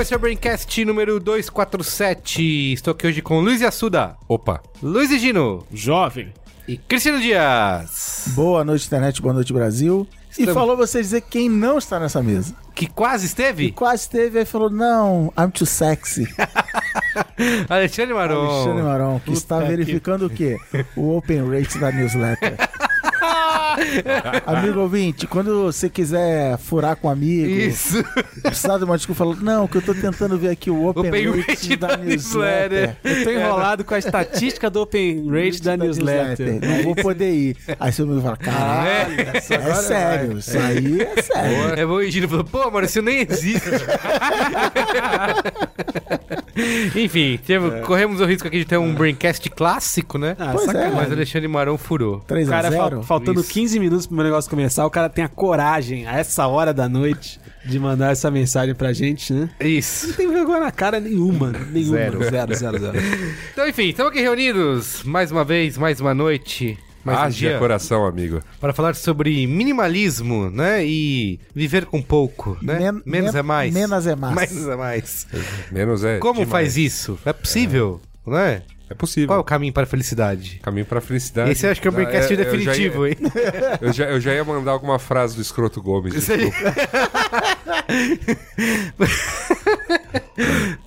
esse é o Braincast número 247. Estou aqui hoje com Luiz Assuda. Opa. Luiz e Gino. Jovem. E Cristiano Dias. Boa noite, internet, boa noite, Brasil. Estamos- E falou você dizer quem não está nessa mesa. Que quase esteve? quase teve, aí falou, não, I'm too sexy. Alexandre Maron. Alexandre Marão, que está verificando o quê? O open rate da newsletter. amigo ouvinte, quando você quiser furar com um amigo, Isso. precisar de uma desculpa, falou, não, que eu tô tentando ver aqui o open, Open rate, rate da, da newsletter. Eu tô enrolado com a estatística do Open Rate da newsletter. Não vou poder ir. Aí seu amigo fala, caralho, é, sério, isso aí é sério. É bom, o Gino falou, pô, mano, isso nem existe. Enfim, teve- corremos o risco aqui de ter um Braincast clássico, né? Ah, Pois é. sacanagem. Mas o Alexandre Marão furou. 3 O a cara, 0 fal- faltando Isso. 15 minutos pro meu negócio começar, o cara tem a coragem, a essa hora da noite, de mandar essa mensagem pra gente, né? Isso. Não tem vergonha na cara nenhuma. Nenhuma. Zero. Zero, zero, zero. Então, enfim, estamos aqui reunidos mais uma vez, mais uma noite. Mais um dia, coração, amigo. para falar sobre minimalismo, né? E viver com pouco, né? Men- menos men- é mais. menos é mais. Menos é mais. Menos é. Como demais. faz isso? É possível, né? É possível. Qual é o caminho para a felicidade? Caminho pra felicidade. Esse eu acho que é o Braincast Ah, eu já definitivo, ia- hein? Eu já, eu já ia mandar alguma frase do Escroto Gomes. Isso aí.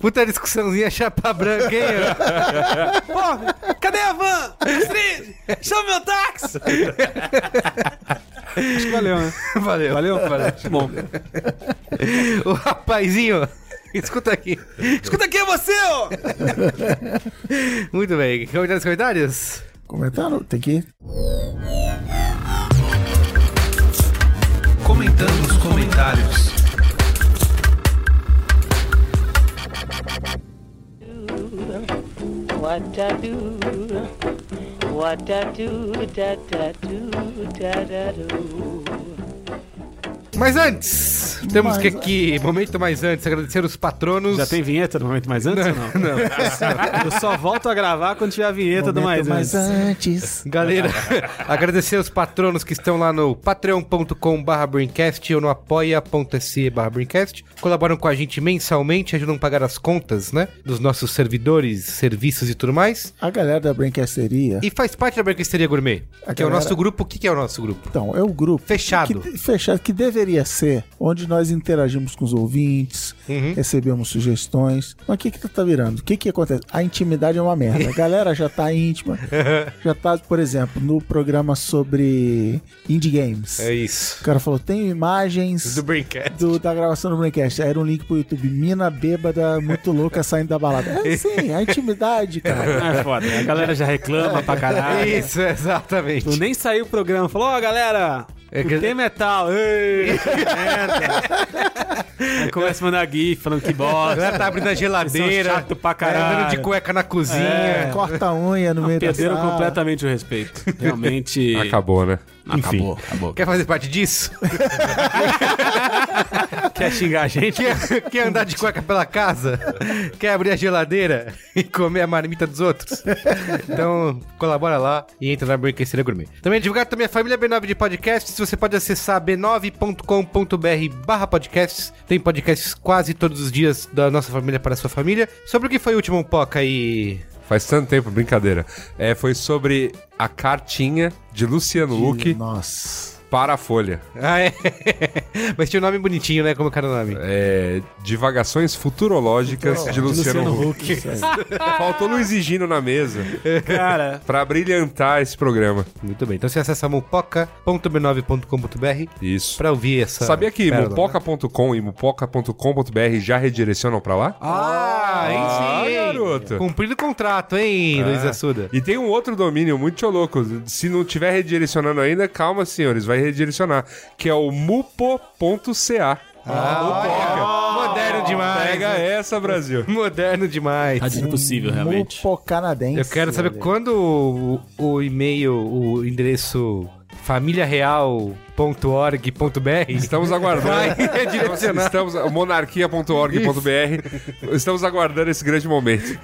Puta discussãozinha chapa branca, hein? Porra, cadê a van? Astrid, chama meu táxi! Acho que valeu, né? Valeu. Valeu? Valeu. Bom. O rapazinho, escuta aqui. Escuta aqui, você, ó! Muito bem, vamos dar os comentários? Comentaram? Tem que ir. Comentando os comentários. What I do, what I do, da da do, da da do. Mas antes, temos Mas que aqui, momento mais antes, agradecer os patronos. Já tem vinheta no momento mais antes ou não? Não. Eu só volto a gravar quando tiver a vinheta do mais Momento antes. mais antes. Galera, agradecer os patronos que estão lá no patreon.com barra Braincast ou no apoia.se barra Braincast. Colaboram com a gente mensalmente, ajudam a pagar as contas, né? Dos nossos servidores, serviços e tudo mais. A galera da Brinquesteria, E faz parte da Branquisteria Gourmet, A que é o galera- nosso grupo. O que que é o nosso grupo? então, é o grupo Fechado. que, fechado que deveria ser onde nós interagimos com os ouvintes, Uhum. recebemos sugestões. Mas o que que tá virando? O que que acontece? A intimidade é uma merda. A galera já tá íntima, já tá, por exemplo, no programa sobre indie games. É isso. O cara falou, tem imagens Do Braincast. do- da gravação do Braincast. Aí era um link pro YouTube. Mina bêbada, muito louca, saindo da balada. É sim, a intimidade, cara. É foda. A galera já reclama pra caralho. Isso, exatamente. Tu nem saiu o programa. Falou, ó, galera, É que- o tema é. Ei, merda. Começa a mandar gif falando que A bosta. galera tá abrindo a geladeira, São chato pra é, caralho. andando de cueca na cozinha. É. Corta a unha no meio da Perderam sala. completamente o respeito. Realmente. Acabou, né? Acabou, acabou. Quer fazer parte disso? Quer xingar a gente? Quer, quer andar de cueca pela casa? Quer abrir a geladeira e comer a marmita dos outros? Então, colabora lá e entra na Brinquedeira Gourmet. Também é divulgado também a família B9 de podcasts. Você pode acessar b9.com.br barra podcasts. Tem podcasts quase todos os dias da nossa família para a sua família. Sobre o que foi o último Poca aí? Faz tanto tempo, brincadeira. É, foi sobre a cartinha de Luciano Huck Nossa. Para a Folha. Ah, é. Mas tinha um nome bonitinho, né? Como que era o nome? É, divagações futurológicas de Luciano, Luciano Huck. Faltou Luiz Gino na mesa Cara, pra brilhantar esse programa. Muito bem. Então você acessa mupoca.b9.com.br Isso. pra ouvir essa. Sabia que né? mupoca.com e mupoca.com.br já redirecionam pra lá? Ah, aí sim, hein? garoto. Cumprido o contrato, hein, Luiz Assuda? E tem um outro domínio muito louco. Se não tiver redirecionando ainda, calma, senhores, vai redirecionar. Que é o mupo.ca. Ah, moderno demais. Pega essa, Brasil. Moderno demais. Tadinho possível, realmente. Mupo canadense. Eu quero saber quando o, o e-mail, o endereço famíliareal.org.br Estamos aguardando. vai. Estamos, monarquia.org.br. Estamos aguardando esse grande momento.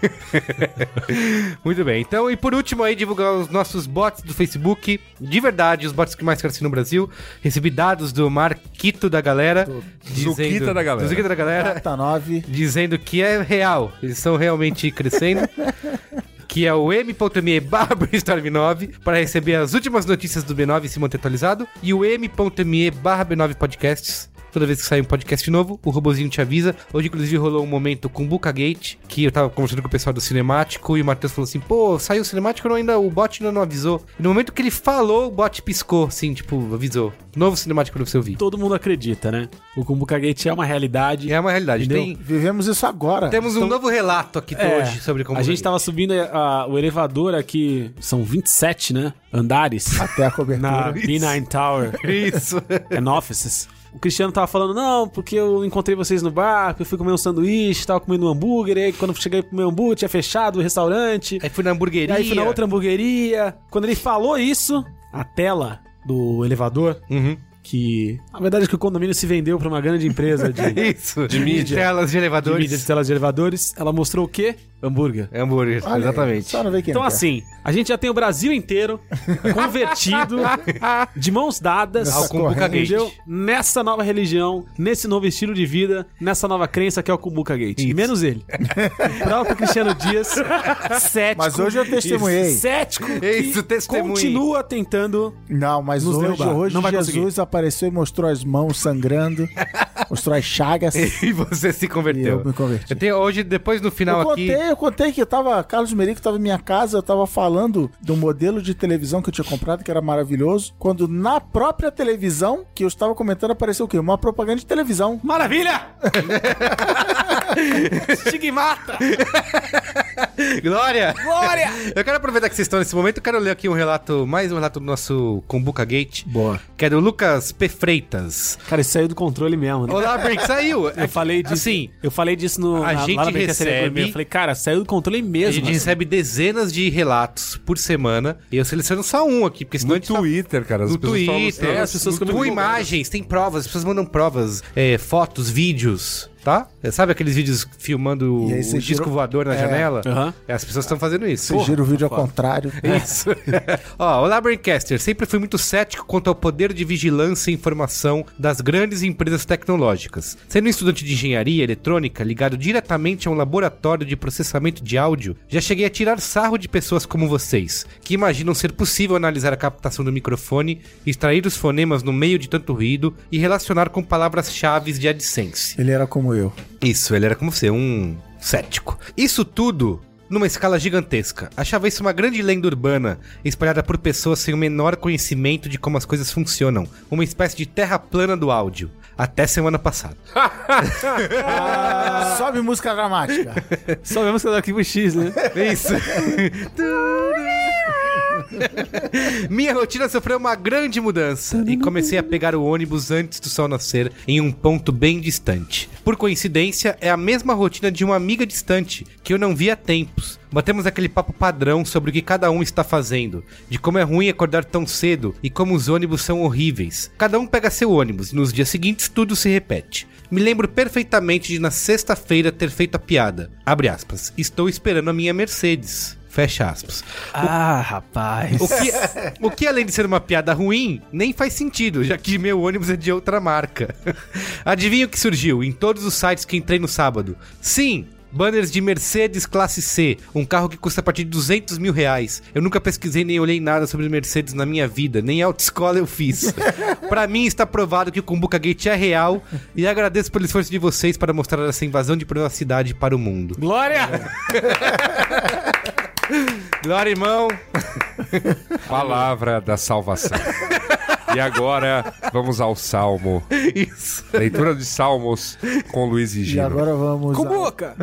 Muito bem. Então, e por último aí, divulgar os nossos bots do Facebook. De verdade, os bots que mais crescem no Brasil. Recebi dados do Marquito da galera. Zuquita da galera. do Zuquita da galera. Data 9. Dizendo que é real. Eles estão realmente crescendo. que é o m.me barra brainstorm 9 para receber as últimas notícias do B9 e se manter atualizado. E o m.me barra B9 podcasts. Toda vez que sai um podcast novo, o robozinho te avisa. Hoje, inclusive, rolou um momento com Bucagate, que eu tava conversando com o pessoal do Cinemático e o Matheus falou assim: pô, saiu o Cinemático, não, ainda, o bot ainda não avisou. E no momento que ele falou, o bot piscou, assim, tipo, avisou. Novo Cinemático pra você ouvir. Todo mundo acredita, né? O Kumbuka Gate é uma realidade. É uma realidade. Tem, Vivemos isso agora. temos um novo relato aqui É, hoje sobre como a gente tava subindo a- o elevador aqui, são 27, né? Andares. Até a cobertura. na B9 Tower Isso. and Offices. O Cristiano tava falando, não, porque eu encontrei vocês no bar, que eu fui comer um sanduíche, tava comendo um hambúrguer, e aí quando eu cheguei pro meu hambúrguer tinha fechado o restaurante. Aí fui na hamburgueria. aí fui na outra hamburgueria. Quando ele falou isso, a tela do elevador, Uhum. que na verdade é que o condomínio se vendeu pra uma grande empresa de, de Isso. De mídia. Telas de elevadores. mídia de telas de elevadores, ela mostrou o quê? Hambúrguer. É hambúrguer, Olha exatamente. Só não vê quem Então, quer. assim, a gente já tem o Brasil inteiro convertido de mãos dadas Ao Kumbuka Gate. entendeu? nessa nova religião, nesse novo estilo de vida, nessa nova crença que é o Kumbuka Gate. Isso. Menos ele. O próprio Cristiano Dias, cético. Mas hoje eu testemunhei. Cético. Isso, que testemunhe. Continua tentando. Não, mas Nos hoje, hoje Não vai Jesus apareceu e mostrou as mãos sangrando, mostrou as chagas. E você se E converteu. eu me converti. Eu tenho hoje, depois no final Eu aqui. contei, eu contei que eu tava. Carlos Merico tava em minha casa, eu tava falando do modelo de televisão que eu tinha comprado, que era maravilhoso. Quando na própria televisão que eu estava comentando, apareceu o quê? Uma propaganda de televisão. Maravilha! Estigmata! Glória! Glória! Eu quero aproveitar que vocês estão nesse momento, eu quero ler aqui um relato, mais um relato do nosso Kumbuka Gate, Boa. que é do Lucas P. Freitas. Cara, isso saiu do controle mesmo, né? Olá, Brink, saiu! Eu falei disso. Assim, eu falei disso no a na, gente lá na BKSL recebe-. Eu falei, cara, saiu do controle a mesmo. gente assim. recebe dezenas de relatos por semana, e eu seleciono só um aqui, porque senão a No tá- Twitter, cara. As No pessoas falam Twitter, assim, as pessoas no- com imagens, tem provas, as pessoas mandam provas, é, fotos, vídeos, tá? É, Sabe aqueles vídeos filmando o disco voador na É. janela? É, As pessoas estão fazendo isso. Você gira o vídeo ao contrário. Isso. Ó, olá, Braincaster. Sempre fui muito cético quanto ao poder de vigilância e informação das grandes empresas tecnológicas. Sendo um estudante de engenharia eletrônica ligado diretamente a um laboratório de processamento de áudio, já cheguei a tirar sarro de pessoas como vocês, que imaginam ser possível analisar a captação do microfone, extrair os fonemas no meio de tanto ruído e relacionar com palavras-chave de AdSense. Ele era como eu. Isso, ele era como você, um cético. Isso tudo numa escala gigantesca. Achava isso uma grande lenda urbana, espalhada por pessoas sem o menor conhecimento de como as coisas funcionam. Uma espécie de terra plana do áudio. Até semana passada. Sobe música dramática. Só vemos que é do Arquivo X, né? Isso. Minha rotina sofreu uma grande mudança e comecei a pegar o ônibus antes do sol nascer em um ponto bem distante. Por coincidência, é a mesma rotina de uma amiga distante que eu não vi há tempos. Batemos aquele papo padrão sobre o que cada um está fazendo, de como é ruim acordar tão cedo e como os ônibus são horríveis. Cada um pega seu ônibus e nos dias seguintes tudo se repete. Me lembro perfeitamente de na sexta-feira ter feito a piada. Aspas. Estou esperando a minha Mercedes. Fecha aspas. Ah, rapaz. O que, o que, além de ser uma piada ruim, nem faz sentido, já que meu ônibus é de outra marca. Adivinha o que surgiu em todos os sites que entrei no sábado? Sim! Banners de Mercedes Classe C, um carro que custa a partir de 200 mil reais. Eu nunca pesquisei nem olhei nada sobre Mercedes na minha vida, nem autoescola eu fiz. Pra mim está provado que o Kumbuka Gate é real e agradeço pelo esforço de vocês para mostrar essa invasão de privacidade para o mundo. Glória! Glória, irmão! Palavra da salvação. E agora, vamos ao Salmo. Isso. Leitura de Salmos com Luiz e E Gino. agora vamos Com ao, boca!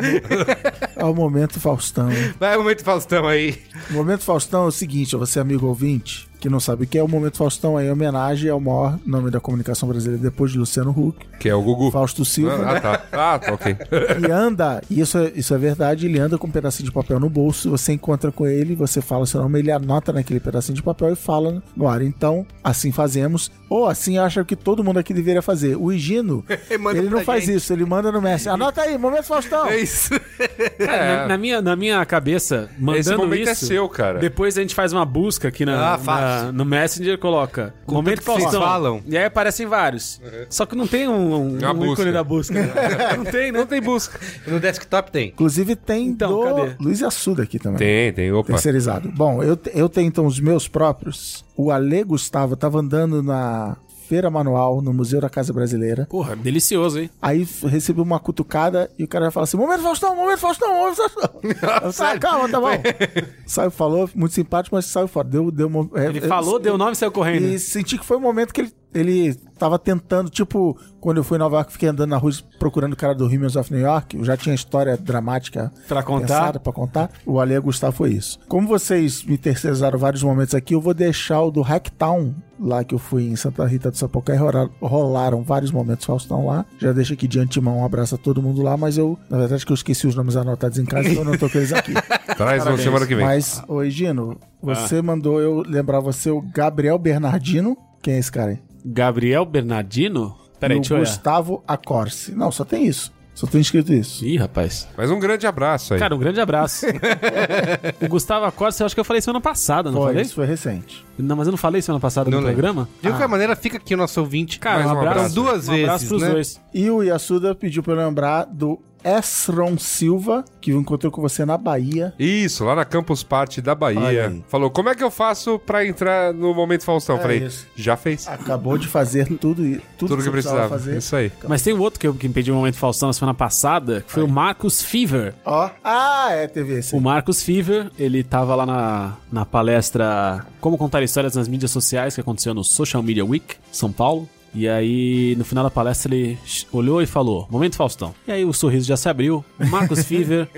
ao momento Faustão. Vai, momento Faustão aí. O Momento Faustão é o seguinte, você amigo ouvinte, que não sabe o que é o Momento Faustão, é em homenagem ao maior nome da comunicação brasileira depois de Luciano Huck, Que é o Gugu. Fausto Silva. Ah, tá. Ah, tá, ok. E anda, e isso é, isso é verdade, ele anda com um pedacinho de papel no bolso, você encontra com ele, você fala seu nome, ele anota naquele pedacinho de papel e fala no ar. Então, assim fazemos, ou assim acha que todo mundo aqui deveria fazer. O Higino, ele não faz gente. isso, ele manda no Messi. Anota aí, Momento Faustão. É isso. Cara, na, na minha, na minha cabeça, mandando Esse momento isso, é seu, cara. Depois a gente faz uma busca aqui na, Ah, fácil. Na- no Messenger coloca Com Momento tudo que vocês Faustão. falam. E aí aparecem vários. Só que não tem um, um, Uma um ícone da busca. não tem, né? Não tem busca. No desktop tem. Inclusive tem Então, do cadê? Luiz Assuda aqui também. Tem, tem. Opa. Terceirizado. Bom, eu, eu tenho então os meus próprios. O Ale Gustavo tava andando na Feira Manual, no Museu da Casa Brasileira. Porra, delicioso, hein? Aí recebeu uma cutucada e o cara vai falar assim: Momento Faustão, momento Faustão, momento Faustão. Eu, tá, calma, tá bom. saiu, falou, muito simpático, mas saiu fora. Deu, deu uma, é, Ele falou, deu o nome e saiu correndo. E senti que foi o momento que ele, ele tava tentando, tipo, quando eu fui em Nova York, fiquei andando na rua procurando o cara do Humans of New York, eu já tinha história dramática Pra contar. pra contar. O Ale Gustavo foi isso. Como vocês me terceirizaram vários momentos aqui, eu vou deixar o do Hacktown, lá que eu fui em Santa Rita do Sapucaí, rolaram, rolaram vários momentos Faustão lá. Já deixo aqui de antemão um abraço a todo mundo lá, mas eu, na verdade, que eu esqueci os nomes anotados em casa, então eu não tô com eles aqui. Traz na semana que vem. Mas, ô Gino, você mandou eu lembrar você o Gabriel Bernardino. Quem é esse cara aí? Gabriel Bernardino? Peraí, e o. Gustavo Acorce. Não, só tem isso. Só tem escrito isso. Ih, rapaz. Mas um grande abraço aí. Cara, um grande abraço. o Gustavo Acosta, eu acho que eu falei semana passada, não Foi, falei? isso foi recente. Não, mas eu não falei semana passada Não no lembro. programa? De qualquer maneira, fica aqui o nosso ouvinte. Cara, Mais um um abraço. abraço. duas um abraço vezes, pros né? dois. E o Yasuda pediu pra eu lembrar do Esron Silva, que encontrou com você na Bahia. Isso, lá na Campus Party da Bahia. aí. Falou, como é que eu faço pra entrar no Momento Faustão? É Falei, isso. já fez. Acabou de fazer tudo, tudo, Tudo que você precisava. fazer. Isso aí. Mas tem um outro que, eu, que me pediu um momento Faustão na semana passada, que foi o Marcos Fever. Ó. Ah, é, teve esse. O Marcos Fever, ele tava lá na, na palestra Como Contar Histórias nas Mídias Sociais, que aconteceu no Social Media Week, São Paulo. E aí, no final da palestra, ele olhou e falou: Momento Faustão. E aí o sorriso já se abriu. Marcos Fever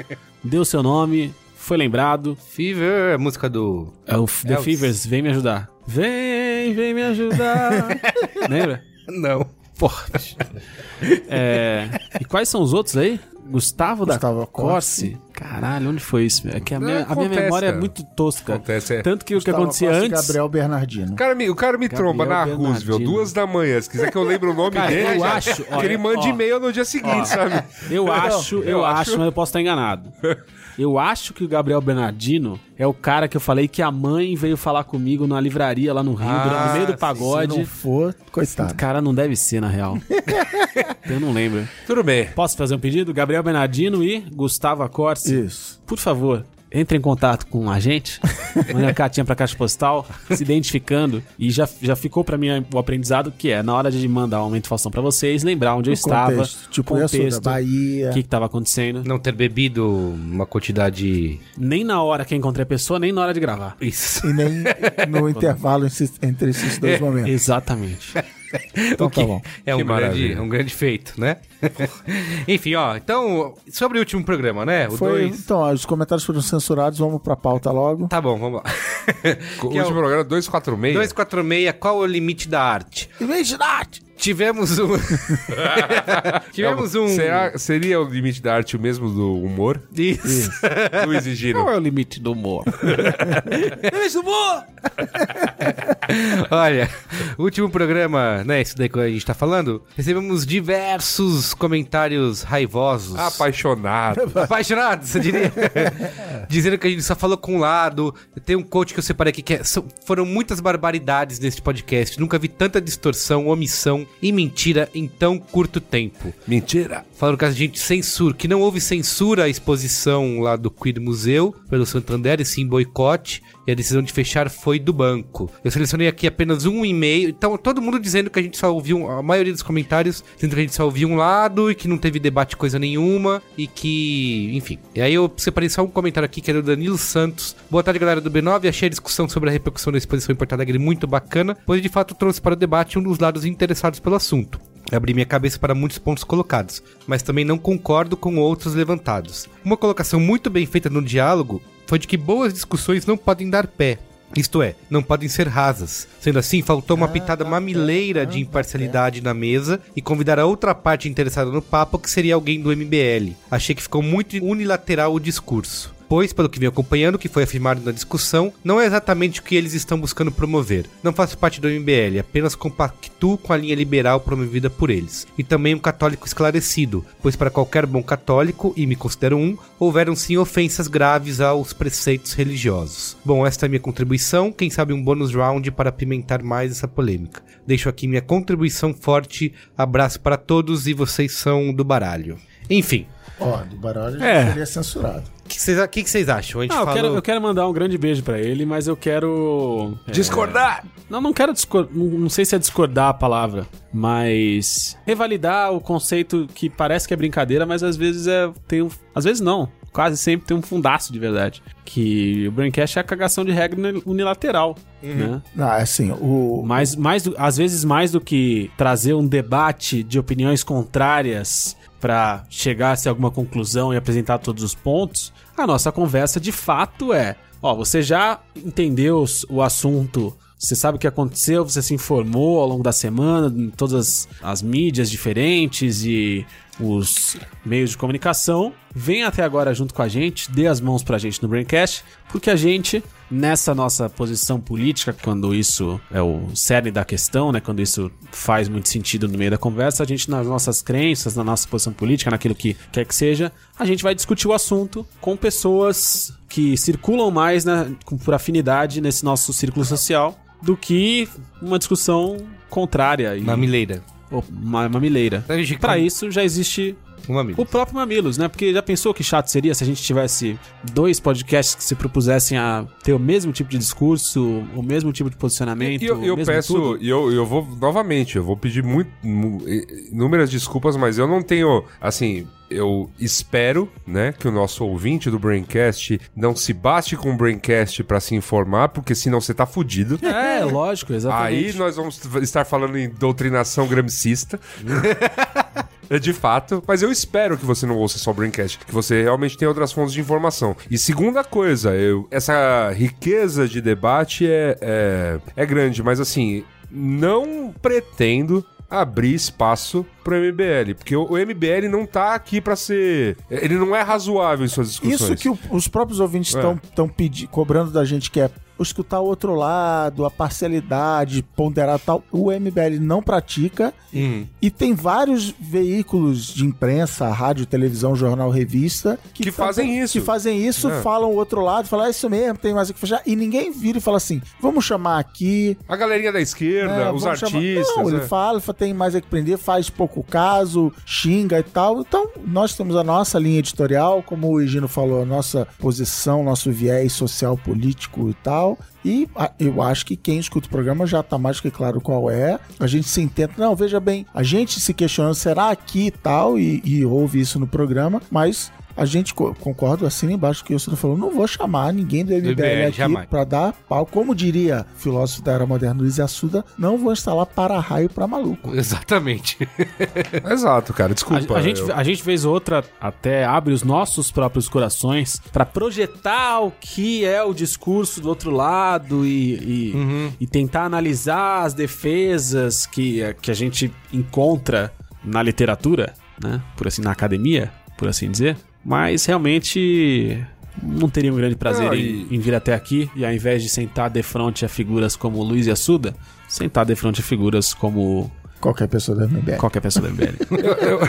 deu seu nome, foi lembrado. Fever, a música do. É o The Elvis. Fevers, vem me ajudar. Vem, vem me ajudar. Lembra? Não. Porra. É, E quais são os outros aí? Gustavo, Gustavo da Corsi. Corsi. Caralho, onde foi isso? É que a minha, a minha acontece, memória é cara. muito tosca. Acontece, é. Tanto que o que Gustavo acontecia antes. Gabriel Bernardino. O cara me, o cara me Gabriel tromba na Bernardino. Roosevelt, duas da manhã. Se quiser que eu lembre o nome Cara, dele, eu já- acho, que olha, ele mande ó. e-mail no dia seguinte, sabe? Eu acho, eu, eu acho, acho. mas eu posso estar enganado. Eu acho que o Gabriel Bernardino é o cara que eu falei que a mãe veio falar comigo na livraria lá no Rio, Ah, no meio do sim, Se pagode. não for, coitado. Cara, não deve ser, na real. eu não lembro. Tudo bem. Posso fazer um pedido? Gabriel Bernardino e Gustavo Acorce. Isso. Por favor, entre em contato com a gente, mande a cartinha pra caixa postal, se identificando. E já, já ficou pra mim o aprendizado que é, na hora de mandar um aumento Faustão pra vocês, lembrar onde eu estava, Contexto. Tipo, Yasuda, contexto, Bahia. o que que tava acontecendo. Não ter bebido uma quantidade. Nem na hora que eu encontrei a pessoa, nem na hora de gravar. Isso. E nem no intervalo entre esses dois momentos. Exatamente. Então tá bom. É um grande, maravilha. um grande feito, né? Enfim, ó, então, sobre o último programa, né? O Foi, dois. então, os comentários foram censurados, vamos pra pauta logo. Tá bom, vamos lá. O é último o programa 246. 246, qual é o limite da arte? Tivemos um. Tivemos um. Será, seria o limite da arte o mesmo do humor? Isso. Luiz e Gino. Qual é o limite do humor? limite do humor! Olha, o último programa, né? Isso daí que a gente tá falando, recebemos diversos comentários raivosos. Apaixonado. Apaixonados, você diria? Dizendo que a gente só falou com um lado. Tem um coach que eu separei aqui que é- são- foram muitas barbaridades neste podcast. Nunca vi tanta distorção, omissão e mentira em tão curto tempo. Mentira. Falando que a gente censura, que não houve censura à exposição lá do Queer Museu pelo Santander, e sim boicote, e a decisão de fechar foi do banco. Eu selecionei aqui apenas um e-mail, então todo mundo dizendo que a gente só ouviu, a maioria dos comentários dizendo que a gente só ouviu um lado e que não teve debate coisa nenhuma e que, enfim. E aí eu separei só um comentário aqui que era do Danilo Santos. Boa tarde, galera do B9. Achei a discussão sobre a repercussão da exposição em Porto Alegre muito bacana, pois de fato trouxe para o debate um dos lados interessados pelo assunto. Abri minha cabeça para muitos pontos colocados, mas também não concordo com outros levantados. Uma colocação muito bem feita no diálogo foi de que boas discussões não podem dar pé. Isto é, não podem ser rasas. Sendo assim, faltou uma pitada mamileira de imparcialidade na mesa e convidar a outra parte interessada no papo, que seria alguém do MBL. Achei que ficou muito unilateral o discurso pois, pelo que vem acompanhando, que foi afirmado na discussão, não é exatamente o que eles estão buscando promover. Não faço parte do MBL, apenas compactuo com a linha liberal promovida por eles. E também um católico esclarecido, pois para qualquer bom católico, e me considero um, houveram sim ofensas graves aos preceitos religiosos. Bom, esta é minha contribuição, quem sabe um bônus round para apimentar mais essa polêmica. Deixo aqui minha contribuição forte, abraço para todos e vocês são do baralho. Enfim, Ó, do baralho É. já seria censurado. o que vocês que que acham? A gente Ah, eu, falou... quero, eu quero mandar um grande beijo pra ele, mas eu quero. é, Discordar! Não, não quero discordar. Não, não sei se é discordar a palavra, mas. Revalidar o conceito que parece que é brincadeira, mas às vezes é. Tem um, às vezes não. Quase sempre tem um fundaço de verdade. Que o Braincast é a cagação de regra unilateral. Né? Não, é assim, o. Mas mais do- às vezes mais do que trazer um debate de opiniões contrárias pra chegar-se a alguma conclusão e apresentar todos os pontos, a nossa conversa de fato é, ó, você já entendeu o assunto, você sabe o que aconteceu, você se informou ao longo da semana em todas as, as mídias diferentes e os meios de comunicação, vem até agora junto com a gente, dê as mãos pra gente no Braincast, porque a gente, nessa nossa posição política, quando isso é o cerne da questão, né, quando isso faz muito sentido no meio da conversa, a gente, nas nossas crenças, na nossa posição política, naquilo que quer que seja, a gente vai discutir o assunto com pessoas que circulam mais né, por afinidade nesse nosso círculo social do que uma discussão contrária e Mamileira. Ou uma mamileira. A gente- Pra isso já existe Um amigo. o próprio Mamilos, né? Porque já pensou que chato seria se a gente tivesse dois podcasts que se propusessem a ter o mesmo tipo de discurso, o mesmo tipo de posicionamento, E eu, eu o mesmo peço, e eu, eu vou novamente, eu vou pedir muito, mu- inúmeras desculpas, mas eu não tenho, assim, eu espero, né, que o nosso ouvinte do Braincast não se baste com o Braincast pra se informar, porque senão você tá fudido. É, lógico, exatamente. Aí nós vamos estar falando em doutrinação gramscista. É de fato, mas eu espero que você não ouça só o Braincast, que você realmente tenha outras fontes de informação. E segunda coisa, eu, essa riqueza de debate é, é, é grande, mas assim, não pretendo abrir espaço pro MBL, porque o, MBL não tá aqui pra ser... Ele não é razoável em suas discussões. Isso que o- os próprios ouvintes É. estão tão pedi- cobrando da gente, que é escutar o outro lado, a parcialidade, ponderar tal. O MBL não pratica. Hum. E tem vários veículos de imprensa, rádio, televisão, jornal, revista Que fazem isso. Que fazem isso, É. falam o outro lado, falam, é isso mesmo, tem mais o que fechar. E ninguém vira e fala assim: vamos chamar aqui. A galerinha da esquerda, né, os vamos chamar- artistas... Não, ele é. fala, fala, tem mais a que prender, faz pouco caso, xinga e tal. Então, nós temos a nossa linha editorial, como o Egino falou, a nossa posição, nosso viés social, político e tal. E a- eu acho que quem escuta o programa já tá mais que claro qual é. A gente se entende. Não, veja bem, a gente se questionando, será aqui tal, e, e ouve isso no programa, mas. A gente co- concorda assim embaixo que o senhor falou. Não vou chamar ninguém do MBL, MBL, aqui pra dar pau. Como diria o filósofo da era moderna Luiz Assuda, não vou instalar para-raio pra maluco. Exatamente. Exato, cara, desculpa. A, a gente, eu- a gente fez outra, até abre os nossos próprios corações pra projetar o que é o discurso do outro lado e, e, e tentar analisar as defesas que, que a gente encontra na literatura, né? Por assim, na academia, por assim dizer. Mas realmente não teria um grande prazer em, e- em vir até aqui e ao invés de sentar de frente a figuras como Luiz e Assuda, sentar de frente a figuras como Qualquer pessoa do MBL. qualquer pessoa do MBL. Eu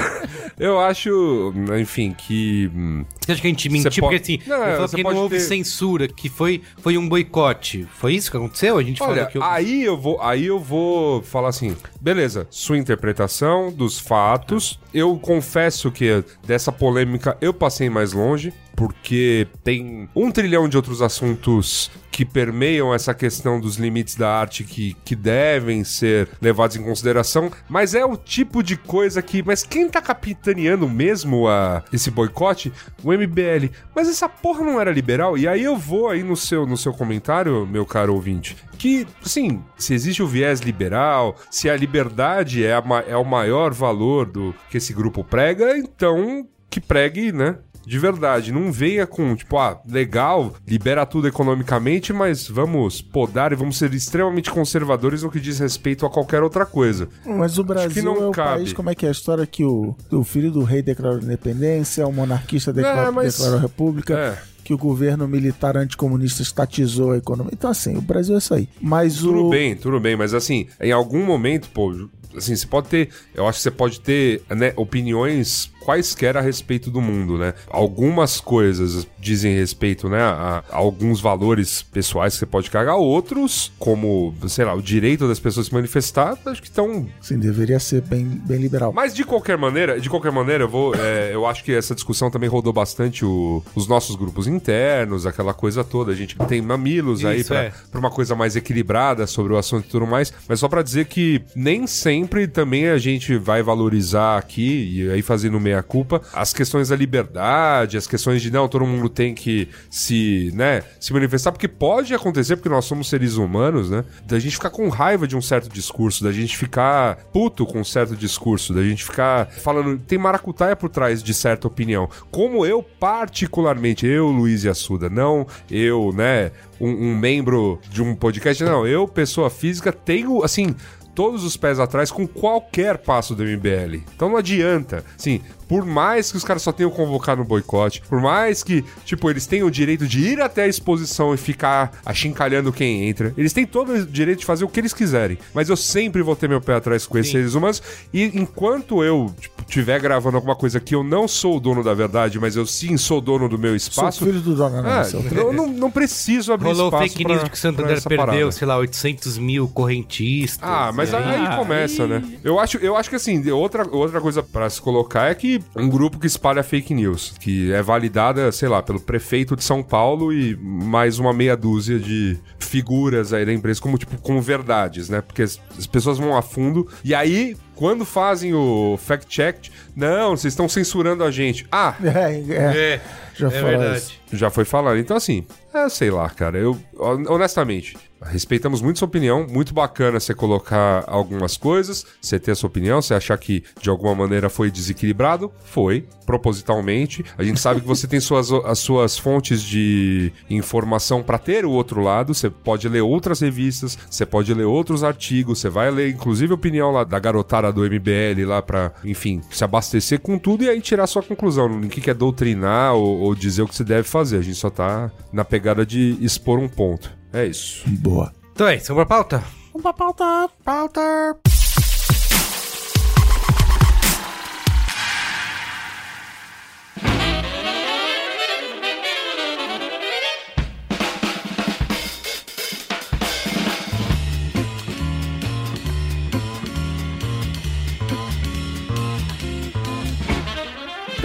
acho, enfim, que. hum, Você acha que a gente mentiu? pode- Porque assim, Não, falou você que não houve ter- censura, que foi, foi um boicote. Foi isso que aconteceu? A gente Olha, falou aí eu vou, aí eu vou falar assim, beleza, sua interpretação dos fatos. Eu confesso que dessa polêmica eu passei mais longe, porque tem um trilhão de outros assuntos que permeiam essa questão dos limites da arte que, que devem ser levados em consideração, mas é o tipo de coisa que. Mas quem tá capitaneando mesmo a, esse boicote? O MBL. Mas essa porra não era liberal? E aí eu vou aí no seu, no seu comentário, meu caro ouvinte, que, assim, se existe o viés liberal, se a liberdade é, a é o maior valor do que esse grupo prega, então que pregue, né? De verdade. Não venha com, tipo, ah, legal, libera tudo economicamente, mas vamos podar e vamos ser extremamente conservadores no que diz respeito a qualquer outra coisa. Mas o Brasil não é o cabe. país, como é que é a história que o, o filho do rei declarou independência, o monarquista declarou, É, mas- declarou república, É. que o governo militar anticomunista estatizou a economia. Então, assim, o Brasil é isso aí. Mas Tudo o. bem, tudo bem, mas assim, em algum momento, pô, assim, você pode ter, eu acho que você pode ter, né, opiniões quaisquer a respeito do mundo, né? Algumas coisas dizem respeito, né, a, a alguns valores pessoais que você pode carregar, outros, como, sei lá, o direito das pessoas se manifestar, acho que estão Sim, deveria ser bem, bem liberal. mas de qualquer maneira, de qualquer maneira, eu vou. é, eu acho que essa discussão também rodou bastante o- os nossos grupos internos, aquela coisa toda. A gente tem mamilos aí Isso, pra, é. pra uma coisa mais equilibrada sobre o assunto e tudo mais. Mas só pra dizer que nem sempre também a gente vai valorizar aqui, e aí fazendo meia-culpa, as questões da liberdade, as questões de não, todo mundo tem que se, né, se manifestar, porque pode acontecer, porque nós somos seres humanos, né? Da gente ficar com raiva de um certo discurso, da gente ficar puto com um certo discurso, da gente ficar falando. Tem maracutaia por trás de certa opinião. Como eu, particularmente, eu, Luiz e Assuda, não eu, né, um, um membro de um podcast, não, eu, pessoa física, tenho, assim. Todos os pés atrás com qualquer passo do MBL. Então não adianta. Sim, por mais que os caras só tenham convocado no boicote, por mais que, tipo, eles tenham o direito de ir até a exposição e ficar achincalhando quem entra, eles têm todo o direito de fazer o que eles quiserem. Mas eu sempre vou ter meu pé atrás com esses seres humanos. E enquanto eu, tipo, tiver gravando alguma coisa que eu não sou o dono da verdade, mas eu sim sou dono do meu Sou espaço. filho do dono, Ah, seu- eu não, não preciso abrir Rolou espaço fake pra- news de que o pra Santander perdeu, parada. sei lá, 800 mil correntistas. Ah, mas aí, Ah, começa, né? Eu acho, eu acho que assim, outra, outra coisa pra se colocar é que um grupo que espalha fake news, que é validada, sei lá, pelo prefeito de São Paulo e mais uma meia dúzia de figuras aí da empresa como tipo como verdades, né? Porque as, as pessoas vão a fundo e aí quando fazem o fact check, não, vocês estão censurando a gente. Ah, É, é, É, já é verdade. isso. já foi falado. Então, assim, é, sei lá, cara. Eu, hon- honestamente, respeitamos muito sua opinião. Muito bacana você colocar algumas coisas, você ter a sua opinião, você achar que de alguma maneira foi desequilibrado. Foi, propositalmente. A gente sabe que você tem suas, as suas fontes de informação para ter o outro lado. Você pode ler outras revistas, você pode ler outros artigos, você vai ler, inclusive, a opinião lá da garotada do MBL lá pra, enfim, se abastecer com tudo e aí tirar sua conclusão. Ninguém quer doutrinar ou, ou dizer o que você deve fazer. A gente só tá na pegada de expor um ponto. É isso. Boa. Então é isso, vamos pra pauta? Vamos pra pauta. Pauta!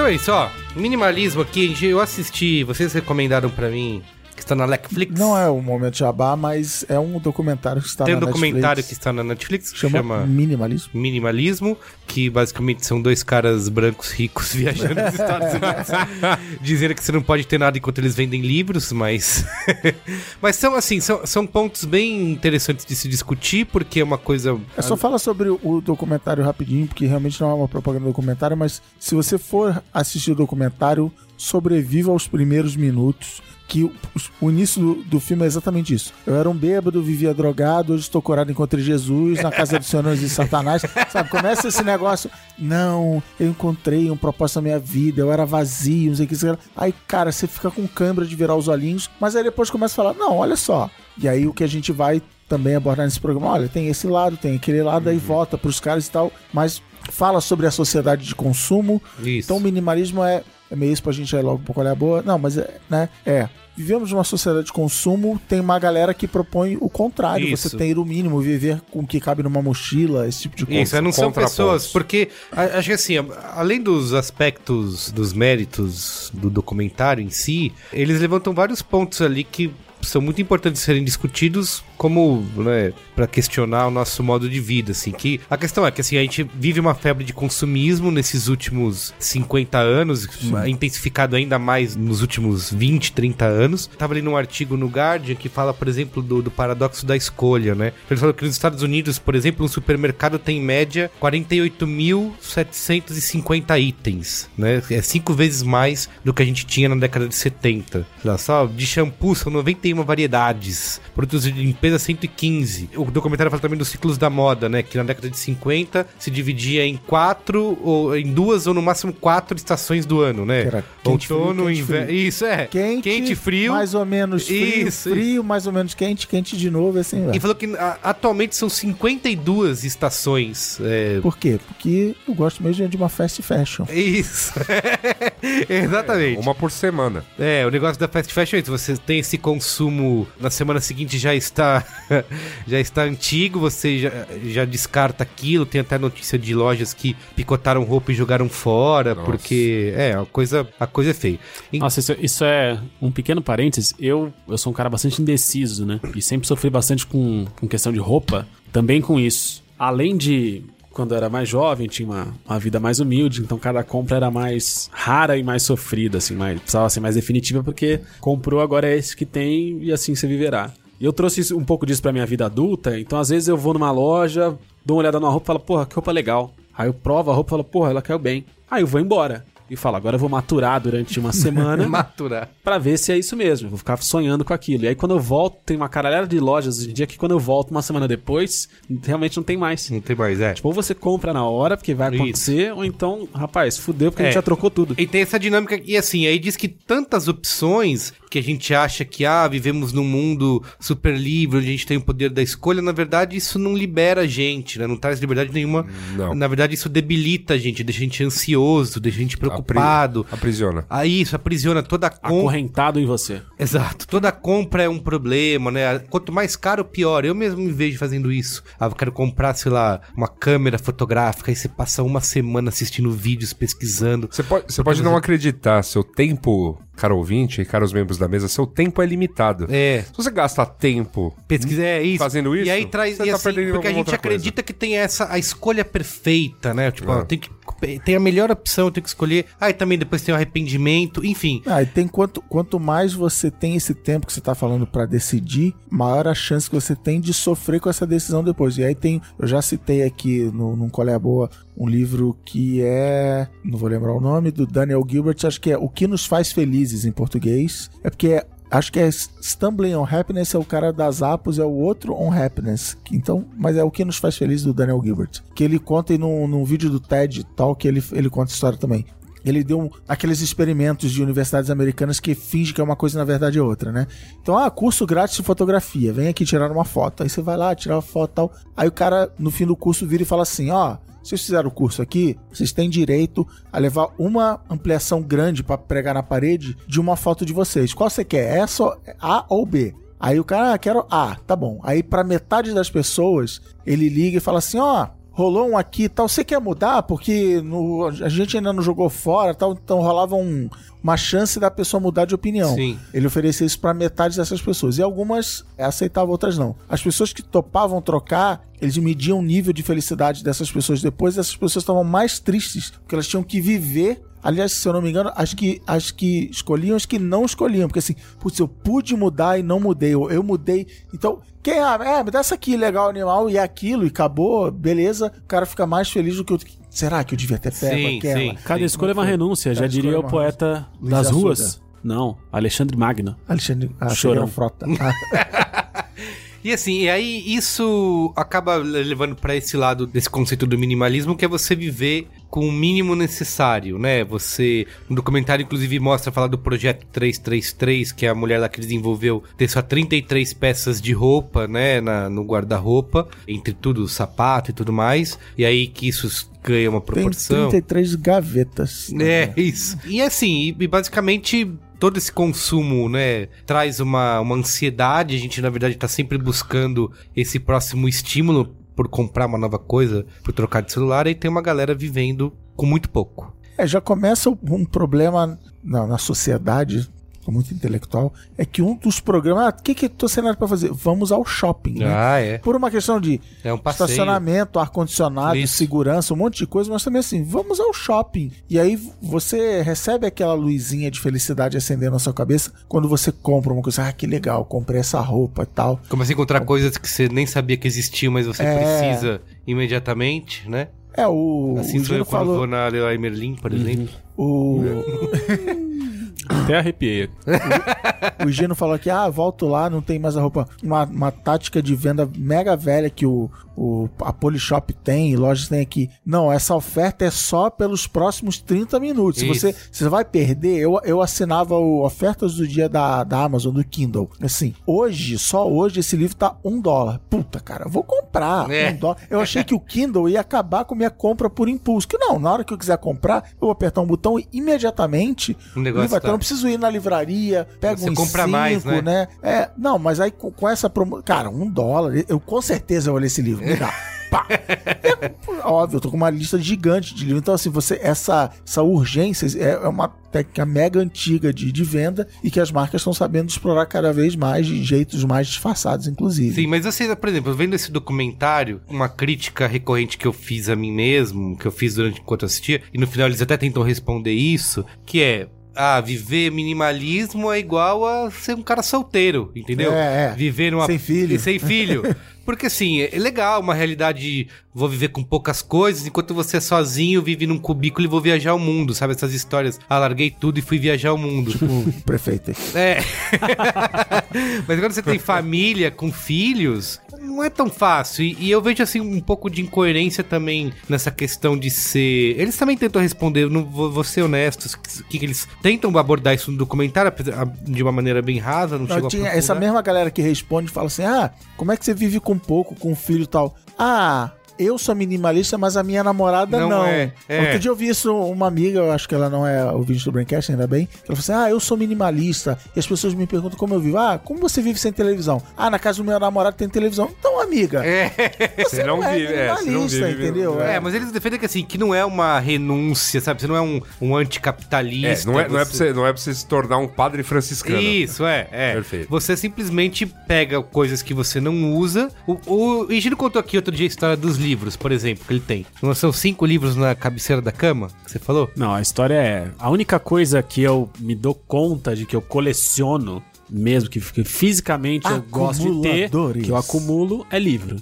Então é isso, ó. Minimalismo aqui, eu assisti, vocês recomendaram pra mim está na Netflix. Não é o momento jabá, mas é um documentário que está Tem um na documentário que Netflix. está na Netflix que chama, chama Minimalismo. Minimalismo, que basicamente são dois caras brancos ricos viajando nos Estados Unidos, dizendo que você não pode ter nada enquanto eles vendem livros, mas mas são assim, são, são pontos bem interessantes de se discutir, porque é uma coisa É só fala sobre o documentário rapidinho, porque realmente não é uma propaganda do documentário, mas se você for assistir o documentário, sobreviva aos primeiros minutos. Que o, o início do, do filme é exatamente isso. Eu era um bêbado, vivia drogado, hoje estou curado, encontrei Jesus na casa do Senhor não existe Satanás. Sabe, começa esse negócio. Não, eu encontrei um propósito na minha vida, eu era vazio, não sei o que. Aí, cara, você fica com câimbra de virar os olhinhos, mas aí depois começa a falar: não, olha só. E aí o que a gente vai também abordar nesse programa. Olha, tem esse lado, tem aquele lado, aí volta pros caras e tal, mas fala sobre a sociedade de consumo. isso. Então o minimalismo é, é meio isso pra gente aí logo um pouco olhar boa. Não, mas é, né? É. Vivemos numa sociedade de consumo, tem uma galera que propõe o contrário. Isso. Você ter o mínimo, viver com o que cabe numa mochila, esse tipo de coisa. Isso, não são pessoas, porque acho que assim, além dos aspectos, dos méritos do documentário em si, eles levantam vários pontos ali que são muito importantes de serem discutidos como, né, para questionar o nosso modo de vida, assim, que a questão é que assim, a gente vive uma febre de consumismo nesses últimos 50 anos, intensificado ainda mais nos últimos 20, 30 anos. Tava lendo um artigo no Guardian que fala, por exemplo, do, do paradoxo da escolha, né? Ele falou que nos Estados Unidos, por exemplo, um supermercado tem em média 48.750 itens, né? É cinco vezes mais do que a gente tinha na década de 70. Sei lá, só de shampoo são 91 variedades, produtos de limpeza 115. O documentário fala também dos ciclos da moda, né? Que na década de 50 se dividia em quatro, ou em duas ou no máximo quatro estações do ano, né? Era quente, frio, Outono, inverno. frio. Isso, é. Quente, Quente, frio. mais ou menos frio, Isso, frio, mais ou menos quente, quente de novo, assim vai. E falou que a- atualmente são 52 estações. É, Por quê? Porque eu gosto mesmo de uma fast fashion. Isso. Exatamente. Uma por semana. É, o negócio da fast fashion é isso. Você tem esse consumo na semana seguinte já está já está antigo, você já, já descarta aquilo. Tem até notícia de lojas que picotaram roupa e jogaram fora, Nossa. porque é, a coisa, a coisa é feia. E- Nossa, isso, isso é um pequeno parênteses. Eu, eu sou um cara bastante indeciso, né? E sempre sofri bastante com, com questão de roupa, também com isso. Além de, quando eu era mais jovem, tinha uma, uma vida mais humilde, então cada compra era mais rara e mais sofrida, assim, mais, precisava ser mais definitiva, porque comprou, agora é esse que tem e assim você viverá. E eu trouxe isso- um pouco disso pra minha vida adulta, então às vezes eu vou numa loja, dou uma olhada numa roupa e falo, porra, que roupa legal. Aí eu provo a roupa e falo, porra, ela caiu bem. Aí eu vou embora. E falo, agora eu vou maturar durante uma semana Maturar. Pra ver se é isso mesmo. Vou ficar sonhando com aquilo. E aí quando eu volto, tem uma caralhada de lojas hoje em dia que quando eu volto uma semana depois, realmente não tem mais. Não tem mais, é. Tipo, ou você compra na hora, porque vai Isso. acontecer, ou então, rapaz, fudeu porque a É. gente já trocou tudo. E tem essa dinâmica, e assim, aí diz que tantas opções que a gente acha que, ah, vivemos num mundo super livre, onde a gente tem o poder da escolha, na verdade isso não libera a gente, né? Não traz liberdade nenhuma. Não. Na verdade isso debilita a gente, deixa a gente ansioso, deixa a gente preocupado. Aprisiona. Aí isso aprisiona toda a compra. Acorrentado em você. Exato. Toda compra é um problema, né? Quanto mais caro, pior. Eu mesmo me vejo fazendo isso. Ah, eu quero comprar, sei lá, uma câmera fotográfica e você passa uma semana assistindo vídeos, pesquisando. Você pode, você pode não acreditar, seu tempo, caro ouvinte e caros membros da mesa, seu tempo é limitado. É. Se você gasta tempo Pesquisa é isso. Fazendo isso, E aí traz. você e tá assim, perdendo porque a gente outra coisa. acredita que tem essa a escolha perfeita, né? Tipo, É. tem que tem a melhor opção, tem que escolher. Aí também depois tem o arrependimento, enfim. Ah, e tem quanto, quanto mais você tem esse tempo que você tá falando pra decidir, maior a chance que você tem de sofrer com essa decisão depois. E aí tem, eu já citei aqui no, num Colé Boa um livro que é, não vou lembrar o nome, do Daniel Gilbert, acho que é O que nos faz felizes em português. É porque é Acho que é Stumbling on Happiness é o cara das Apos, é o outro On Happiness. Então, mas é o que nos faz felizes do Daniel Gilbert. Que ele conta num, num vídeo do TED tal, que ele, ele conta a história também. Ele deu um- aqueles experimentos de universidades americanas que finge que é uma coisa e na verdade é outra, né? Então, ah, curso grátis de fotografia, vem aqui tirar uma foto. Aí você vai lá, tirar uma foto e tal. Aí o cara, no fim do curso, vira e fala assim: ó, vocês fizeram o curso aqui, vocês têm direito a levar uma ampliação grande pra pregar na parede de uma foto de vocês. Qual você quer? Essa, A ou B? Aí o cara, ah, quero A, tá bom. Aí pra metade das pessoas, ele liga e fala assim, ó, rolou um aqui e tal, você quer mudar? Porque no- a gente ainda não jogou fora tal, então rolava um- uma chance da pessoa mudar de opinião. Sim. Ele oferecia isso pra metade dessas pessoas. E algumas aceitavam, outras não. As pessoas que topavam trocar, eles mediam o nível de felicidade dessas pessoas depois. Essas pessoas estavam mais tristes, porque elas tinham que viver. Aliás, se eu não me engano, as que, as que escolhiam, as que não escolhiam. Porque assim, putz, eu pude mudar e não mudei. Eu, eu mudei. Então, quem ah, é, me dá essa aqui, legal, animal, e é aquilo, e acabou, beleza. O cara fica mais feliz do que o outro. Será que eu devia ter pego Sim, aquela? sim. Cada escolha é uma renúncia, já Cada diria escolha é o poeta Luiz das Assuda. ruas. Não, Alexandre Magno. Alexandre ah, Chorão. Frota. Ah, E assim, e aí isso acaba levando pra esse lado desse conceito do minimalismo, que é você viver com o mínimo necessário, né? Você, no documentário inclusive mostra falar do projeto 333, que é a mulher lá que desenvolveu ter só 33 peças de roupa, né, na, no guarda-roupa, entre tudo, sapato e tudo mais, e aí que isso ganha uma Tem proporção. 33 gavetas. É, isso. E assim, e basicamente todo esse consumo, né, traz uma, uma ansiedade, a gente na verdade tá sempre buscando esse próximo estímulo por comprar uma nova coisa, por trocar de celular, e tem uma galera vivendo com muito pouco. É, já começa um problema na, na sociedade muito intelectual, é que um dos programas, ah, o que que tô cenário pra fazer? Vamos ao shopping, né? Ah, é. Por uma questão de É um estacionamento, ar-condicionado, segurança, um monte de coisa, mas também assim, vamos ao shopping. E aí você recebe aquela luzinha de felicidade acendendo na sua cabeça quando você compra uma coisa, ah, que legal, comprei essa roupa e tal. Começa a encontrar coisas que você nem sabia que existiam, mas você É. precisa imediatamente, né? É, o, Assim o sou eu quando falou. vou na Leroy Merlin, por exemplo. O, Até arrepiei. o Gino falou que, ah, volto lá, não tem mais a roupa. Uma, uma tática de venda mega velha que o, o, a Polishop tem e lojas tem aqui. Não, essa oferta é só pelos próximos 30 minutos. Isso. você, você vai perder, eu, eu assinava o ofertas do dia da, da Amazon, do Kindle. Assim, hoje, só hoje, esse livro tá um dólar. Puta, cara, eu vou comprar. É. Um dólar. Eu achei que o Kindle ia acabar com minha compra por impulso. Que não, na hora que eu quiser comprar, eu vou apertar um botão e imediatamente O negócio vai tá- Eu não preciso ir na livraria, pega Você uns compra cinco, mais, né? É, não, mas aí com, com essa promo... Cara, um dólar, eu com certeza eu olhei esse livro. Me dá. Pá. É, óbvio, eu tô com uma lista gigante de livros. Então, assim, você, essa, essa urgência é, é uma técnica mega antiga de, de venda e que as marcas estão sabendo explorar cada vez mais de jeitos mais disfarçados, inclusive. Sim, mas você, por exemplo, vendo esse documentário, uma crítica recorrente que eu fiz a mim mesmo, que eu fiz durante enquanto assistia, e no final eles até tentam responder isso, que é. Ah, viver minimalismo é igual a ser um cara solteiro, entendeu? É, é. Viver numa... Sem filho. Sem filho. Porque assim, é legal uma realidade de vou viver com poucas coisas, enquanto você é sozinho, vive num cubículo e vou viajar o mundo, sabe? Essas histórias. Ah, larguei tudo e fui viajar o mundo. O prefeito. É. Mas quando você tem família com filhos, não é tão fácil. E, e eu vejo assim um pouco de incoerência também nessa questão de ser. Eles também tentam responder, não vou, vou ser honesto, que, que eles tentam abordar isso no documentário de uma maneira bem rasa, não, Não, chegou a tinha essa mesma galera que responde fala assim: ah, como é que você vive com pouco, com um filho e tal? Ah. Eu sou minimalista, mas a minha namorada Não não. é, é. Outro dia eu vi isso, uma amiga, eu acho que ela não é ouvinte do Braincast, ainda bem. Ela falou assim: Ah, eu sou minimalista. E as pessoas me perguntam como eu vivo. Ah, como você vive sem televisão? Ah, na casa do meu namorado tem televisão. Então, amiga, É. você Você não, não é vive, é, você não minimalista, vive, entendeu? É, mas eles defendem que assim, que não é uma renúncia, sabe? Você não é um, um É, anticapitalista. não, é, não, é pra você- você, não é pra você se tornar um padre franciscano. Isso, é, é. Perfeito. Você simplesmente pega coisas que você não usa. O, o contou aqui outro dia a história dos livros, por exemplo, que ele tem. Não são cinco livros na cabeceira da cama, que você falou? Não, a história é. A única coisa que eu me dou conta de que eu coleciono, mesmo que, que fisicamente eu gosto de ter, que eu acumulo, é livro.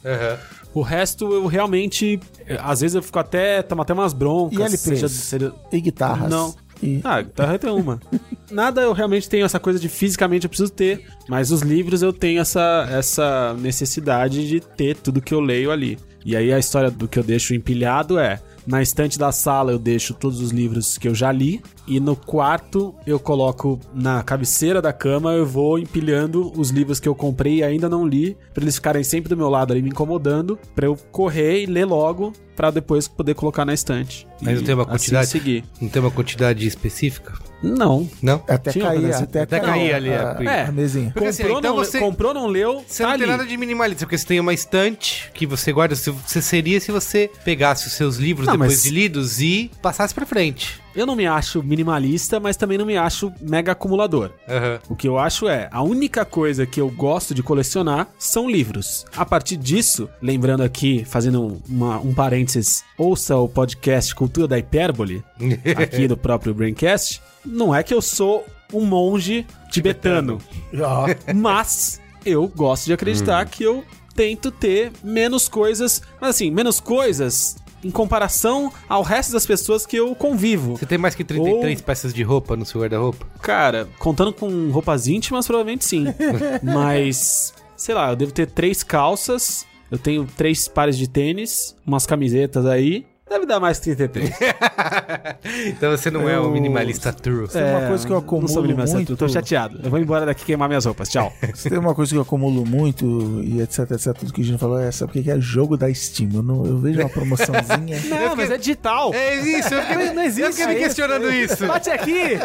O resto eu realmente. Às vezes eu fico até. Tomo até umas broncas. E LPs? seja- seja- E guitarras. Não. E... Ah, guitarra tem uma. Nada eu realmente tenho essa coisa de fisicamente eu preciso ter, mas os livros eu tenho essa, essa necessidade de ter tudo que eu leio ali. E aí a história do que eu deixo empilhado é. Na estante da sala eu deixo todos os livros que eu já li. E no quarto eu coloco na cabeceira da cama, eu vou empilhando os livros que eu comprei e ainda não li, pra eles ficarem sempre do meu lado ali me incomodando, pra eu correr e ler logo, pra depois poder colocar na estante. Mas não tem uma assim quantidade? seguir. Não tem uma quantidade específica? Não. Não? Até Tinha cair, até, até cair ali a- a, É. a mesinha. Porque assim, comprou, então não, você- comprou, não leu, Você tá não tem ali. nada de minimalista, porque você tem uma estante que você guarda. se- Você seria se você pegasse os seus livros Não, depois mas- de lidos e passasse pra frente. Eu não me acho minimalista, mas também não me acho mega acumulador. Aham. O que eu acho é, a única coisa que eu gosto de colecionar são livros. A partir disso, lembrando aqui, fazendo uma- um parênteses, ouça o podcast Cultura da Hipérbole, aqui do próprio Braincast, não é que eu sou um monge tibetano, mas eu gosto de acreditar que eu tento ter menos coisas, mas assim, menos coisas em comparação ao resto das pessoas que eu convivo. Você tem mais que 33 peças de roupa no seu guarda-roupa? Cara, contando com roupas íntimas, provavelmente sim. Mas, sei lá, eu devo ter três calças, eu tenho três pares de tênis, umas camisetas aí. Deve dar mais que 33. então você não é um minimalista true. Tem uma coisa que eu não sou acumulo minimalista, muito. Eu tô chateado. Eu vou embora daqui queimar minhas roupas. Tchau. Se tem uma coisa que eu acumulo muito e etc, etc, tudo que a gente falou é, sabe o que é jogo da Steam? Eu, não, eu vejo uma promoçãozinha. Não, mas é digital. É isso, eu fiquei, Não existe eu fiquei me isso. questionando isso. Bate aqui!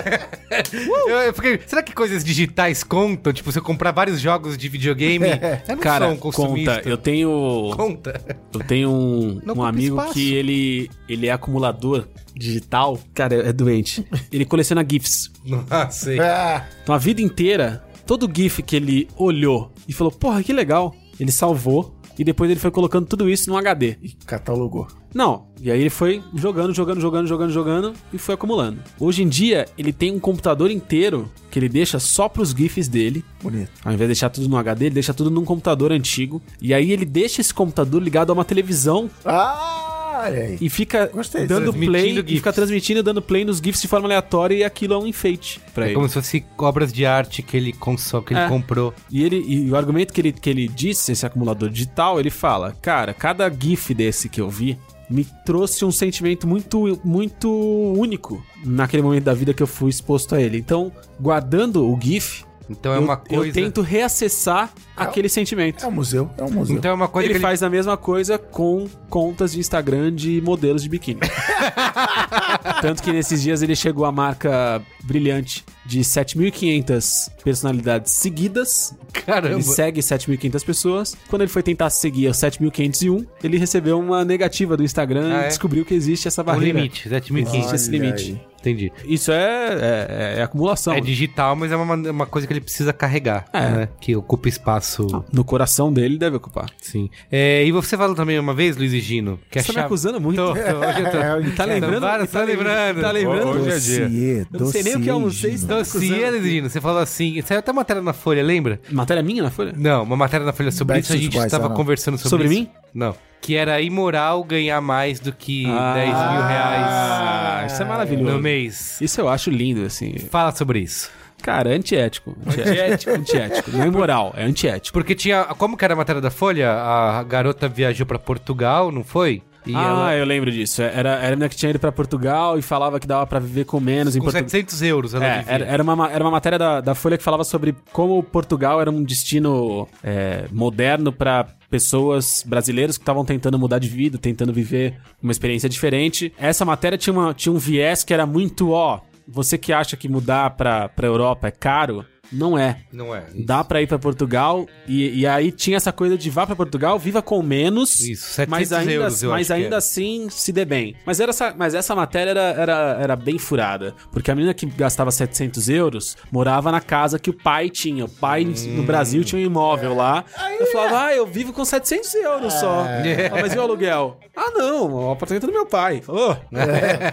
Eu, eu fiquei, será que coisas digitais contam? Tipo, se eu comprar vários jogos de videogame, eu não Cara, sou um consumista. conta. Eu tenho. Conta. Eu tenho um, Não um amigo espaço. que ele ele, ele é acumulador digital. Cara, é doente. Ele coleciona GIFs. Ah, sei. Ah, Então a vida inteira, todo GIF que ele olhou e falou, porra, que legal, ele salvou e depois ele foi colocando tudo isso num HD. e catalogou. Não, e aí ele foi jogando, jogando, jogando, jogando, jogando e foi acumulando. Hoje em dia, ele tem um computador inteiro que ele deixa só pros GIFs dele. Bonito. Ao invés de deixar tudo no HD, ele deixa tudo num computador antigo. E aí ele deixa esse computador ligado a uma televisão Ah, olha aí. e fica Gostei, dando play transmitindo e fica transmitindo, dando play nos GIFs de forma aleatória e aquilo é um enfeite pra É ele. como se fosse obras de arte que ele consome, que ele É. comprou. E, ele, e o argumento que ele, que ele disse, esse acumulador digital, ele fala: Cara, cada GIF desse que eu vi me trouxe um sentimento muito, muito único naquele momento da vida que eu fui exposto a ele. Então, guardando o GIF, Então é eu, uma eu coisa. tento reacessar aquele sentimento. É um museu, é um museu. Então é uma coisa ele, que ele faz a mesma coisa com contas de Instagram de modelos de biquíni. Tanto que nesses dias ele chegou à marca brilhante de 7.500 personalidades seguidas. Caramba. Ele segue 7.500 pessoas. Quando ele foi tentar seguir a 7.501, ele recebeu uma negativa do Instagram Ah, e é? descobriu que existe essa um barreira. limite, 7.500. Existe esse limite. aí. Entendi. Isso é, é, é acumulação. É digital, mas é uma, uma coisa que ele precisa carregar, É. né? Que ocupa espaço. No coração dele deve ocupar. Sim. É, e você falou também uma vez, Luiz e Gino, que Você tá me chave... acusando muito. Tô, tô, hoje eu tô. É, Tá lembrando? vários, tá lembrando. Tá lembrando? Hoje é dia. Dossiê, Eu não sei nem o que é um dossiê, seis. Dossiê, Luiz e Gino, você falou assim, saiu até matéria na Folha, lembra? Matéria minha na Folha? Não, uma matéria na Folha sobre isso, a gente estava ah, conversando sobre, Sobre isso. mim? Não. Que era imoral ganhar mais do que 10 mil Ah, reais isso é maravilhoso. no mês. Isso eu acho lindo, assim. Fala sobre isso. Cara, é antiético. Antiético, antiético. Não é imoral, é antiético. Porque tinha. Como que era a matéria da Folha? A garota viajou pra Portugal, não foi? E ah, ela. eu lembro disso. Era, era a menina que tinha ido pra Portugal e falava que dava pra viver com menos em Com Portugal. 700 euros ela É, vivia. era, era, uma, ma- era uma matéria da, da Folha que falava sobre como Portugal era um destino é, moderno pra pessoas brasileiras que estavam tentando mudar de vida, tentando viver uma experiência diferente. Essa matéria tinha, uma, tinha um viés que era muito, ó, você que acha que mudar pra, pra Europa é caro, não é. Não é. Dá pra ir pra Portugal e, e aí tinha essa coisa de vá pra Portugal, viva com menos, Isso, 700 mas ainda, euros, eu mas que ainda assim se dê bem. Mas, era essa, mas essa matéria era, era, era bem furada, porque a menina que gastava 700 euros morava na casa que o pai tinha. O pai no Brasil tinha um imóvel lá. Eu falava, ah, eu vivo com 700 euros só. Ah, mas e o aluguel? Ah, não, o apartamento é do meu pai. Falou.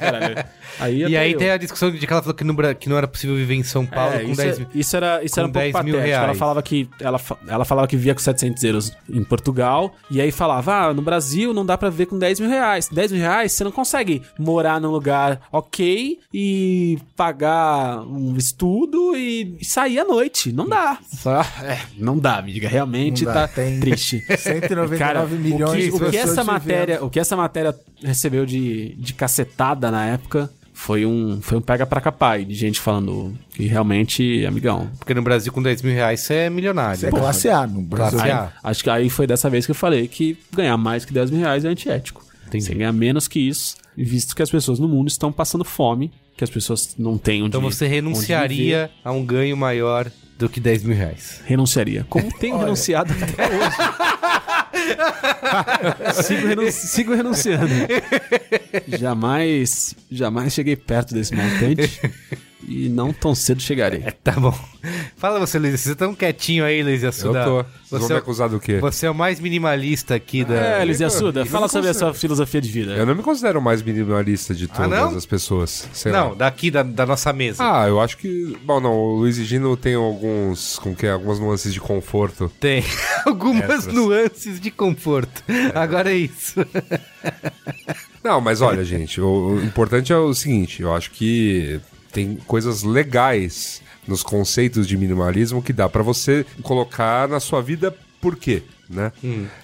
Caralho. Aí E aí eu. tem a discussão de que ela falou que, Bra- que não era possível viver em São Paulo É, com isso, 10 é- mil. isso era, isso com era um pouco 10 mil patético. Ela reais. falava que ela, ela falava que vivia com 700 euros em Portugal e aí falava, ah, no Brasil não dá pra viver com 10 mil reais. 10 mil reais você não consegue morar num lugar ok e pagar um estudo e, e sair à noite. Não dá. Só, é, não dá, me diga. Realmente Não dá, tá tem triste. 199 Cara, milhões o que, de o que pessoas essa matéria, o que essa matéria recebeu de, de cacetada na época foi um, foi um pega pra capaz de gente falando que realmente, amigão. Porque no Brasil com 10 mil reais você é milionário. Isso é classe A no Brasil. Aí, acho que aí foi dessa vez que eu falei que ganhar mais que 10 mil reais é antiético. Entendi. Você ganhar menos que isso, visto que as pessoas no mundo estão passando fome, que as pessoas não têm onde Então você renunciaria a um ganho maior do que 10 mil reais. Renunciaria. Como tenho renunciado até hoje. sigo, sigo renunciando. Jamais, jamais cheguei perto desse montante. E não tão cedo chegarei. Tá bom. Fala você, Luiz. Você tá tão quietinho aí, Luiz Eu Assuda. tô. Vocês vão Você, me acusar do quê? você é o mais minimalista aqui da... É, eu Assuda, fala sobre a sua filosofia de vida. Eu não me considero o mais minimalista de todas não? as pessoas. Sei Não, lá. daqui da, da nossa mesa. Ah, eu acho que. Bom, não, o Luiz e Gino tem alguns. Como que é? Algumas nuances de conforto. Tem algumas Extras. nuances de conforto. Agora é isso. Não, mas olha, gente, o, o importante é o seguinte: eu acho que tem coisas legais nos conceitos de minimalismo que dá pra você colocar na sua vida. Por quê? Né?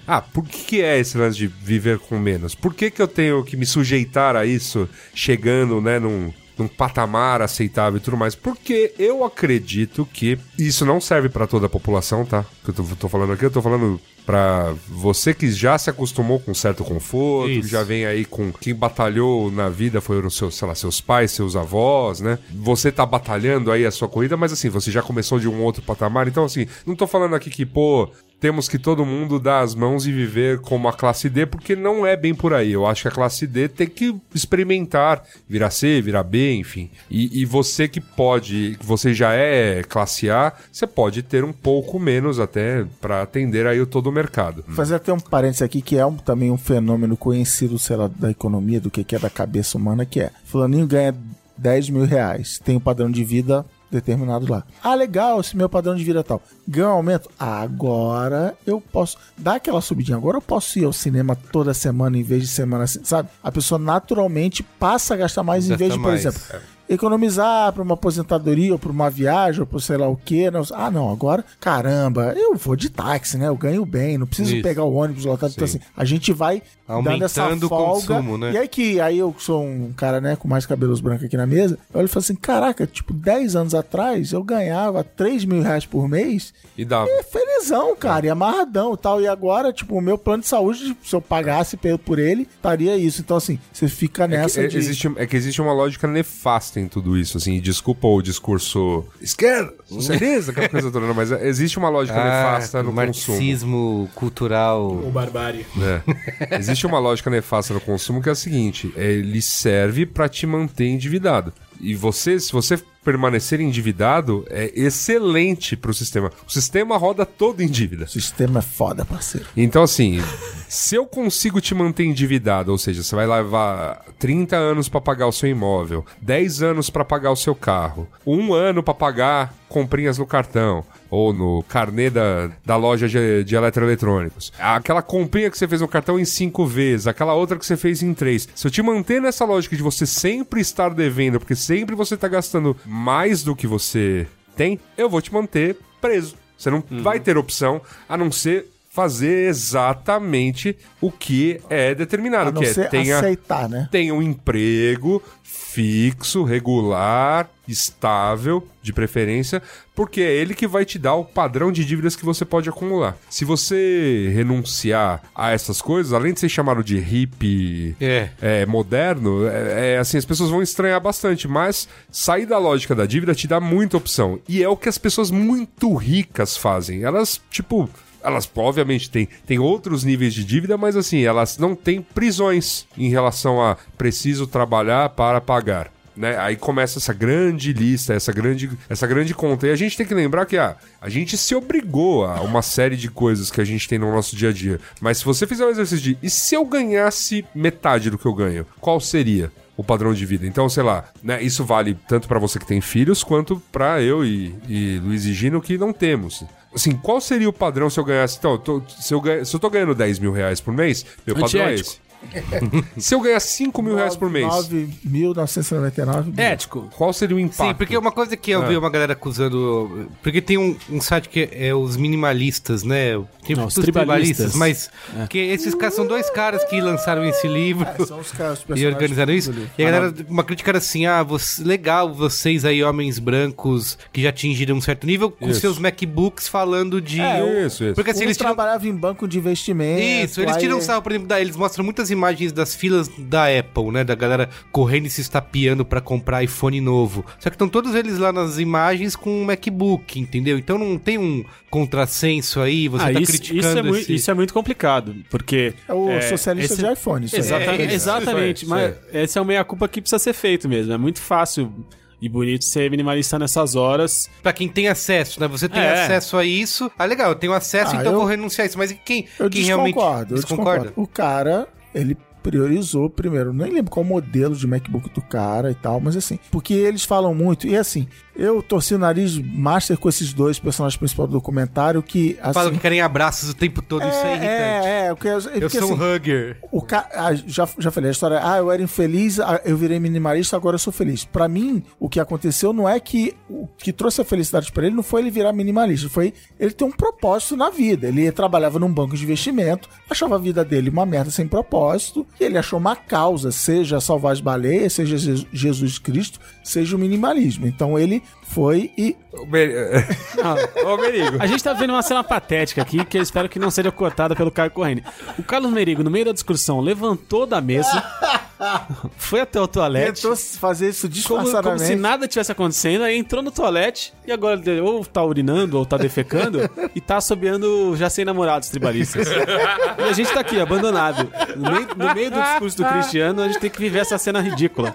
Ah, por que, que é esse lance de viver com menos? Por que, que eu tenho que me sujeitar a isso chegando, né, num, num patamar aceitável e tudo mais? Porque eu acredito que isso não serve pra toda a população, tá? Que eu tô, tô falando aqui, eu tô falando pra você que já se acostumou com certo conforto, Isso. que já vem aí com quem batalhou na vida foram seus, sei lá, seus pais, seus avós, né? Você tá batalhando aí a sua corrida, mas assim, você já começou de um outro patamar, então assim, não tô falando aqui que, pô, temos que todo mundo dar as mãos e viver como a classe D, porque não é bem por aí. Eu acho que a classe D tem que experimentar, virar C, virar B, enfim. E, e você que pode, você já é classe A, você pode ter um pouco menos até para atender aí todo o mercado. Fazer até um parênteses aqui, que é um- também um fenômeno conhecido, sei lá, da economia, do que, que é da cabeça humana, que é, fulaninho ganha 10 mil reais, tem um padrão de vida determinado lá. Ah, legal, esse meu padrão de vida é tal. Ganha um aumento? Agora eu posso dar aquela subidinha. Agora eu posso ir ao cinema toda semana em vez de semana, assim, sabe? A pessoa naturalmente passa a gastar mais em Gasta vez de, por mais, exemplo, é. economizar para uma aposentadoria ou para uma viagem ou para sei lá o quê. Não, ah, não, agora, caramba, eu vou de táxi, né? Eu ganho bem, não preciso Isso. pegar o ônibus lotado. Então, assim, a gente vai dando essa Aumentando o folga. consumo, né? E aí que aí eu sou um cara, né, com mais cabelos brancos aqui na mesa, eu olho e falo assim, caraca, tipo, 10 anos atrás eu ganhava 3 mil reais por mês E dá. e felizão, cara, e amarradão e tal. E agora, tipo, o meu plano de saúde, se eu pagasse por ele, estaria isso. Então, assim, você fica É que, nessa é- de... existe, é que existe uma lógica nefasta em tudo isso, assim, e desculpa o discurso esquerda, socialista, aquela coisa toda, mas é- existe uma lógica nefasta no consumo. marxismo cultural. barbárie. É. Existe uma lógica nefasta no consumo que é a seguinte: é, ele serve pra te manter endividado. E você, se você permanecer endividado, é excelente pro sistema. O sistema roda todo em dívida. O sistema é foda, parceiro. Então, assim, se eu consigo te manter endividado, ou seja, você vai levar 30 anos pra pagar o seu imóvel, 10 anos pra pagar o seu carro, um ano pra pagar comprinhas no cartão ou no carnê da, da loja de, de eletroeletrônicos. Aquela comprinha que você fez no cartão em cinco vezes, aquela outra que você fez em três. Se eu te manter nessa lógica de você sempre estar devendo, porque sempre você tá gastando mais do que você tem, eu vou te manter preso. Você não vai ter opção a não ser fazer exatamente o que é determinado, A não que é tenha, aceitar, né? tenha um emprego fixo, regular, estável, de preferência, porque é ele que vai te dar o padrão de dívidas que você pode acumular. Se você renunciar a essas coisas, além de ser chamado de hippie É. é, moderno, é, é, assim, as pessoas vão estranhar bastante, mas sair da lógica da dívida te dá muita opção. E é o que as pessoas muito ricas fazem. Elas, tipo, elas obviamente têm, têm outros níveis de dívida, mas assim, elas não têm prisões em relação a preciso trabalhar para pagar. Né? Aí começa essa grande lista, essa grande, essa grande conta. E a gente tem que lembrar que ah, a gente se obrigou a uma série de coisas que a gente tem no nosso dia a dia. Mas se você fizer um exercício de e se eu ganhasse metade do que eu ganho, qual seria? o padrão de vida. Então, sei lá, né, isso vale tanto pra você que tem filhos, quanto pra eu e, e Luiz e Gino que não temos. Assim, qual seria o padrão se eu ganhasse? Então, eu tô- se, eu ganha- se eu tô ganhando 10 mil reais por mês, meu padrão é esse. se eu ganhar 5 mil reais por mês, 9.999. Ético. qual seria o impacto? Sim, porque uma coisa que eu Ah. vi uma galera acusando. Porque tem um, um site que é os minimalistas, né? Tem Não, os os tribalistas. mas. Que esses caras são dois caras que lançaram esse livro. São os caras, os E organizaram isso. E a galera, uma crítica era assim: ah, você- legal, vocês aí, homens brancos que já atingiram um certo nível, com Isso. seus MacBooks falando de. É, Isso, isso. Porque assim, Um eles tiram. trabalhava em banco de investimento. Isso, eles aí- tiram sarro, por exemplo, da, eles mostram muitas imagens das filas da Apple, né? Da galera correndo e se estapeando pra comprar iPhone novo. Só que estão todos eles lá nas imagens com um MacBook, entendeu? Então não tem um contrassenso aí, você Ah, tá isso, criticando isso, é muito, esse- isso é muito complicado, porque... É o é, socialista esse- de iPhone. Isso aí. Exata- É, isso, exatamente, isso mas esse é o meia-culpa que precisa ser feito mesmo. É muito fácil e bonito ser minimalista nessas horas. Pra quem tem acesso, né? Você tem É. acesso a isso. Ah, legal, eu tenho acesso, Ah, então eu- vão renunciar a isso. Mas quem, Eu quem realmente eu desconcordo. O cara, ele priorizou primeiro, nem lembro qual modelo de MacBook do cara e tal, mas assim, porque eles falam muito, e assim, eu torci o nariz master com esses dois personagens principais do documentário que, assim... Falam que querem abraços o tempo todo, isso é irritante. é, é, porque, eu porque, sou assim, um hugger. o ca... ah, já, já falei a história, ah, eu era infeliz, ah, eu virei minimalista, agora eu sou feliz. Pra mim, o que aconteceu não é que o que trouxe a felicidade pra ele não foi ele virar minimalista, foi ele ter um propósito na vida. Ele trabalhava num banco de investimento, achava a vida dele uma merda sem propósito, e ele achou uma causa, seja salvar as baleias, seja Je- Jesus Cristo, seja o minimalismo. Então ele foi e Ô, Meri- Ô, Merigo. A gente tá vendo uma cena patética aqui que eu espero que não seja cortada pelo Caio Corrêa. O Carlos Merigo, no meio da discussão, levantou da mesa, Foi até o toalete. Tentou fazer isso Como, como disfarçadamente. se nada tivesse acontecendo, aí entrou no toalete e agora ele ou tá urinando ou tá defecando e tá assobiando já sem namorados tribalistas. e a gente tá aqui, abandonado. No meio, no meio do discurso do Cristiano, a gente tem que viver essa cena ridícula.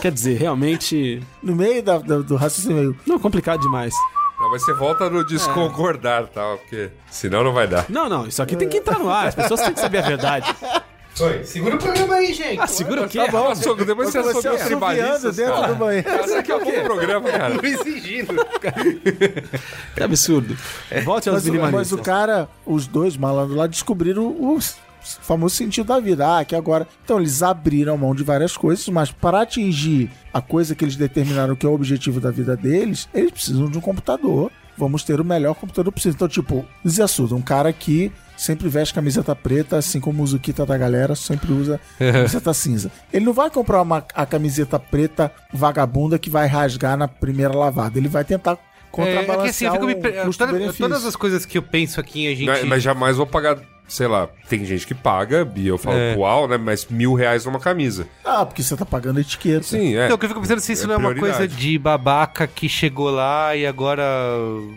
Quer dizer, realmente. No meio da- da- do raciocínio. Não, complicado demais. Não, mas você volta no desconcordar, tá? Porque senão não vai dar. Não, não, isso aqui tem que entrar no ar, as pessoas têm que saber a verdade. Oi, segura o programa aí, gente. Ah, segura o quê? Tá bom, Soco, depois você Você assobiou assobiando tribalistas, dentro cara. do banheiro. Esse aqui é o programa, cara. Tô exigindo. Que absurdo. Volte aos Mas, o- mas minimalistas. o cara, os dois malandros lá descobriram o famoso sentido da vida. Ah, que agora. Então, eles abriram mão de várias coisas, mas para atingir a coisa que eles determinaram que é o objetivo da vida deles, eles precisam de um computador. Vamos ter o melhor computador possível. Então, tipo, Zé Assuda, um cara que sempre veste camiseta preta, assim como o Zukita da galera, sempre usa camiseta cinza. Ele não vai comprar uma, a camiseta preta vagabunda que vai rasgar na primeira lavada. Ele vai tentar É, contrabalancear é que assim, eu fico me toda- todas as coisas que eu penso aqui, a gente. Mas, mas jamais vou pagar, sei lá, tem gente que paga, e eu falo, É. uau, né? Mas mil reais numa camisa. Ah, porque você tá pagando etiqueta. Sim, é. Então, o que eu fico pensando se isso É não é uma coisa de babaca que chegou lá e agora.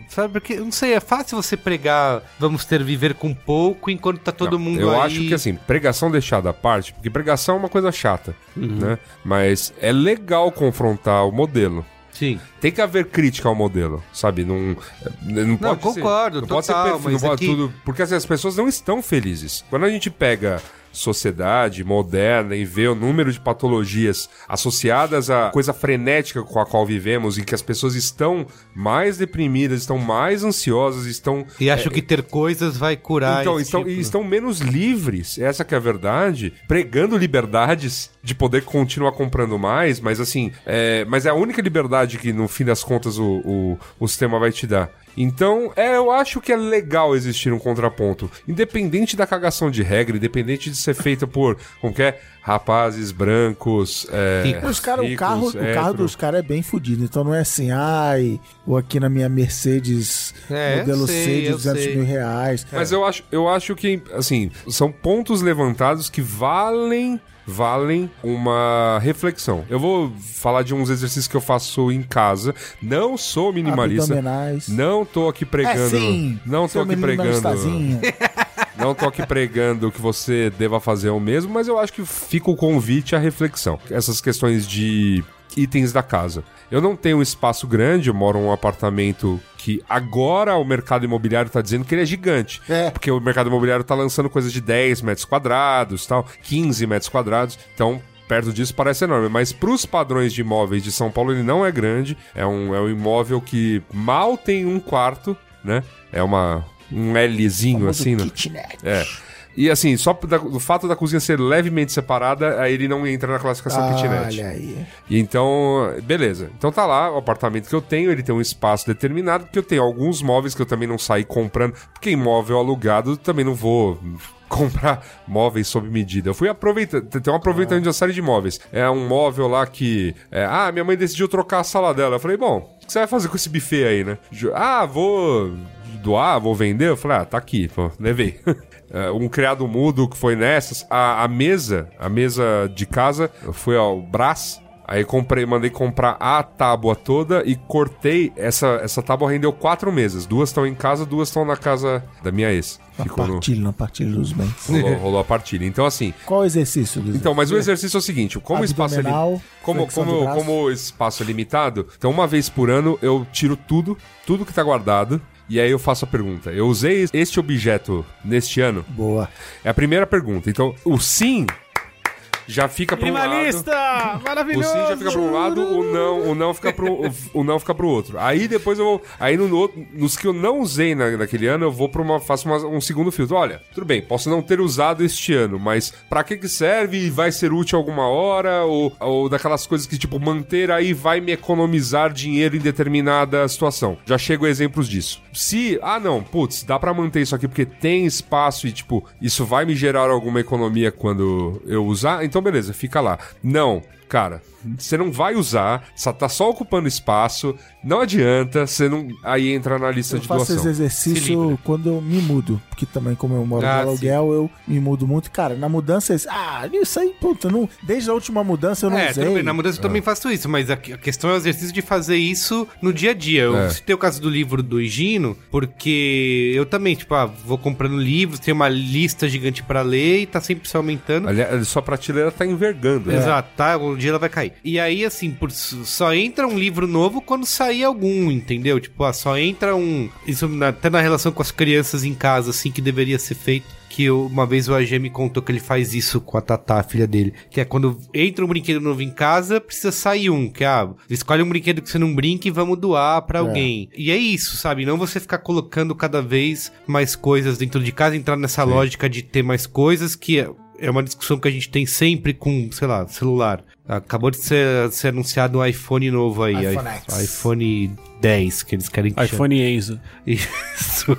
Sabe, porque, não sei, é fácil você pregar vamos ter viver com pouco enquanto tá todo Não, mundo Eu aí. acho que assim, pregação deixada à parte, porque pregação é uma coisa chata, né? Mas é legal confrontar o modelo. Sim. Tem que haver crítica ao modelo, sabe? Não, não, pode ser- concordo, não pode ser total, perfeito, não pode tudo, porque assim, as pessoas não estão felizes. Quando a gente pega sociedade moderna e vê o número de patologias associadas à coisa frenética com a qual vivemos, em que as pessoas estão mais deprimidas, estão mais ansiosas, estão E acho que ter coisas vai curar. então, estão, tipo. e estão menos livres, essa que é a verdade, pregando liberdades de poder continuar comprando mais, mas assim, é, mas é a única liberdade que no fim das contas o, o, o sistema vai te dar. Então, é, eu acho que é legal existir um contraponto, independente da cagação de regra, independente de ser feita por, como que é, rapazes brancos, é, Ricos. Os cara, o ricos, carro, o carro dos caras é bem fodido. Então não é assim, ai, vou aqui na minha Mercedes É, modelo sei, C de eu 200 sei. mil reais. Mas eu acho, eu acho que, assim, são pontos levantados que valem valem uma reflexão. Eu vou falar de uns exercícios que eu faço em casa. Não sou minimalista. Abdominais. Não tô aqui pregando. É sim, não tô seu aqui pregando. Não tô aqui pregando que você deva fazer o mesmo, mas eu acho que fica o convite à reflexão. Essas questões de itens da casa. Eu não tenho um espaço grande, eu moro num apartamento que agora o mercado imobiliário tá dizendo que ele é gigante. É. Porque o mercado imobiliário tá lançando coisas de 10 metros quadrados, tal, 15 metros quadrados. Então, perto disso parece enorme, mas pros padrões de imóveis de São Paulo ele não é grande. É um, é um imóvel que mal tem um quarto, né? É uma um Lzinho assim, né? Kitnet. É. E assim, só da- do fato da cozinha ser levemente separada, aí ele não entra na classificação kitnet. Olha aí. E então, beleza. Então tá lá, o apartamento que eu tenho, ele tem um espaço determinado, porque eu tenho alguns móveis que eu também não saí comprando, porque imóvel alugado também não vou comprar móveis sob medida. Eu fui aproveitando, tem um aproveitamento de uma série de móveis. É um móvel lá que, é, ah, minha mãe decidiu trocar a sala dela. Eu falei, bom, o que você vai fazer com esse buffet aí, né? Ah, vou doar, vou vender. Eu falei, ah, tá aqui, pô, levei. É, um criado mudo que foi nessas. A, a mesa, a mesa de casa, foi ao Brás. Aí comprei, mandei comprar a tábua toda e cortei. Essa, essa tábua rendeu quatro mesas. Duas estão em casa, duas estão na casa da minha ex. Ficou no, partilha, não partilha dos bens. rolou, rolou a partilha. Então, assim. Qual o exercício, Luiz? Então, mas o exercício é o seguinte: como o espaço é li- como, como, como o espaço é limitado, então uma vez por ano eu tiro tudo, tudo que tá guardado. E aí eu faço a pergunta: eu usei este objeto neste ano? Boa. É a primeira pergunta. Então, o sim já fica para um lado. Minimalista! O Maravilhoso! sim já fica para um lado, o não, o não fica pro, o, o não fica pro outro. Aí depois eu vou, aí no, outro- nos que eu não usei na, naquele ano, eu vou para uma faço uma- um segundo filtro. Olha, tudo bem, posso não ter usado este ano, mas para que que serve? e Vai ser útil alguma hora ou, ou daquelas coisas que tipo manter aí vai me economizar dinheiro em determinada situação. Já chego a exemplos disso. Se, ah não, putz, dá para manter isso aqui porque tem espaço e tipo, isso vai me gerar alguma economia quando eu usar, então beleza, fica lá. Não, cara, Você não vai usar, só tá só ocupando espaço, não adianta, você não. Aí entra na lista Eu de faço esse doação. Se exercício quando eu me mudo. Porque também, como eu moro Ah, no aluguel, eu me mudo muito. Cara, na mudança, esse- ah, isso aí, puta, não, desde a última mudança eu não É, usei. bem, na mudança eu também faço isso, mas a, a questão é o exercício de fazer isso no dia a dia. Eu É. citei o caso do livro do Higino, porque eu também, tipo, ah, vou comprando livros, tem uma lista gigante pra ler e tá sempre se aumentando. Aliás, sua prateleira tá envergando. né? Exato, tá? Um dia ela vai cair. E aí, assim, por- só entra um livro novo quando sair algum, entendeu? Tipo, ah, só entra um. Isso na- até na relação com as crianças em casa, assim, que deveria ser feito. Que eu- uma vez o AG me contou que ele faz isso com a Tatá, a filha dele. Que é quando entra um brinquedo novo em casa, precisa sair um. Que ah, escolhe um brinquedo que você não brinca e vamos doar pra alguém. E é isso, sabe? Não você ficar colocando cada vez mais coisas dentro de casa, entrar nessa lógica de ter mais coisas que. é- é uma discussão que a gente tem sempre com, sei lá, celular. Acabou de ser, ser anunciado um iPhone novo aí. iPhone i- X. iPhone 10, que eles querem que chame. iPhone Enzo. Isso.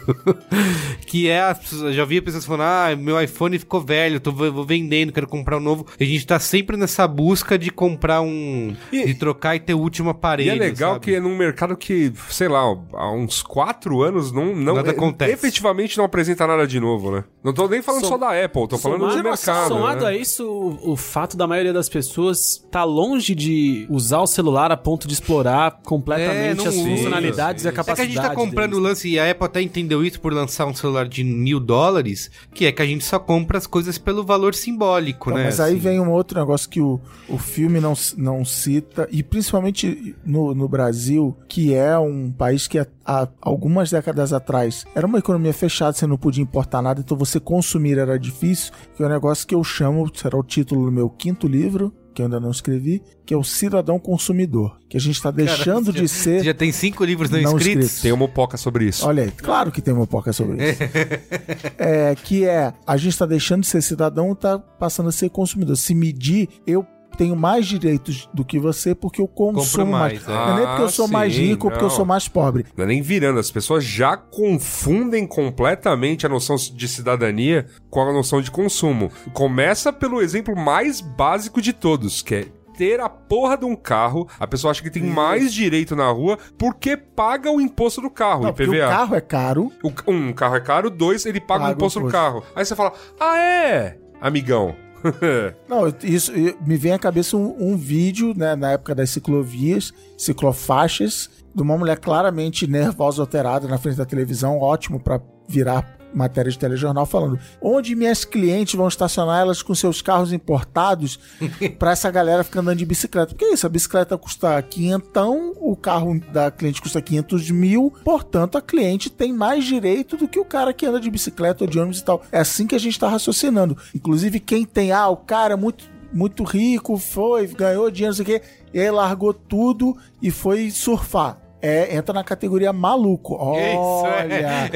que é, as pessoas- eu já vi pessoas falando, ah, meu iPhone ficou velho, tô vou vendendo, quero comprar um novo. E a gente tá sempre nessa busca de comprar um, E- de trocar e ter o último E aparelho. é legal sabe? que é num mercado que, sei lá, há uns quatro anos não, não Nada e- acontece. efetivamente não apresenta nada de novo, né? Não tô nem falando Som- só da Apple, tô falando de mercado. somado né? a isso, o, o fato da maioria das pessoas tá longe de usar o celular a ponto de explorar completamente É, as usa, funcionalidades e a É que a capacidade. gente tá comprando o lance, e a Apple até entendeu isso por lançar um celular de mil dólares, que é que a gente só compra as coisas pelo valor simbólico, Então, né? mas aí assim. vem um outro negócio que o, o filme não, não cita, e principalmente no, no Brasil, que é um país que há, há algumas décadas atrás era uma economia fechada, você não podia importar nada, então você consumir era difícil, que é um negócio que eu chamo, será o título do meu quinto livro, que eu ainda não escrevi, que é o Cidadão Consumidor, que a gente está deixando você de ser... Já tem cinco livros não, Não escritos? escritos. Tem uma poca sobre isso. Olha aí, claro que tem uma poca sobre isso. é, que é, a gente está deixando de ser cidadão e tá passando a ser consumidor. Se medir, eu tenho mais direitos do que você porque eu consumo mais. mais, é. Não é nem porque eu sou Ah, mais sim, rico ou porque eu sou mais pobre. Não é nem virando, as pessoas já confundem completamente a noção de cidadania com a noção de consumo. Começa pelo exemplo mais básico de todos, que é ter a porra de um carro, a pessoa acha que tem mais direito na rua porque paga o imposto do carro, Não, o porque o IPVA. carro é caro. O- um, carro é caro, dois, ele paga, Paga o imposto o do carro. Aí você fala, ah é, amigão. Não, isso me vem à cabeça um, um vídeo, né, na época das ciclovias, ciclofaixas, de uma mulher claramente nervosa, alterada na frente da televisão, ótimo pra virar matéria de telejornal falando onde minhas clientes vão estacionar elas com seus carros importados pra essa galera ficar andando de bicicleta. Porque é isso, a bicicleta custa quinhentão, o carro da cliente custa 500 mil, portanto a cliente tem mais direito do que o cara que anda de bicicleta ou de ônibus e tal. É assim que a gente tá raciocinando. Inclusive quem tem, ah, o cara é muito muito rico, foi, ganhou dinheiro, não sei o quê, e aí largou tudo e foi surfar. É, entra na categoria maluco. Isso, Olha,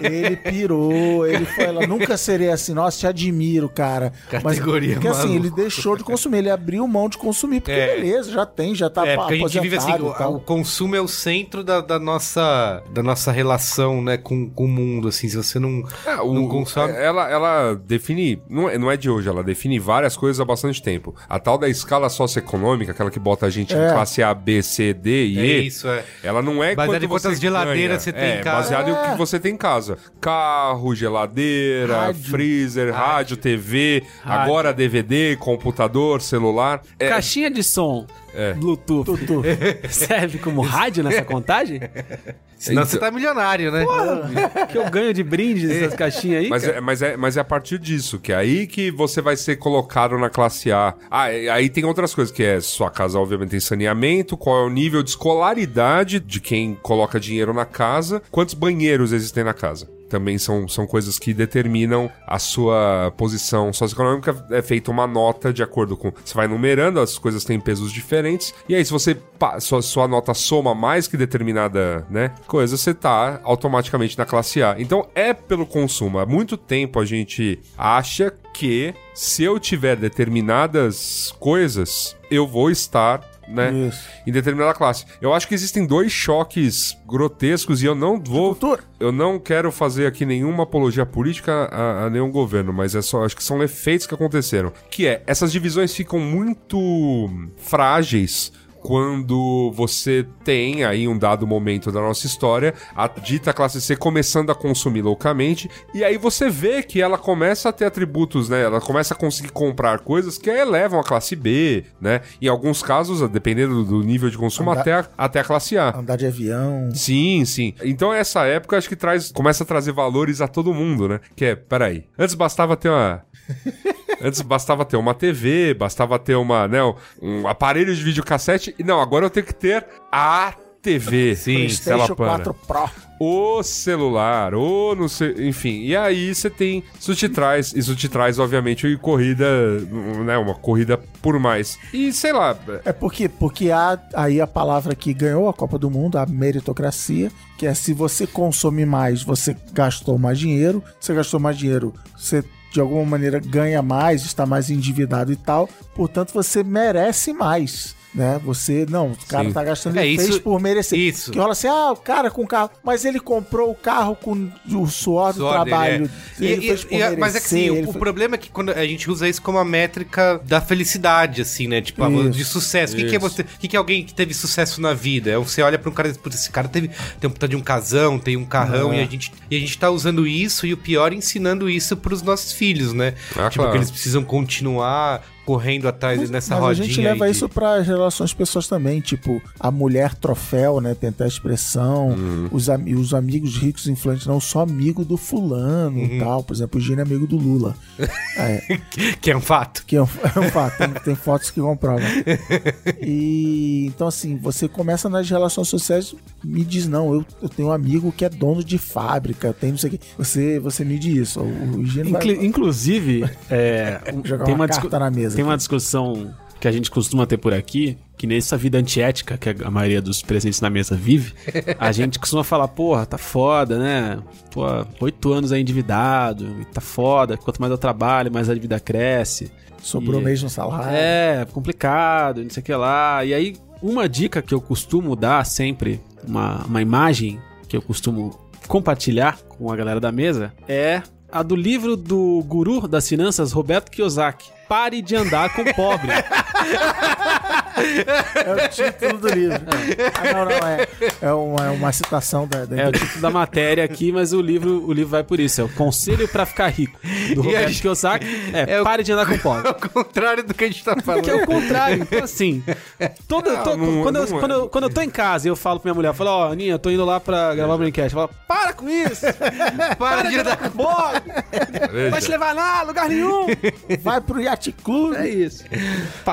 ele pirou, ele foi lá. Nunca serei assim, nossa, te admiro, cara. Categoria Porque assim, maluco. ele deixou de consumir, ele abriu mão de consumir, porque É. beleza, já tem, já tá É, porque a gente vive assim, o, o consumo é o centro da, da nossa, da nossa relação, né, com, com o mundo, assim, se você não, Ah, o- não consome... Ela, ela define, não é, não é de hoje, ela define várias coisas há bastante tempo. A tal da escala socioeconômica, aquela que bota a gente É. em classe A, B, C, D e É E, isso, é. Ela não é Baseado quanto em quantas você geladeiras ganha. você tem é, em casa. baseado em o que você tem em casa. Carro, geladeira, Rádio. freezer, rádio, TV, agora DVD, computador, celular. É, Caixinha de som É. Bluetooth Tutu. serve como rádio nessa contagem? Senão Então- você tá milionário, né? que eu ganho de brinde dessas caixinhas aí? Mas é, mas, é, mas é a partir disso, que é aí que você vai ser colocado na classe A. Ah, aí tem outras coisas, que é sua casa, obviamente, tem saneamento, qual é o nível de escolaridade de quem coloca dinheiro na casa, quantos banheiros existem na casa. Também são, são coisas que determinam a sua posição socioeconômica. É feita uma nota de acordo com. Você vai numerando, as coisas têm pesos diferentes. E aí, se você. Sua, sua nota soma mais que determinada né, coisa, você tá automaticamente na classe A. Então é pelo consumo. Há muito tempo a gente acha que se eu tiver determinadas coisas, eu vou estar né? Isso. Em determinada classe. Eu acho que existem dois choques grotescos e eu não vou. Eu não quero fazer aqui nenhuma apologia política a, a nenhum governo, mas é só, acho que são efeitos que aconteceram. Que é, essas divisões ficam muito frágeis quando você tem aí um dado momento da nossa história, a dita classe C começando a consumir loucamente, e aí você vê que ela começa a ter atributos, né? Ela começa a conseguir comprar coisas que elevam a classe B, né? Em alguns casos, dependendo do nível de consumo, Andar- até a, até a classe A. Andar de avião. Sim, sim. Então essa época acho que traz, começa a trazer valores a todo mundo, né? Que é, peraí, antes bastava ter uma Antes bastava ter uma TV, bastava ter uma, né, um aparelho de videocassete. Não, agora eu tenho que ter a TV. Sim, PlayStation plana. 4 Pro. O celular, ou não sei, enfim. E aí você tem, isso te traz, isso te traz obviamente corrida, né, uma corrida por mais. E sei lá, É porque, porque há aí a palavra que ganhou a Copa do Mundo, a meritocracia, que é se você consome mais, você gastou mais dinheiro. Se gastou mais dinheiro, você de alguma maneira ganha mais, está mais endividado e tal. Portanto, você merece mais. Né? Você, não, o cara Sim. tá gastando, É, ele isso- fez por merecer. isso. Que rola assim, ah, o cara com carro, mas ele comprou o carro com o suor do Suor dele, trabalho. é. Ele E- fez por e- merecer. mas é que assim, o, o fez- problema é que quando a gente usa isso como a métrica da felicidade, assim, né? Tipo, a- Isso. de sucesso. O que, que é você. O que, que é alguém que teve sucesso na vida? É, Você olha pra um cara e diz, "Putz, esse cara teve, tem um puta de um casão, tem um carrão, É. e, a gente, e a gente tá usando isso, e o pior, ensinando isso pros nossos filhos, né? Ah, tipo, claro. que eles precisam continuar correndo atrás nessa Mas rodinha. a gente leva aí de- isso para as relações pessoas também, tipo, a mulher troféu, né? Tentar a expressão, Uhum. os, ami- os amigos ricos influentes, não só amigo do fulano Uhum. e tal. Por exemplo, o Gino é amigo do Lula. É, Que é um fato. que é um, é um fato, tem, tem fotos que comprovam. E então, assim, você começa nas relações sociais, me diz, não, eu, eu tenho um amigo que é dono de fábrica, eu tenho não sei o que. Você, você mide isso. O, o Gino vai- Inclu- inclusive, é, Jogar tem, uma uma discu- carta na mesa tem uma discussão que a gente costuma ter por aqui, que nessa vida antiética que a maioria dos presentes na mesa vive, a gente costuma falar, porra, tá foda, né? Pô, oito anos aí endividado, tá foda, quanto mais eu trabalho, mais a dívida cresce. sobrou E- mesmo salário. É, complicado, não sei o que lá. E aí, uma dica que eu costumo dar sempre, uma, uma imagem que eu costumo compartilhar com a galera da mesa, é a do livro do guru das finanças, Roberto Kiyosaki. Pare de andar com pobre. É o título do livro. Ah, não, não, é, é, uma, é uma citação da, da É o título da matéria aqui, mas o livro, o livro vai por isso. É o Conselho pra Ficar Rico, do Roberto gente- Kiyosaki. É, é o- pare de andar com pobre. Ao contrário do que a gente tá falando. Que é o contrário. Então, assim, toda, Não, to- não- quando, eu, não é. quando, eu, quando eu tô em casa e eu falo pra minha mulher, eu falo, ó, Aninha, eu tô indo lá pra gravar o Braincast. Ela fala, para com isso! Para de andar com pobre! Não vai te levar lá, lugar nenhum! Vai pro Yacht Club. É isso.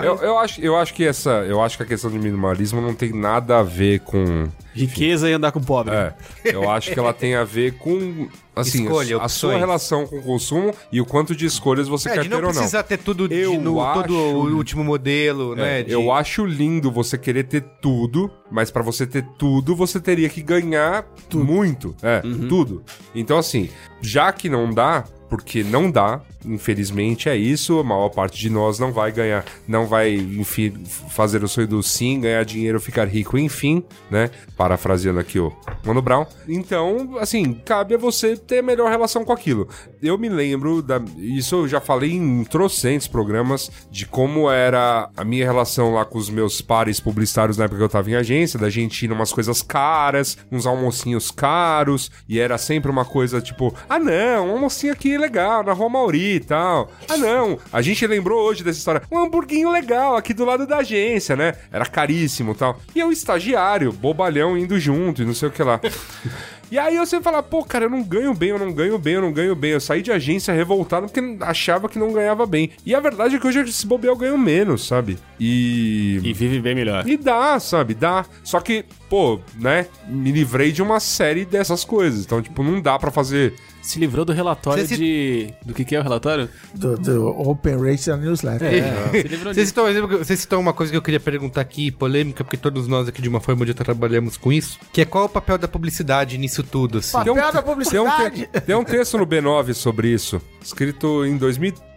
Eu, eu acho, eu acho que essa, eu acho que a questão do minimalismo não tem nada a ver com Riqueza e andar com pobre. É, eu acho que ela tem a ver com assim, Escolha, a, a sua relação com o consumo e o quanto de escolhas você É, quer de ter não ou não. precisar ter tudo de, Eu no, acho- todo o último modelo, né? É, de- Eu acho lindo você querer ter tudo, mas pra você ter tudo, você teria que ganhar muito. É, tudo. Então, assim, já que não dá, porque não dá, infelizmente é isso, a maior parte de nós não vai ganhar, não vai, enfim, fazer o sonho do sim, ganhar dinheiro, ficar rico, enfim, né? Parafraseando aqui o Mano Brown. Então, assim, cabe a você ter a melhor relação com aquilo. Eu me lembro, da, isso eu já falei em trocentos programas, de como era a minha relação lá com os meus pares publicitários na época que eu tava em agência, da gente ir numas coisas caras, uns almocinhos caros, e era sempre uma coisa tipo, ah não, um almocinho aqui legal, na Rua Mauri e tal. Ah não, a gente lembrou hoje dessa história, um hamburguinho legal aqui do lado da agência, né? Era caríssimo e tal. E eu, estagiário, bobalhão, indo junto e não sei o que lá. E aí eu sempre falava, pô, cara, eu não ganho bem, eu não ganho bem, eu não ganho bem. Eu saí de agência revoltado porque achava que não ganhava bem. E a verdade é que hoje esse bobear eu ganho menos, sabe? E. E vive bem melhor. E dá, sabe? Dá. Só que, pô, né? Me livrei de uma série dessas coisas. Então, tipo, não dá pra fazer. Se livrou do relatório se- de... Do que que é o relatório? Do, do Open Race and Newsletter. É, se livrou Você citou, você citou uma coisa que eu queria perguntar aqui, polêmica, porque todos nós aqui de uma forma ou de outra trabalhamos com isso, que é qual é o papel da publicidade nisso tudo, assim? Papel Tem um- da Tem um, publicidade. te- tem um texto no B9 sobre isso, escrito em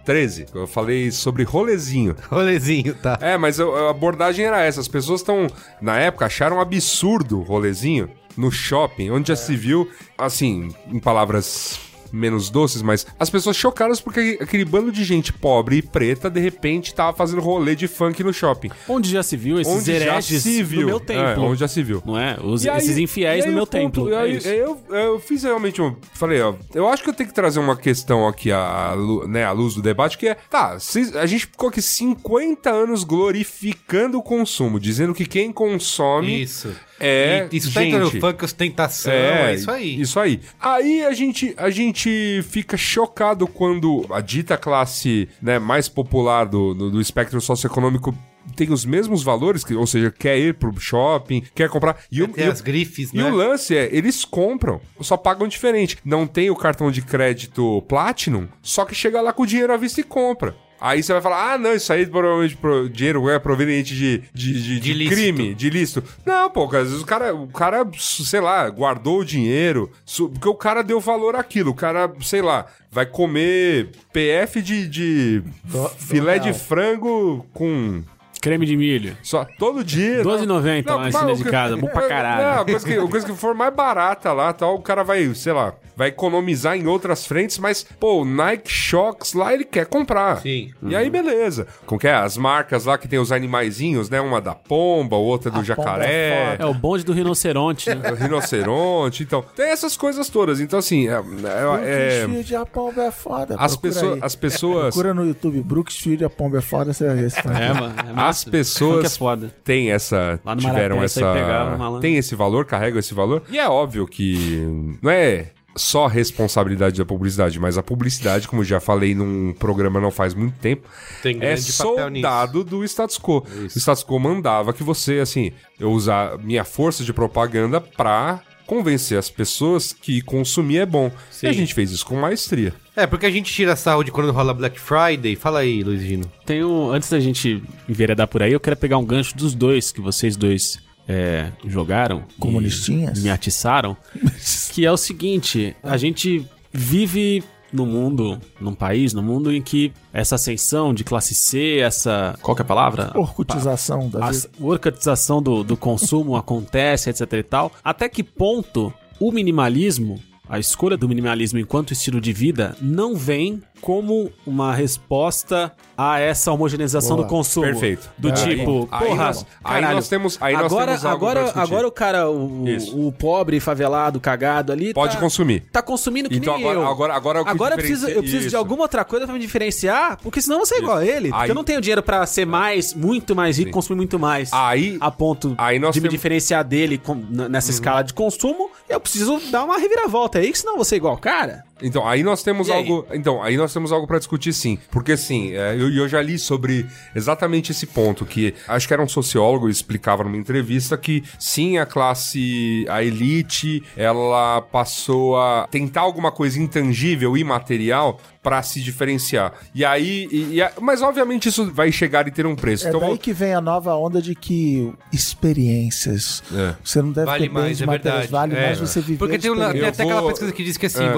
13. Eu falei sobre rolezinho. Rolezinho, tá. É, mas a a abordagem era essa. As pessoas estão, na época, acharam um absurdo o rolezinho no shopping, onde já se viu, assim, em palavras menos doces, mas as pessoas chocadas porque aquele bando de gente pobre e preta, de repente, tava fazendo rolê de funk no shopping. Onde já se viu esses Onde hereges se viu. no meu É, templo. onde já se viu. Não é? Os- aí- esses infiéis no meu ponto- templo. e É isso. eu, eu fiz realmente um. Falei, ó, eu acho que eu tenho que trazer uma questão aqui à, né, à luz do debate, que é. Tá, se- a gente ficou aqui 50 anos glorificando o consumo, dizendo que quem consome. Isso. É, E isso tá gente. funk, ostentação, é, isso aí. Isso aí. Aí a gente, a gente fica chocado quando a dita classe né, mais popular do, do, do espectro socioeconômico tem os mesmos valores, que, ou seja, quer ir pro shopping, quer comprar. E, o- Tem e as grifes, e né? o lance é, eles compram, só pagam diferente. Não tem o cartão de crédito Platinum, só que chega lá com o dinheiro à vista e compra. Aí você vai falar, ah, não, isso aí provavelmente pro, dinheiro é proveniente de, de, de, de De crime, de lícito. Não, pô, às vezes o cara, o cara, sei lá, guardou o dinheiro, porque o cara deu valor àquilo. O cara, sei lá, vai comer PF de, de Do- filé do de frango com Creme de milho. só todo dia. 12,90 lá na esquina o de casa, bom pra caralho. Não, a coisa que, a coisa que for mais barata lá, tal, o cara vai, sei lá, vai economizar em outras frentes, mas, pô, o Nike Shox lá ele quer comprar. Sim. E aí, beleza. Como que é? As marcas lá que tem os animaizinhos, né? Uma da pomba, outra do A pomba jacaré. é É o bonde do rinoceronte, né? o Rinoceronte, então. Tem essas coisas todas. Então, assim, é, é- é- a pomba é foda. as, pessoas, aí. as pessoas. Procura no YouTube, Brookfield a pomba é foda, você vai ver. É, mano. É As pessoas é foda. têm essa. Lá no tiveram aí essa. pegava, malandro. tem esse valor, carregam esse valor. E é óbvio que não é só responsabilidade da publicidade, mas a publicidade, como já falei num programa não faz muito tempo, Tem é soldado do status quo. O status quo mandava que você, assim, eu usar minha força de propaganda pra convencer as pessoas que consumir é bom. E a gente fez isso com maestria. É, porque a gente tira sarro de quando rola Black Friday. Fala aí, Luizino. Tenho, antes da gente enveredar por aí, eu quero pegar um gancho dos dois que vocês dois é, jogaram. Comunistinhas? Me atiçaram. que é o seguinte: a gente vive no mundo, num país, no mundo em que essa ascensão de classe C, essa. Qual que é a palavra? Orcutização da a vida. orcatização do, do consumo acontece, etc e tal. Até que ponto o minimalismo, a escolha do minimalismo enquanto estilo de vida, não vem como uma resposta a essa homogeneização Boa. do consumo. Perfeito. Do Aí- tipo, aí porra, nós- aí caralho, nós temos- aí nós agora, temos algo pra agora, discutir. agora o cara, o, o pobre, favelado, cagado ali, Pode tá, consumir. tá consumindo que Então nem agora- eu. agora- agora é o que Agora eu preciso, diferencia- eu preciso de isso. alguma outra coisa pra me diferenciar, porque senão eu vou ser igual a ele. Porque Aí- eu não tenho dinheiro pra ser mais, muito mais rico, consumir muito mais. Aí- a ponto aí nós de me temos- Uhum. diferenciar dele com- nessa escala de consumo, eu preciso dar uma reviravolta aí, que senão eu vou ser igual, cara. Então, aí nós temos E aí? algo. Então, aí nós temos algo pra discutir sim. Porque assim, eu, eu já li sobre exatamente esse ponto, que acho que era um sociólogo que explicava numa entrevista que sim, a classe, a elite, ela passou a tentar alguma coisa intangível, imaterial, pra se diferenciar. E aí. e- e mas obviamente isso vai chegar e ter um preço. É então, daí que vem a nova onda de que experiências. É. Você não deve Vale ter bens mais, é materiais, verdade. vale É. mais você viver Porque tem, um- experiências. tem até aquela vou- pesquisa que diz que assim, É.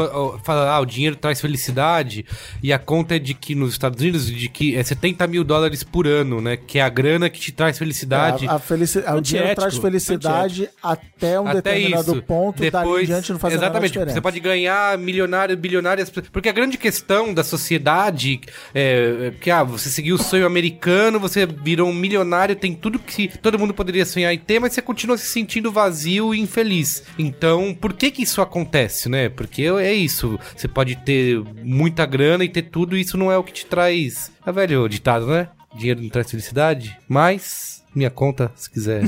fala, ah, o dinheiro traz felicidade, e a conta é de que nos Estados Unidos, de que é 70 mil dólares por ano, né? Que é a grana que te traz felicidade. É, a, a felici- o dinheiro traz felicidade até um Até determinado isso. ponto, dali em diante não faz Exatamente. Você pode ganhar milionário, bilionárias. Porque a grande questão da sociedade é, é que ah, você seguiu o sonho americano, você virou um milionário, tem tudo que todo mundo poderia sonhar e ter, mas você continua se sentindo vazio e infeliz. Então, por que que isso acontece, né? Porque é isso. Você pode ter muita grana e ter tudo, e isso não é o que te traz. É velho ditado, né? Dinheiro não traz felicidade, mas minha conta, se quiser.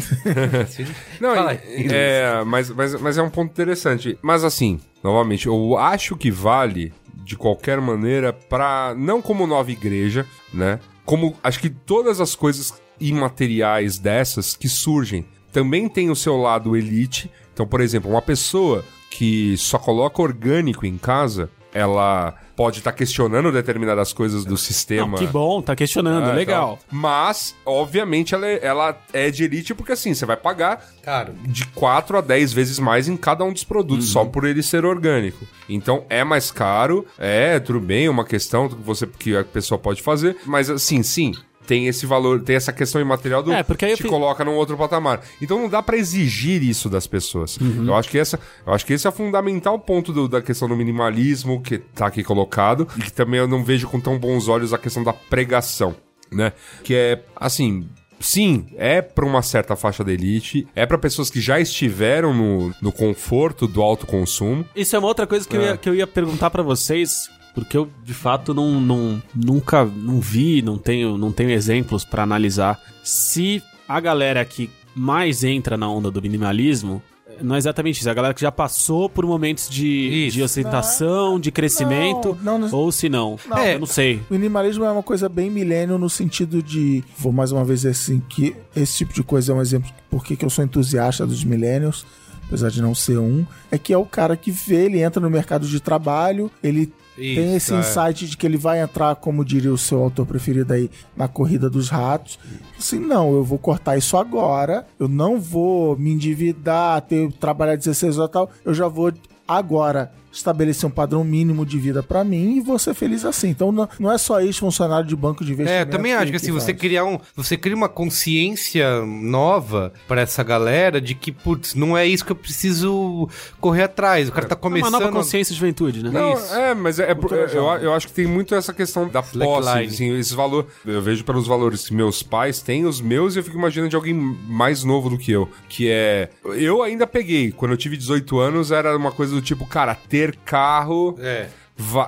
Não, Fala é, mas, mas, mas é um ponto interessante. Mas assim, novamente, eu acho que vale de qualquer maneira pra. Não como nova igreja, né? Como acho que todas as coisas imateriais dessas que surgem também tem o seu lado elite. Então, por exemplo, uma pessoa que só coloca orgânico em casa, ela pode estar questionando determinadas coisas do sistema. Não, que bom, tá questionando, É, legal. tal. Mas, obviamente, ela é, ela é de elite porque assim, você vai pagar Caro. de 4 a 10 vezes mais em cada um dos produtos, só por ele ser orgânico. Então é mais caro, é, tudo bem, é uma questão que você que a pessoa pode fazer, mas assim, sim. Tem esse valor, tem essa questão imaterial do É, porque aí eu te fi- coloca num outro patamar. Então não dá pra exigir isso das pessoas. Uhum. Eu acho que essa, eu acho que esse é o fundamental ponto do- da questão do minimalismo que tá aqui colocado e que também eu não vejo com tão bons olhos a questão da pregação, né? Que é assim, Sim, é pra uma certa faixa da elite, é pra pessoas que já estiveram no, no conforto do alto consumo. Isso é uma outra coisa que, eu, É. ia, que eu ia perguntar pra vocês, porque eu de fato não, não nunca não vi, não tenho, não tenho exemplos pra analisar se a galera que mais entra na onda do minimalismo não é exatamente isso, é a galera que já passou por momentos de, Isso. de ostentação, de crescimento, Não, não- ou se não. Não. É, eu não sei. O minimalismo é uma coisa bem milênio no sentido de, vou mais uma vez dizer assim, que esse tipo de coisa é um exemplo por que que eu sou entusiasta dos millennials, apesar de não ser um, é que é o cara que vê, ele entra no mercado de trabalho, ele tem esse Isso, é. insight de que ele vai entrar, como diria o seu autor preferido aí, na corrida dos ratos. Assim, não, eu vou cortar isso agora, eu não vou me endividar, ter, trabalhar 16 horas e tal, eu já vou agora estabelecer um padrão mínimo de vida pra mim e vou ser feliz assim. Então não, não é só isso, funcionário de banco de É, investimento. eu também acho que assim, você criar um. Você cria uma consciência nova pra essa galera de que, putz, não é isso que eu preciso correr atrás. O cara tá É uma começando. nova consciência de juventude, né? Não, Isso. é, mas é, é Cultura eu, eu acho que tem muito essa questão da posse, assim, esse valor. Eu vejo pelos valores que meus pais têm, os meus, e eu fico imaginando de alguém mais novo do que eu. Que é. Eu ainda peguei. Quando eu tive 18 anos, era uma coisa do tipo, cara, ter carro É.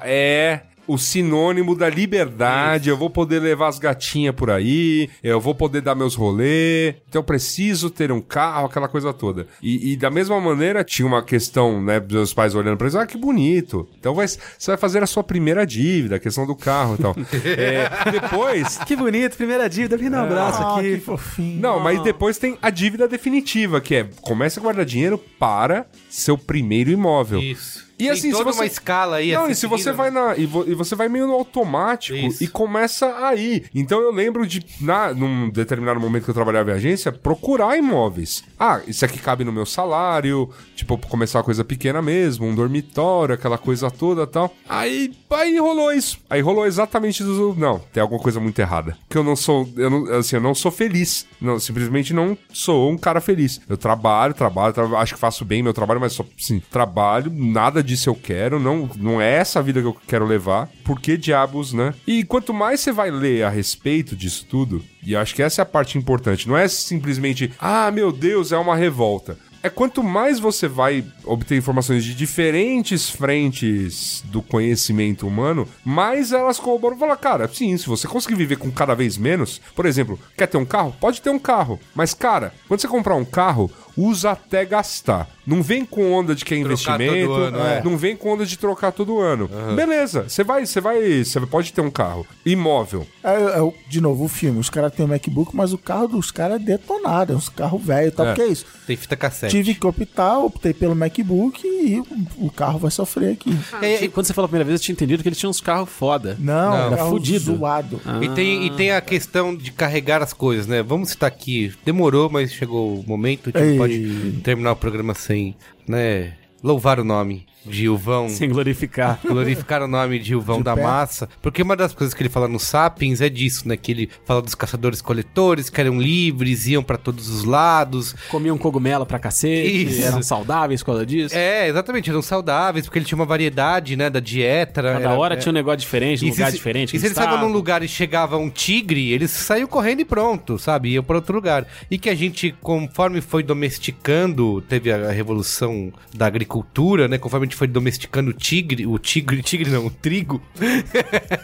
é. O sinônimo da liberdade, eu vou poder levar as gatinhas por aí, eu vou poder dar meus rolê, então eu preciso ter um carro, aquela coisa toda. E, e da mesma maneira, tinha uma questão, né, dos meus pais olhando pra eles, ah, que bonito. Então vai, você vai fazer a sua primeira dívida, a questão do carro e tal. É, depois, Que bonito, primeira dívida, dar um abraço Ah, que aqui. fofinho. não, mas depois tem a dívida definitiva, que é comece a guardar dinheiro para seu primeiro imóvel. Isso. E Tem assim, se toda você- uma escala aí. Não, e se você seguida, vai né? na. E, vo- e você vai meio no automático Isso. e começa aí. Então eu lembro de, na, num determinado momento que eu trabalhava em agência, procurar imóveis. Ah, isso aqui cabe no meu salário, tipo, começar uma coisa pequena mesmo, um dormitório, aquela coisa toda e tal. Aí, aí rolou isso. Aí rolou exatamente do. Não, tem alguma coisa muito errada. Que eu não sou. Eu não, assim, eu não sou feliz. Não, simplesmente não sou um cara feliz. Eu trabalho, trabalho, trabalho acho que faço bem meu trabalho, mas só, sim, trabalho, nada disso eu quero, não, não é essa a vida que eu quero levar. Por que diabos, né? E quanto mais você vai ler a respeito disso tudo, e acho que essa é a parte importante, não é simplesmente, ah, meu Deus, é uma revolta. É quanto mais você vai obter informações de diferentes frentes do conhecimento humano, mais elas corroboram falam, cara, sim, se você conseguir viver com cada vez menos, por exemplo, quer ter um carro? Pode ter um carro. Mas, cara, quando você comprar um carro, usa até gastar. Não vem com onda de que é Trocar investimento, ano, é. não vem com onda de trocar todo ano. Beleza, você vai, você vai, você pode ter um carro. Imóvel. É, é o- de novo, o filme. Os caras têm um MacBook, mas o carro dos caras é detonado. É uns carros velhos e tal. É. Porque é isso. Tem fita cassete. Tive que optar, optei pelo MacBook e o, o carro vai sofrer aqui. É, e quando você falou a primeira vez, eu tinha entendido que eles tinham uns carros foda. Não, Não. era Era fudido. zoado. E tem, e tem a questão de carregar as coisas, né? Vamos citar aqui. Demorou, mas chegou o momento. Ei. Terminar o programa sem, né? Louvar o nome de Ilvão. Sem glorificar. Glorificar o nome de Ilvão De da pé. Massa. Porque uma das coisas que ele fala no Sapiens é disso, né? Que ele fala dos caçadores-coletores que eram livres, iam pra todos os lados. Comiam cogumelo pra cacete, Isso. eram saudáveis por causa disso. É, exatamente, eram saudáveis, porque ele tinha uma variedade, né, da dieta. Cada era- hora é- tinha um negócio diferente, um E lugar se- diferente. E que se eles estava. estavam num lugar e chegava um tigre, eles saíam correndo e pronto, sabe? Iam para outro lugar. E que a gente, conforme foi domesticando, teve a revolução da agricultura, né? Conforme a gente foi domesticando o tigre, o tigre, tigre não, o trigo.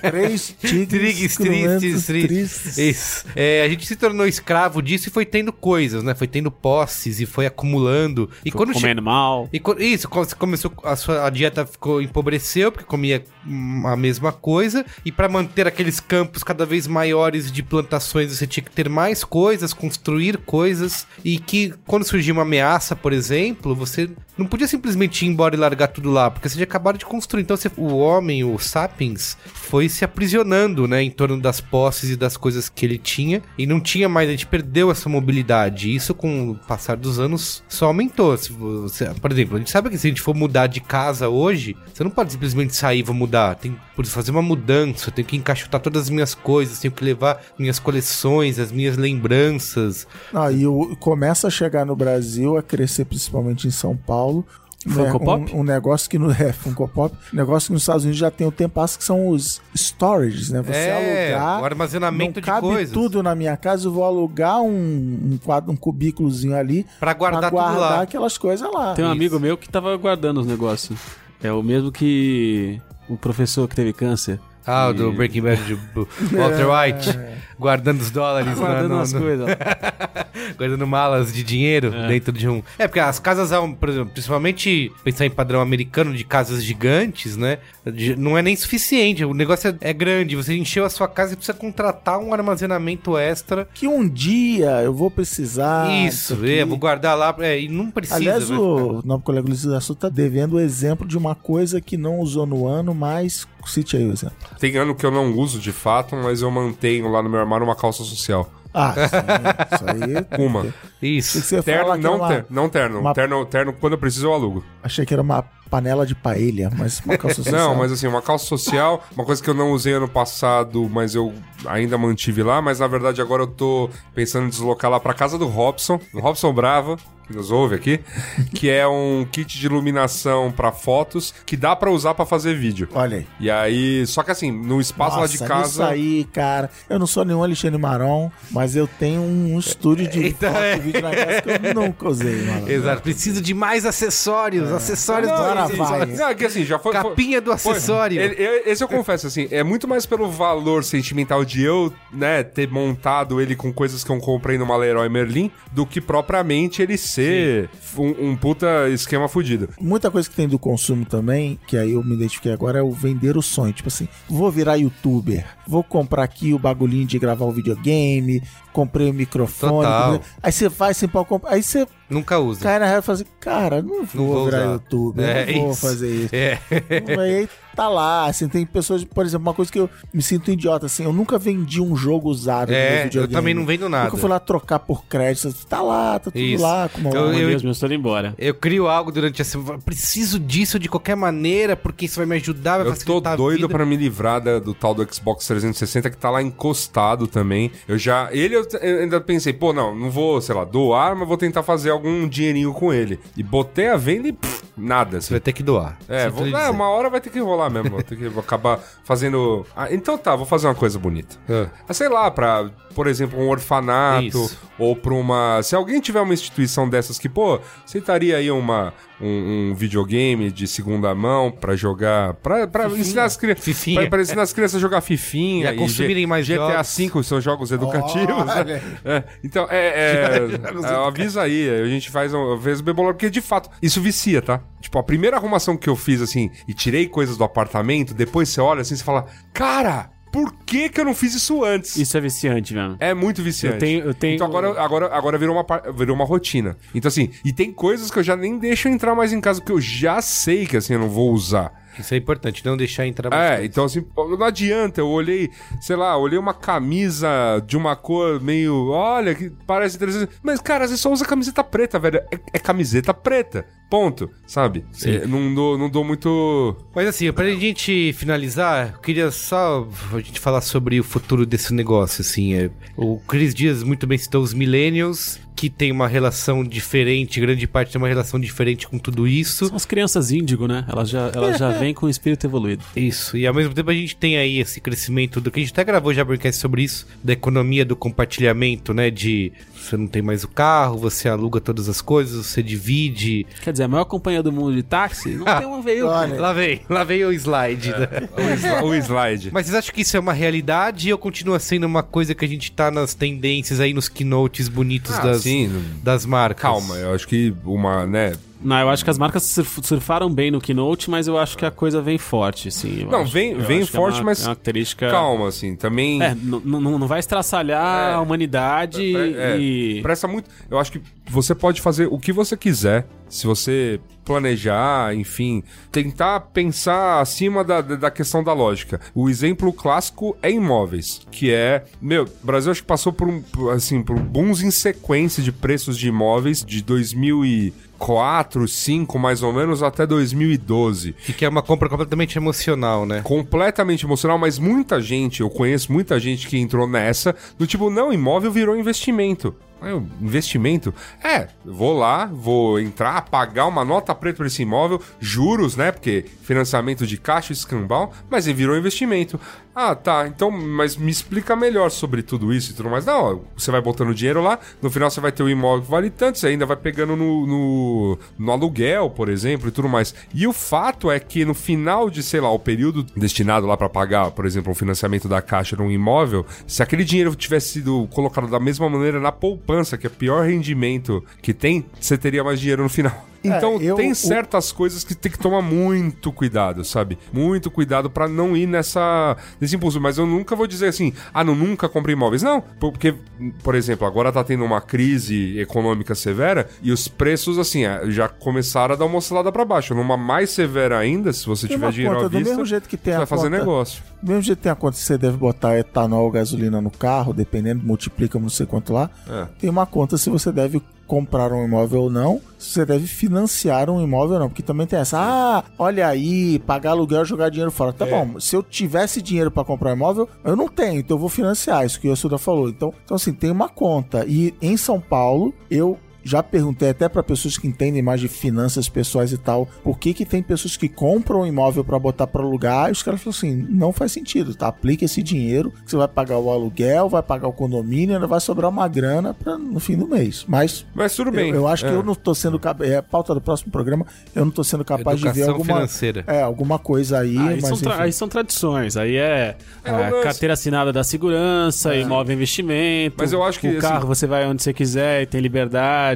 Três tigres, Trigues, tristes, tristes. Isso. É, a gente se tornou escravo disso e foi tendo coisas, né? Foi tendo posses e foi acumulando. E quando che- Comendo mal. e isso, quando você começou a sua a dieta ficou empobreceu porque comia hum, a mesma coisa e para manter aqueles campos cada vez maiores de plantações você tinha que ter mais coisas, construir coisas e que quando surgia uma ameaça, por exemplo, você não podia simplesmente ir embora e largar tudo lá? Porque vocês acabaram de construir. Então você- o homem, o sapiens, foi se aprisionando, né? Em torno das posses e das coisas que ele tinha. E não tinha mais, a gente perdeu essa mobilidade. E isso, com o passar dos anos, só aumentou. Se você- por exemplo, a gente sabe que se a gente for mudar de casa hoje, você não pode simplesmente sair e vou mudar. Tem que fazer uma mudança, eu tenho que encaixotar todas as minhas coisas, tenho que levar minhas coleções, as minhas lembranças. Ah, começa a chegar no Brasil, a crescer principalmente em São Paulo. Funko né, Pop? Um, um negócio que no é, Funko Pop, um negócio que nos Estados Unidos já tem um tempo que são os storages, né? Você É, alugar. o armazenamento não de cabe coisas. tudo na minha casa, eu vou alugar um, um quadro, um cubículozinho ali Pra guardar pra tudo guardar lá. aquelas coisas lá. Tem um Isso. amigo meu que tava guardando os negócios. É o mesmo que o professor que teve câncer. Ah, o E- do Breaking Bad, do Walter White, guardando os dólares, Guardando no- as no- coisas. guardando malas de dinheiro É. dentro de um. É, porque as casas, por exemplo, principalmente pensar em padrão americano de casas gigantes, né? Não é nem suficiente. O negócio é, é grande. Você encheu a sua casa e precisa contratar um armazenamento extra. Que um dia eu vou precisar. Isso, aqui. é, vou guardar lá. É, e não precisa. Aliás, o nosso colega Luiz Assu tá devendo o exemplo de uma coisa que não usou no ano, mas cite aí o exemplo. Tem ano que eu não uso de fato, mas eu mantenho lá no meu armário uma calça social. Ah, sim, isso aí. Uma. Isso. Terno, é não, ter, não terno. uma- terno. Terno, quando eu preciso, eu alugo. Achei que era uma panela de paella, mas uma calça social. Não, mas assim, uma calça social, uma coisa que eu não usei ano passado, mas eu ainda mantive lá, mas na verdade agora eu tô pensando em deslocar lá pra casa do Robson, do Robson Brava, que nos ouve aqui, que é um kit de iluminação pra fotos que dá pra usar pra fazer vídeo. Olha aí. E aí, só que assim, no espaço lá de Nossa, casa. Isso aí, cara. Eu não sou nenhum Alexandre Maron, mas eu tenho um estúdio de Então, foto é. vídeo na casa que eu nunca usei, mano. Exato. Preciso de mais acessórios. Acessórios Não, do Vai. Não, é que assim, já foi. foi- Capinha do foi- acessório. ele- ele- esse eu confesso, assim, é muito mais pelo valor sentimental de eu, né, ter montado ele com coisas que eu comprei numa Leroy Merlin, do que propriamente ele ser um, um puta esquema fudido. Muita coisa que tem do consumo também, que aí eu me identifiquei agora, é o vender o sonho. Tipo assim, vou virar youtuber, vou comprar aqui o bagulhinho de gravar o videogame, comprei o microfone. Comprei- Aí você vai sem pau comprar. Aí você Nunca usa. cai na real e fala assim, cara, não vou, vou virar usar. youtuber, É não vou isso. fazer isso. É. Aí tá lá, assim, tem pessoas, por exemplo, uma coisa que eu me sinto idiota, assim, eu nunca vendi um jogo usado no É, eu também não vendo nada. Nunca fui lá trocar por crédito, tá lá, tá tudo Isso. lá, com uma Eu- eu- Deus, meu estou indo embora. Eu crio algo durante a semana. Preciso disso de qualquer maneira, porque isso vai me ajudar, vai Eu tô facilitar a doido vida. pra me livrar da- do tal do Xbox 360 que tá lá encostado também. Eu já. Ele eu, eu ainda pensei, pô, não, não vou, sei lá, doar, mas vou tentar fazer algum dinheirinho com ele. E botei a venda e pff, nada. Você Assim. vai ter que doar. É, vou, é, uma hora vai ter que rolar mesmo. Vou ter que vou acabar fazendo. Ah, então tá, vou fazer uma coisa bonita. É. Ah, sei lá, pra, por exemplo, um orfanato Isso. ou pra uma. Se alguém tiver uma instituição dessas que, pô, aceitaria aí uma, um, um videogame de segunda mão pra jogar. Pra, pra ensinar as crianças. Pra ensinar as crianças a jogar Fifinha. E a consumirem G- mais GTA jogos. V são jogos educativos. né? É, então, é. é, é, avisa aí, a gente faz um. Fez o Bebolor, porque de fato, isso vicia, tá? Tipo, a primeira arrumação que eu fiz, assim, e tirei coisas do apartamento, depois você olha assim e fala, cara, por que que eu não fiz isso antes? Isso é viciante mesmo. É muito viciante. Eu tenho- eu tenho- Então agora, agora, agora virou, uma, virou uma rotina. Então assim, e tem coisas que eu já nem deixo entrar mais em casa, porque eu já sei que assim, eu não vou usar. Isso é importante, não deixar entrar mais. É, então assim, não adianta. Eu olhei, sei lá, olhei uma camisa de uma cor meio. Olha, que parece interessante. Mas, cara, você só usa camiseta preta, velho. É, é camiseta preta. Ponto. Sabe? É, não, dou, não dou muito. Mas assim, pra gente finalizar, eu queria só a gente falar sobre o futuro desse negócio, assim. É, o Cris Dias muito bem citou os millennials, que tem uma relação diferente, grande parte tem uma relação diferente com tudo isso. São as crianças índigo, né? Elas já, elas já vêm com o espírito evoluído. Isso, e ao mesmo tempo a gente tem aí esse crescimento do que a gente até gravou já podcast sobre isso, da economia do compartilhamento, né? De você não tem mais o carro, você aluga todas as coisas, você divide. Quer dizer, a maior companhia do mundo de táxi não tem um veículo. Olha, Lá vem, lá vem o slide. né? O, sli- o slide. Mas vocês acham que isso é uma realidade ou continua sendo uma coisa que a gente tá nas tendências aí, nos keynotes bonitos Ah, das, sim. das marcas? Calma, eu acho que uma, né? Não, eu acho que as marcas surf- surfaram bem no Keynote, mas eu acho que a coisa vem forte, sim. Não, acho- vem- vem que forte, é uma, mas é uma característica... Calma, assim, também. É, não vai estraçalhar É. a humanidade É, e... Presta muito. Eu acho que você pode fazer o que você quiser se você planejar, enfim, tentar pensar acima da, da questão da lógica. O exemplo clássico é imóveis, que é, meu, o Brasil acho que passou por um, assim, por bons em sequência de preços de imóveis de 2004, 5 mais ou menos até 2012 E que é uma compra completamente emocional, né? completamente emocional, mas muita gente, eu conheço muita gente que entrou nessa, do tipo, não, imóvel virou investimento. Eu, investimento? É, vou lá, vou entrar, pagar uma nota preta por esse imóvel, juros, né? Porque financiamento de caixa, escambau, mas ele virou investimento. Ah, tá, então, mas me explica melhor sobre tudo isso e tudo mais. Não, você vai botando dinheiro lá, no final você vai ter o imóvel que vale tanto, você ainda vai pegando no, no, no aluguel, por exemplo, e tudo mais. E o fato é que no final de, sei lá, o período destinado lá pra pagar, por exemplo, um financiamento da caixa num imóvel, se aquele dinheiro tivesse sido colocado da mesma maneira na poupança, que é o pior rendimento que tem, você teria mais dinheiro no final. Então eu- tem o- certas coisas que tem que tomar muito cuidado, sabe? Muito cuidado pra não ir nessa nesse impulso. Mas eu nunca vou dizer assim, ah, não, nunca comprei imóveis. Não, porque, por exemplo, agora tá tendo uma crise econômica severa e os preços, assim, eh, já começaram a dar uma oscilada pra baixo. Numa mais severa ainda, se você Tem tiver dinheiro conta, à do vista, mesmo jeito que tem você a vai fazer conta- negócio. Do mesmo jeito que tem a conta que você deve botar etanol, gasolina no carro, dependendo, multiplica não sei quanto lá. É. Tem uma conta se você deve comprar um imóvel ou não, se você deve financiar um imóvel ou não. Porque também tem essa, ah, olha aí, pagar aluguel jogar dinheiro fora. É. Tá bom, se eu tivesse dinheiro pra comprar um imóvel, eu não tenho, então eu vou financiar, isso que o Yasuda falou. Então, então assim, tem uma conta. E em São Paulo, eu já perguntei até pra pessoas que entendem mais de finanças pessoais e tal, por que que tem pessoas que compram um imóvel pra botar pra alugar, e os caras falam assim, não faz sentido, tá? Aplica esse dinheiro, que você vai pagar o aluguel, vai pagar o condomínio, ainda vai sobrar uma grana pra, no fim do mês. Mas Mas tudo bem. eu, eu acho que É. eu não tô sendo capaz, é a pauta do próximo programa, eu não tô sendo capaz de ver Educação alguma financeira. é, alguma coisa aí, Aí, mas são aí são tradições. Aí é, É, carteira assinada da segurança, imóvel é investimento. Mas eu acho que, o assim- carro você vai onde você quiser e tem liberdade.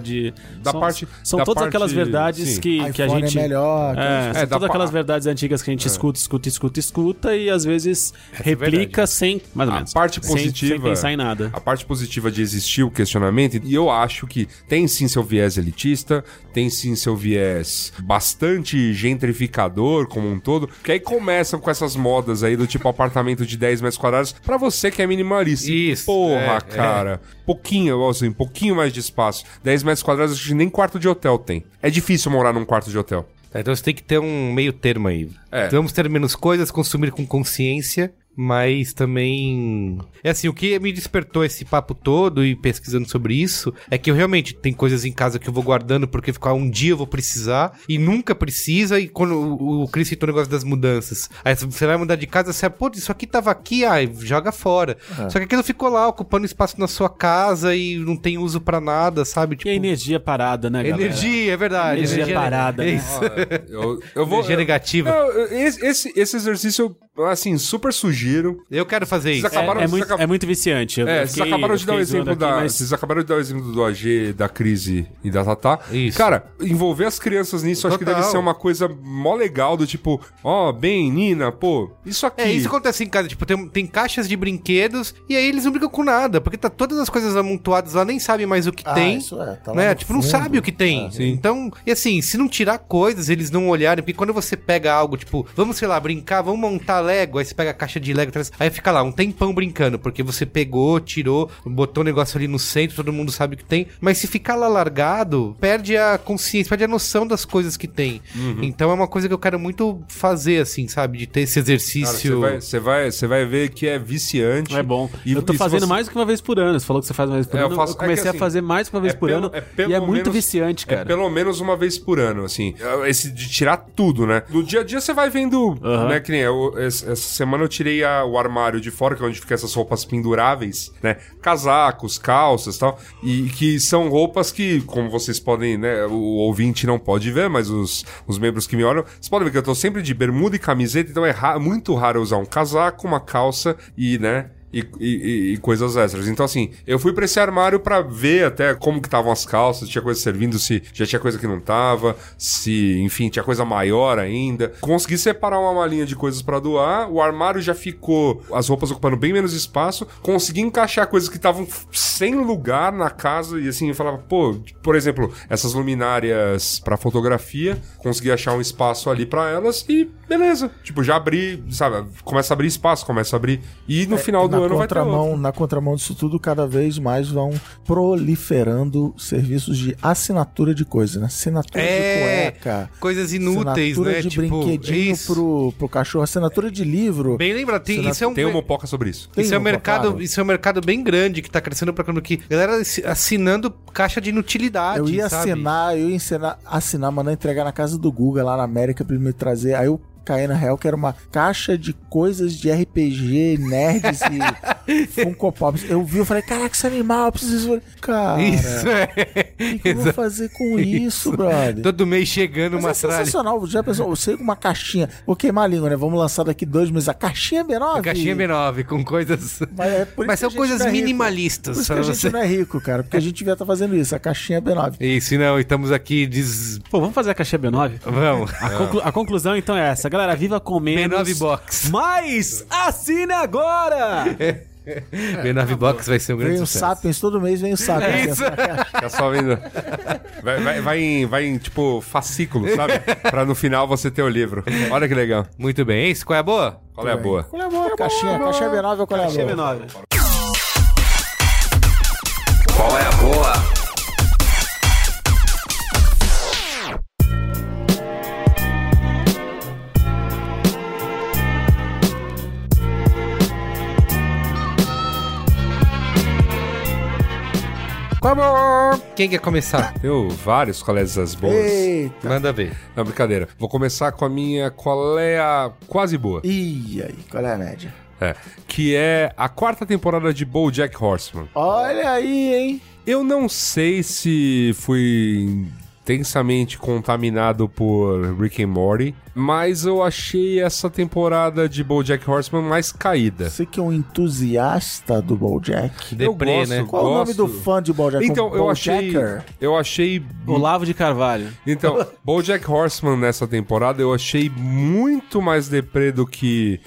Da são, parte- São da todas parte- aquelas verdades sim. que, que a iPhone gente. é melhor, que- É, são É, da todas aquelas verdades antigas que a gente escuta, escuta, escuta, escuta e às vezes replica sem. Mais ou A menos. parte sem- positiva. Sem, pensar em nada. A parte positiva de existir o questionamento, e eu acho que tem sim seu viés elitista, tem sim seu viés bastante gentrificador como um todo, que aí começam com essas modas aí do tipo apartamento de 10 metros quadrados pra você que é minimalista. Isso, Porra, é, cara. Pouquinho, assim, pouquinho mais de espaço. 10 metros quadrados, acho que nem quarto de hotel tem. É difícil morar num quarto de hotel. Tá, então você tem que ter um meio termo aí. É. Vamos ter menos coisas, consumir com consciência, mas também. É assim, o que me despertou esse papo todo e pesquisando sobre isso é que eu realmente tem coisas em casa que eu vou guardando porque ficar um dia eu vou precisar e nunca precisa. E quando o, o Chris citou o negócio das mudanças, aí você vai mudar de casa, você, pô, isso aqui tava aqui, ai, joga fora. Só que aquilo ficou lá ocupando espaço na sua casa e não tem uso pra nada, sabe? Tipo, E a energia parada, né, galera? energia, é verdade. Energia parada, é né? isso. Eu, eu vou. Energia negativa. Eu- esse- esse exercício, eu, assim, super sugiro. Eu quero fazer Vocês isso. acabaram- É, é muito, acabam- é muito viciante. Eu- É, eu vocês fiquei- acabaram de dar o fiquei exemplo zoando da. aqui, mas- Vocês acabaram de dar o exemplo do AG, da crise e da Tatá. Isso. Cara, envolver as crianças nisso acho que Total. deve ser uma coisa mó legal, do tipo, ó, bem, Nina, pô, isso aqui. É, isso acontece em casa, tipo, tem, tem caixas de brinquedos e aí eles não brincam com nada, porque tá todas as coisas amontoadas lá, nem sabem mais o que Ah, tem. isso é, tá lá né? no Tipo, não fundo. sabe o que tem. Então, e assim, se não tirar coisas, eles não olharem, porque quando você pega algo, tipo, vamos, sei lá, brincar, vamos montar Lego, aí você pega a caixa de Lego, traz- aí fica lá um tempão brincando, porque você pegou, tirou, botou o negócio ali no centro, todo mundo sabe o que tem, mas se ficar lá largado, perde a consciência, perde a noção das coisas que tem. Uhum. Então é uma coisa que eu quero muito fazer, assim, sabe? De ter esse Cara, você exercício. vai, você vai, você vai ver que é viciante. É bom. E- eu tô e fazendo você- mais do que uma vez por ano. Você falou que você faz uma vez por É, eu ano. Eu, faço- é que comecei assim, a fazer mais que uma vez por pelo- ano. pelo e é muito menos- viciante, cara. É pelo menos uma vez por ano, assim. Esse de tirar tudo, né? No dia a dia você vai vendo, Aham. né? Que nem eu, essa semana eu tirei a- o armário de fora, que é onde ficam essas roupas penduráveis, né? Casacos, calças e tal. E que são roupas que, como vocês podem, né? O ouvinte não pode ver, mas os, os membros que me olham, vocês podem ver que eu tô sempre de bermuda e camiseta, então é ra- muito raro usar um casaco, uma calça e, né? E, e- e coisas extras. Então, assim, eu fui pra esse armário pra ver até como que estavam as calças, se tinha coisa servindo, se já tinha coisa que não tava, se, enfim, tinha coisa maior ainda. Consegui separar uma malinha de coisas pra doar, o armário já ficou, as roupas ocupando bem menos espaço, consegui encaixar coisas que estavam sem lugar na casa e assim, eu falava, pô, por exemplo, essas luminárias pra fotografia, consegui achar um espaço ali pra elas e beleza. Tipo, já abri, sabe, começa a abrir espaço, começa a abrir e no final do É, na ano vai ter contramão, outro. na contramão disso tudo, cada vez mais vão proliferando serviços de assinatura de coisas, né? Assinatura É, de cueca. Coisas inúteis, assinatura né? de Tipo, brinquedinho isso. pro, pro cachorro, assinatura de livro. Bem lembrado, tem, Assina- isso é um... Tem uma poca sobre isso. Tem Isso é, um mercado, claro. isso é um mercado bem grande que tá crescendo pra quando que galera assi- assinando caixa de inutilidade. Eu ia sabe? assinar, eu ia ensinar, assinar, mandar entregar na casa do Guga lá na América pra ele me trazer. Aí eu caí na real que era uma caixa de coisas de RPG, nerds e Funko Pops. Eu vi, eu falei, caraca, esse animal, eu preciso. Cara, Isso é. o que, que eu vou fazer com isso, brother? Todo mês chegando Mas uma é tralha. sensacional, já pensou, eu sei com uma caixinha, vou queimar a língua, né? Vamos lançar daqui dois meses a caixinha B9. A caixinha B9 com coisas. Mas, é por isso Mas são coisas é minimalistas. Por isso que a gente você. não é rico, cara, porque a gente devia estar fazendo isso, a caixinha B9. Isso, não, estamos aqui des... Pô, vamos fazer a caixinha B9? Vamos. A, conclu- a conclusão então é essa. Galera, viva com menos. B9 Box. Mas assine agora! B9 Box vai ser um grande Vem o sucesso. Sapiens, todo mês vem o Sapiens. Isso. Fica só vendo. Vai, vai, vai em, vai em, tipo, fascículo, sabe? pra no final você ter o livro. Olha que legal. Muito bem, isso qual é a boa? Qual é a boa? Qual é a boa? Caixinha, caixinha B9 ou qual é a Caixinha boa? B9. Qual é a boa? Quem quer começar? Tenho vários colegas boas. Eita. Manda ver. Não, brincadeira. Vou começar com a minha qual é a quase boa. Ih, aí, qual é a média? É, que é a quarta temporada de BoJack Horseman. Olha aí, hein? Eu não sei se fui intensamente contaminado por Rick and Morty, mas eu achei essa temporada de BoJack Horseman mais caída. Você que é um entusiasta do BoJack. Deprê, eu gosto, né? Qual o nome gosto. do fã de BoJack? Então, Um eu achei, eu achei Olavo de Carvalho. Então, BoJack Horseman nessa temporada eu achei muito mais deprê do que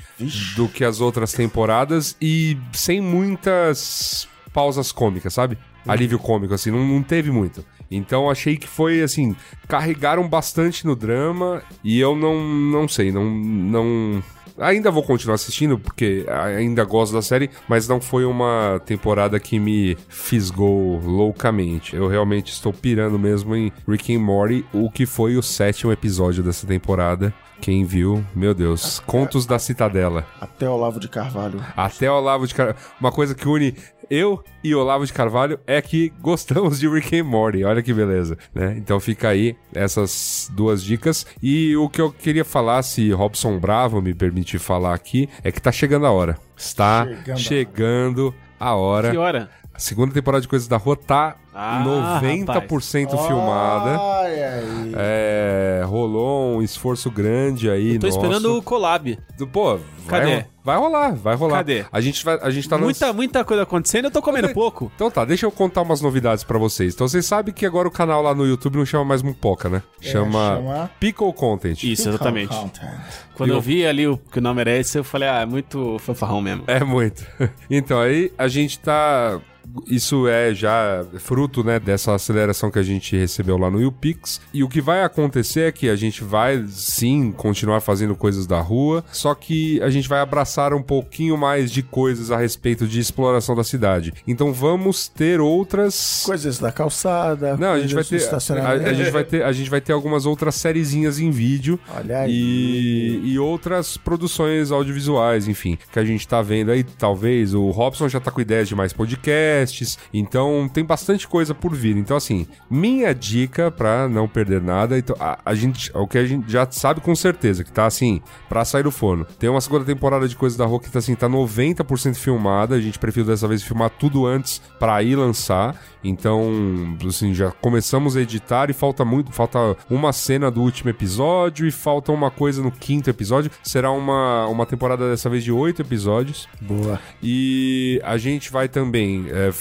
do que as outras temporadas e sem muitas pausas cômicas, sabe? Alívio cômico assim, não, não teve muito. Então achei que foi assim, carregaram bastante no drama e eu não não sei, não não Ainda vou continuar assistindo, porque ainda gosto da série, mas não foi uma temporada que me fisgou loucamente. Eu realmente estou pirando mesmo em Rick and Morty, o que foi o sétimo episódio dessa temporada. Quem viu, meu Deus, Contos da Citadela. Até Olavo de Carvalho. Até Olavo de Carvalho. Uma coisa que une eu e Olavo de Carvalho é que gostamos de Rick and Morty. Olha que beleza, né? Então fica aí essas duas dicas. E o que eu queria falar, se Robson Bravo me permitir falar aqui, é que tá chegando a hora. Está Chegando a chegando a hora. Que hora? A segunda temporada de Coisas da Rua tá Ah, 90% filmada. Olha aí. É, rolou um esforço grande aí. Tô nosso. esperando o collab. Do- Pô, vai, Cadê? vai rolar, vai rolar. Cadê? A gente, vai, a gente tá Muita, muita coisa acontecendo, eu tô comendo Cadê? pouco. Então tá, deixa eu contar umas novidades pra vocês. Então vocês sabem que agora o canal lá no YouTube não chama mais Mupoca, né? Chama, chama- Pickle Content. Isso, exatamente. Content. Quando eu o- vi ali o, que o nome era esse, eu falei, ah, é muito fanfarrão mesmo. É muito. Então aí a gente tá. Isso é já fruto, né, dessa aceleração que a gente recebeu lá no YouPix. E o que vai acontecer é que a gente vai, sim, continuar fazendo coisas da rua, só que a gente vai abraçar um pouquinho mais de coisas a respeito de exploração da cidade. Então vamos ter outras Coisas da calçada. Não, a gente vai ter. A, a gente vai ter. A gente vai ter algumas outras sériezinhas em vídeo. Olha aí. E, e outras produções audiovisuais, enfim, que a gente tá vendo aí, talvez. O Robson já tá com ideias de mais podcast. Podcasts. Então tem bastante coisa por vir. Então, assim, minha dica pra não perder nada, então, a, a gente, o que a gente já sabe com certeza, que tá assim, pra sair do forno. Tem uma segunda temporada de Coisas da Rua que tá assim, tá 90% filmada. A gente preferiu dessa vez filmar tudo antes pra ir lançar. Então, assim, já começamos a editar e falta muito, falta uma cena do último episódio e falta uma coisa no quinto episódio. Será uma, uma temporada dessa vez de oito episódios. Boa. E a gente vai também é,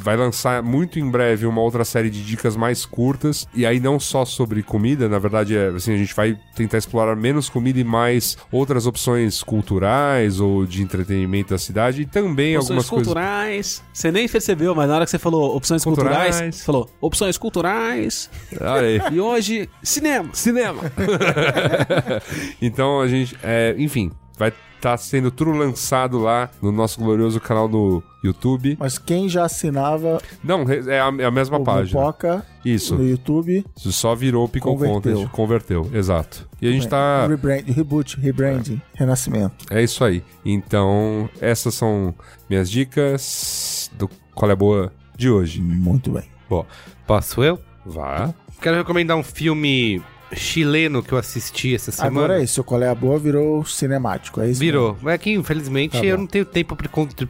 vai lançar muito em breve uma outra série de dicas mais curtas e aí não só sobre comida, na verdade é assim a gente vai tentar explorar menos comida e mais outras opções culturais ou de entretenimento da cidade e também Opções algumas coisas culturais. Você nem percebeu, mas na hora que você falou opções Culturais. culturais, você falou opções culturais. Olha aí. E hoje, cinema. cinema. então a gente, é, enfim, vai estar sendo tudo lançado lá no nosso glorioso canal do YouTube. Mas quem já assinava Não, é a, é a mesma o página. Mopoca Isso. no YouTube, Isso só virou Pickle Converteu. Content. Converteu, exato. E a gente tá. rebrand, reboot, rebranding, renascimento. É isso aí. Então, essas são minhas dicas do Qual é a Boa de hoje. Muito bem. Bom, posso eu? Vá. Quero recomendar um filme chileno que eu assisti essa semana. Agora é isso, o Qual é a Boa virou cinemático, é isso? Virou. Mas é que, infelizmente, Tá eu não tenho tempo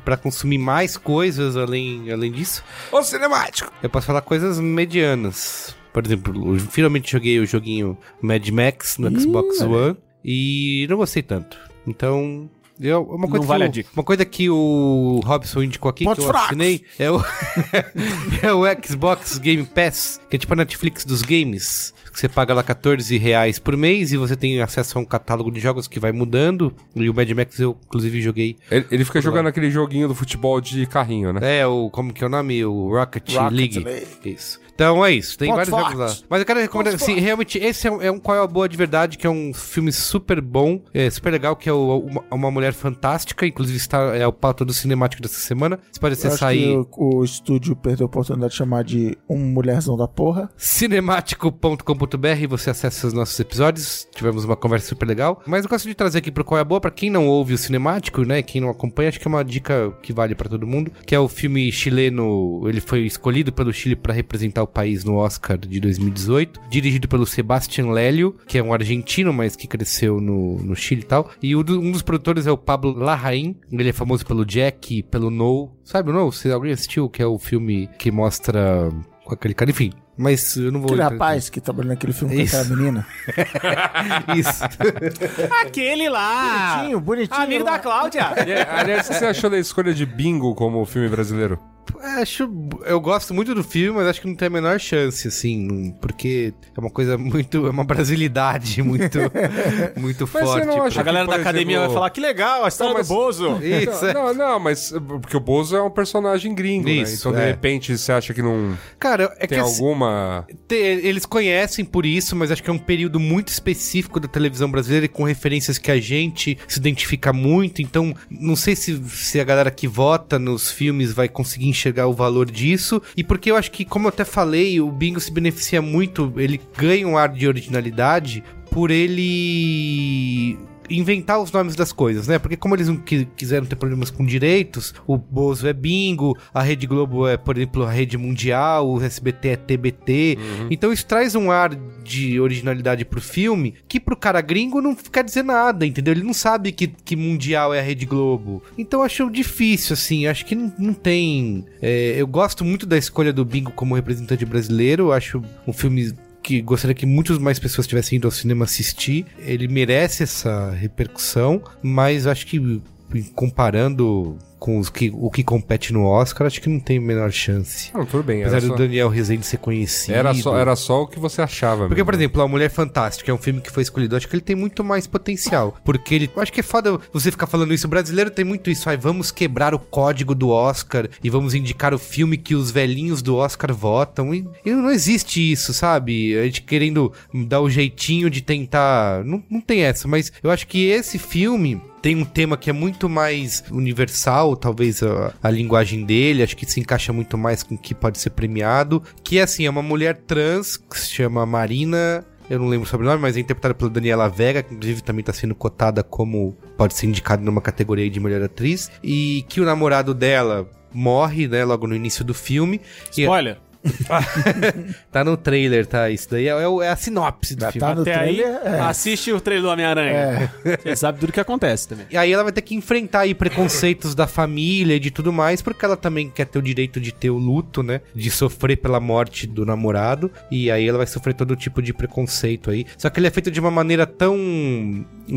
pra consumir mais coisas além, além disso. O cinemático! Eu posso falar coisas medianas. Por exemplo, eu finalmente joguei o joguinho Mad Max no Ih, Xbox. One e não gostei tanto. Então, eu, uma coisa Não vale que a o- dica. Uma coisa que o Robson indicou aqui, Pontos que eu fracos. assinei, é o, é o Xbox Game Pass, que é tipo a Netflix dos games. Que você paga lá 14 reais por mês e você tem acesso a um catálogo de jogos que vai mudando. E o Mad Max eu, inclusive, joguei. Ele, ele fica jogando aquele joguinho do futebol de carrinho, né? É, o. Como que é o nome? O Rocket, Rocket League. League. Isso. Então é isso, tem Pontos vários jogos lá. Mas eu quero recomendar, Pontos assim, realmente, esse é um, é um Qual é a Boa de Verdade, que é um filme super bom, é super legal, que é o- uma, uma Mulher Fantástica, inclusive está, é o pauta do cinemático dessa semana. Você pode Eu aí o, o estúdio perdeu a oportunidade de chamar de um mulherzão da porra. cinemático.com.br você acessa os nossos episódios. Tivemos uma conversa super legal. Mas eu gosto de trazer aqui pro Qual é a Boa, pra quem não ouve o cinemático, né? Quem não acompanha, acho que é uma dica que vale pra todo mundo. Que é o filme chileno. Ele foi escolhido pelo Chile pra representar o país no Oscar de 2018. Dirigido pelo Sebastián Lélio, que é um argentino, mas que cresceu no, no Chile e tal. E um dos produtores é o Pablo Larraín. Ele é famoso pelo Jack, pelo No. Sabe o No? Se alguém assistiu, que é o filme que mostra com aquele cara. Enfim, mas eu não vou. Aquele rapaz que trabalhou naquele filme com Isso. aquela menina. Isso. Aquele lá! Bonitinho, bonitinho. Amigo lá. da Cláudia! Aliás, o que você achou da escolha de Bingo como filme brasileiro? Acho. Eu gosto muito do filme, mas acho que não tem a menor chance, assim. não- Porque é uma coisa muito. É uma brasilidade muito. muito Mas você forte. não pra- A galera por da academia exemplo- vai falar que legal, a história Não, mas- do Bozo. Isso, é. Não, não, mas porque o Bozo é um personagem gringo, né? Isso, Então, de é. repente, você acha que não Cara, é tem que assim, alguma... eles conhecem por isso, mas acho que é um período muito específico da televisão brasileira e com referências que a gente se identifica muito. Então, não sei se, se a galera que vota nos filmes vai conseguir enxergar o valor disso. E porque eu acho que, como eu até falei, o Bingo se beneficia muito, ele ganha um ar de originalidade por ele inventar os nomes das coisas, né? Porque como eles não qui- quiseram ter problemas com direitos, o Bozo é Bingo, a Rede Globo é, por exemplo, a Rede Mundial, o SBT é TBT. Então isso traz um ar de originalidade pro filme que pro cara gringo não quer dizer nada, entendeu? Ele não sabe que, que Mundial é a Rede Globo. Então eu acho difícil, assim, acho que não, não tem... é, eu gosto muito da escolha do Bingo como representante brasileiro, acho um filme que gostaria que muitas mais pessoas tivessem ido ao cinema assistir. Ele merece essa repercussão, mas acho que comparando com os que, o que compete no Oscar, acho que não tem a menor chance. Não, tudo bem. Apesar do só, Daniel Rezende ser conhecido. era, só, era só o que você achava Porque, mesmo. por exemplo, A Mulher Fantástica é um filme que foi escolhido. Acho que ele tem muito mais potencial. Porque ele. Acho que é foda você ficar falando isso. O brasileiro tem muito isso. Ai, vamos quebrar o código do Oscar e vamos indicar o filme que os velhinhos do Oscar votam. E, e não existe isso, sabe? A gente querendo dar o jeitinho de tentar. Não, não tem essa, mas eu acho que esse filme tem um tema que é muito mais universal, talvez a, a linguagem dele, acho que se encaixa muito mais com o que pode ser premiado, que assim, é uma mulher trans que se chama Marina eu não lembro o sobrenome, mas é interpretada pela Daniela Vega, que inclusive também tá sendo cotada como pode ser indicada numa categoria de melhor atriz, e que o namorado dela morre, né, logo no início do filme. E- Spoiler. tá no trailer, tá? Isso daí é, é o- é a sinopse do Já filme. tá no Até aí, trailer, é. assiste o trailer do Homem-Aranha. Você sabe tudo que acontece também. E aí ela vai ter que enfrentar aí preconceitos da família e de tudo mais, porque ela também quer ter o direito de ter o luto, né? De sofrer pela morte do namorado. E aí ela vai sofrer todo tipo de preconceito aí. Só que ele é feito de uma maneira tão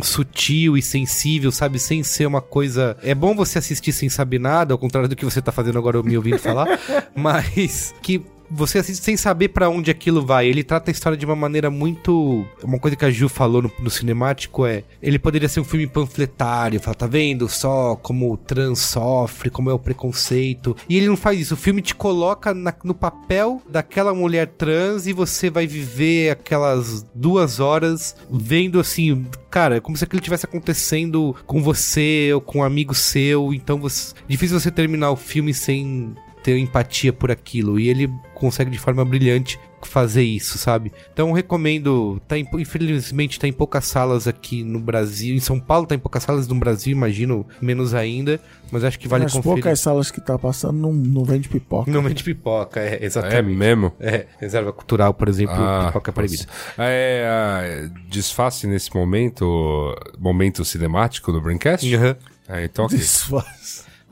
sutil e sensível, sabe? Sem ser uma coisa. É bom você assistir sem saber nada, ao contrário do que você tá fazendo agora me ouvindo falar. mas que você assiste sem saber pra onde aquilo vai. Ele trata a história de uma maneira muito. Uma coisa que a Ju falou no, no cinemático é. Ele poderia ser um filme panfletário, fala, tá vendo só como o trans sofre, como é o preconceito. E ele não faz isso. O filme te coloca na- no papel daquela mulher trans e você vai viver aquelas duas horas vendo assim. Cara, como se aquilo tivesse acontecendo com você ou com um amigo seu. Então você, difícil você terminar o filme sem ter empatia por aquilo. E ele consegue de forma brilhante fazer isso, sabe? Então recomendo. Tá em- infelizmente tá em poucas salas aqui no Brasil. Em São Paulo tá em poucas salas no Brasil, imagino menos ainda. Mas acho que vale Nas conferir. poucas salas que tá passando, não, não vende pipoca. Não vende pipoca, é, É exatamente. mesmo? É, reserva cultural, por exemplo, Ah, pipoca proibida. É, ah, desface nesse momento, momento cinemático do Braincast? Aham. É, então, ok. Desfaz.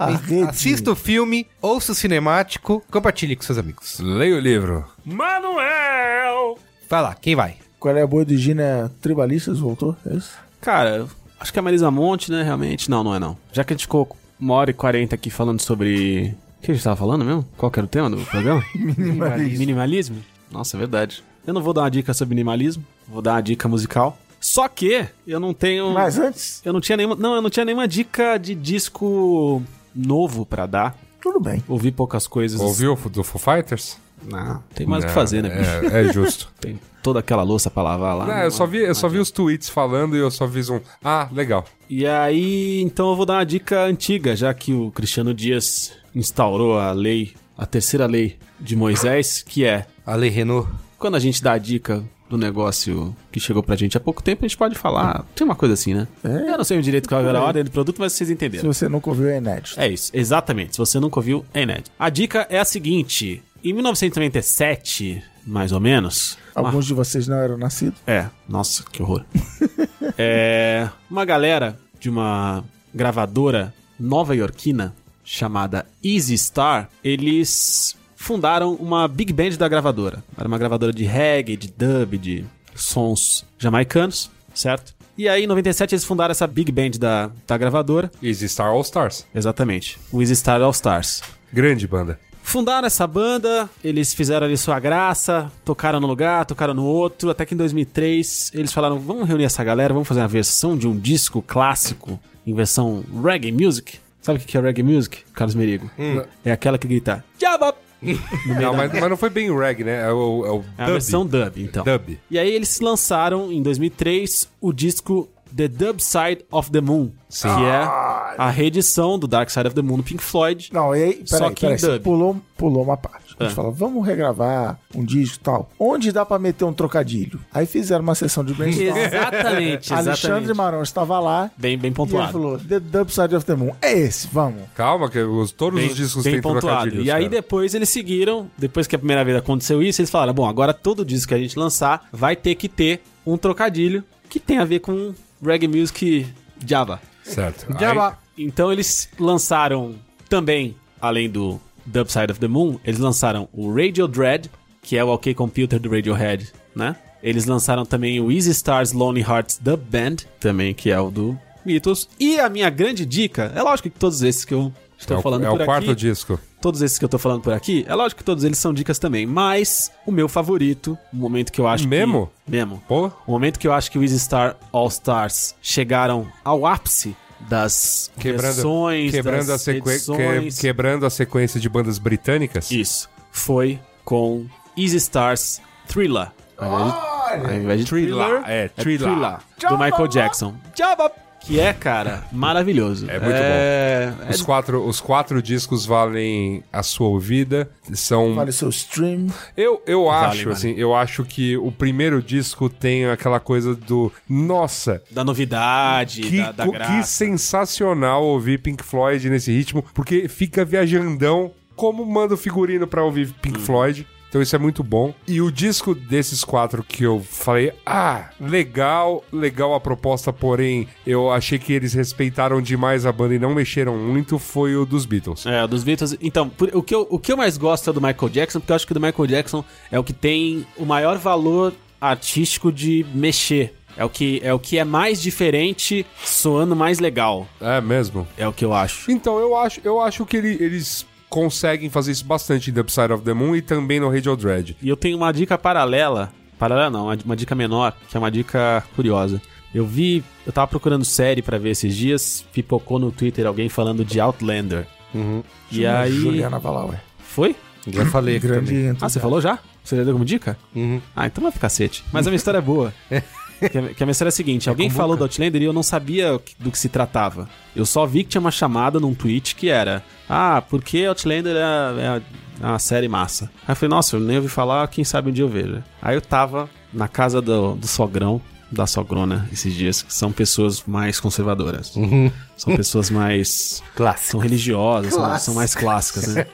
A rede. Assista o filme, ouça o cinemático, compartilhe com seus amigos. Leia o livro. Manuel! Vai lá, quem vai? Qual é a boa de Gina? Tribalistas voltou? É isso? Cara, acho que é a Marisa Monte, né? Realmente. Não, não é não. Já que a gente ficou uma hora e quarenta aqui falando sobre. O que a gente tava falando mesmo? Qual que era o tema do programa? Minimalismo. Minimalismo? Nossa, é verdade. Eu não vou dar uma dica sobre minimalismo, vou dar uma dica musical. Só que eu não tenho. Mas antes, Eu não tinha nenhuma. Não, eu não tinha nenhuma dica de disco novo pra dar. tudo bem. Ouvi poucas coisas. Ouviu do Foo Fighters? Não, tem mais o que Não, fazer, né, bicho? É, é justo. Tem toda aquela louça pra lavar lá. Não, não eu só é- vi, eu só vi os tweets falando e eu só fiz um. Ah, legal. E aí, então eu vou dar uma dica antiga, já que o Cristiano Dias instaurou a lei, a terceira lei de Moisés, que é Ale Renault. quando a gente dá a dica do negócio que chegou pra gente há pouco tempo, a gente pode falar. Tem uma coisa assim, né? Eu não sei o direito qual era a ordem do produto, mas vocês Se entenderam. você nunca ouviu, é inédito. É isso, exatamente. Se você nunca ouviu, é inédito. A dica é a seguinte: em 1997, mais ou menos. uma- Alguns de vocês não eram nascidos. É, nossa, que horror. é, uma galera de uma gravadora nova-iorquina chamada Easy Star, eles fundaram uma big band da gravadora. Era uma gravadora de reggae, de dub, de sons jamaicanos, certo? E aí, em 97, eles fundaram essa big band da, da gravadora. Easy Star All Stars. Exatamente. O Easy Star All Stars. Grande banda. Fundaram essa banda, eles fizeram ali sua graça, tocaram no lugar, tocaram no outro, até que em 2003 eles falaram: vamos reunir essa galera, vamos fazer uma versão de um disco clássico em versão reggae music. Sabe o que é reggae music, Carlos Merigo? É aquela que grita Jabba! Não, mas, mas não foi bem o reggae, né? É o, é o É a dub. versão dub, então. Dub. E aí eles lançaram em 2003 o disco The Dub Side of the Moon, que é a reedição do Dark Side of the Moon do Pink Floyd. Não, e aí, Só peraí, que em peraí, você dub. pulou, pulou uma parte. A gente Ah. fala, vamos regravar um disco e tal. Onde dá pra meter um trocadilho? Aí fizeram uma sessão de brainstorm. Exatamente, Alexandre. Marão estava lá Bem, bem e ele pontuado. falou, The Dub Side of the Moon. É esse, vamos. Calma, que os, todos Bem, os discos bem têm pontuado. trocadilhos. E aí cara. depois eles seguiram, depois que a primeira vez aconteceu isso, eles falaram, bom, agora todo disco que a gente lançar vai ter que ter um trocadilho que tem a ver com reggae music Java. Certo. Jabba. Então eles lançaram também, além do Dub Side of the Moon, eles lançaram o Radio Dread, que é o OK Computer do Radiohead, né? Eles lançaram também o Easy Stars Lonely Hearts Dub Band, também que é o do Beatles. E a minha grande dica, é lógico que todos esses que eu estou é o, falando é por o quarto aqui, disco. todos esses que eu tô falando por aqui, é lógico que todos eles são dicas também, mas o meu favorito, o momento que eu acho Mesmo? que... Mesmo? Pô, O momento que eu acho que o Easy Star All Stars chegaram ao ápice das quebrando, versões, quebrando, a das que- edições. quebrando a sequência de bandas britânicas. Isso. Foi com Easy Stars Thriller. Ao invés de, ao invés de Thriller, Thriller, é, Thriller. do Michael Jackson. Jabba! Que é, cara, maravilhoso. É muito bom. Os quatro, os quatro discos valem a sua ouvida. São. Vale seu stream. Eu, eu Vale, acho, vale. assim, eu acho que o primeiro disco tem aquela coisa do. Nossa, Da novidade, que, da, da graça. que sensacional ouvir Pink Floyd nesse ritmo, porque fica viajandão como manda o figurino pra ouvir Pink Uhum. Floyd. Então isso é muito bom. E o disco desses quatro que eu falei, ah, legal, legal a proposta, porém eu achei que eles respeitaram demais a banda e não mexeram muito, foi o dos Beatles. É, dos Beatles. Então, por- o, que eu, o que eu mais gosto é do Michael Jackson, porque eu acho que o do Michael Jackson é o que tem o maior valor artístico de mexer. É o que é, o que é mais diferente, soando mais legal. É mesmo? É o que eu acho. Então, eu acho, eu acho que ele- eles conseguem fazer isso bastante em The Upside of the Moon e também no Radio Dread. E eu tenho uma dica paralela. Paralela não, uma, uma dica menor, que é uma dica curiosa. Eu vi, eu tava procurando série pra ver esses dias, pipocou no Twitter alguém falando de Outlander. E aí. Juliana Valauer. Foi? Já falei Grande também. Ah, você falou já? Você já deu como dica? Uhum. Ah, então vai ficar cacete. Mas a minha história é boa. Que a, história é a seguinte: alguém falou do Outlander e eu não sabia do que se tratava. Eu só vi que tinha uma chamada num tweet que era: Ah, por que Outlander é, é uma série massa? Aí eu falei: Nossa, eu nem ouvi falar, quem sabe um dia eu vejo. Aí eu tava na casa do, do sogrão, da sogrona, esses dias, que são pessoas mais conservadoras. São pessoas mais. Clássico. São religiosas, são, são mais clássicas, né?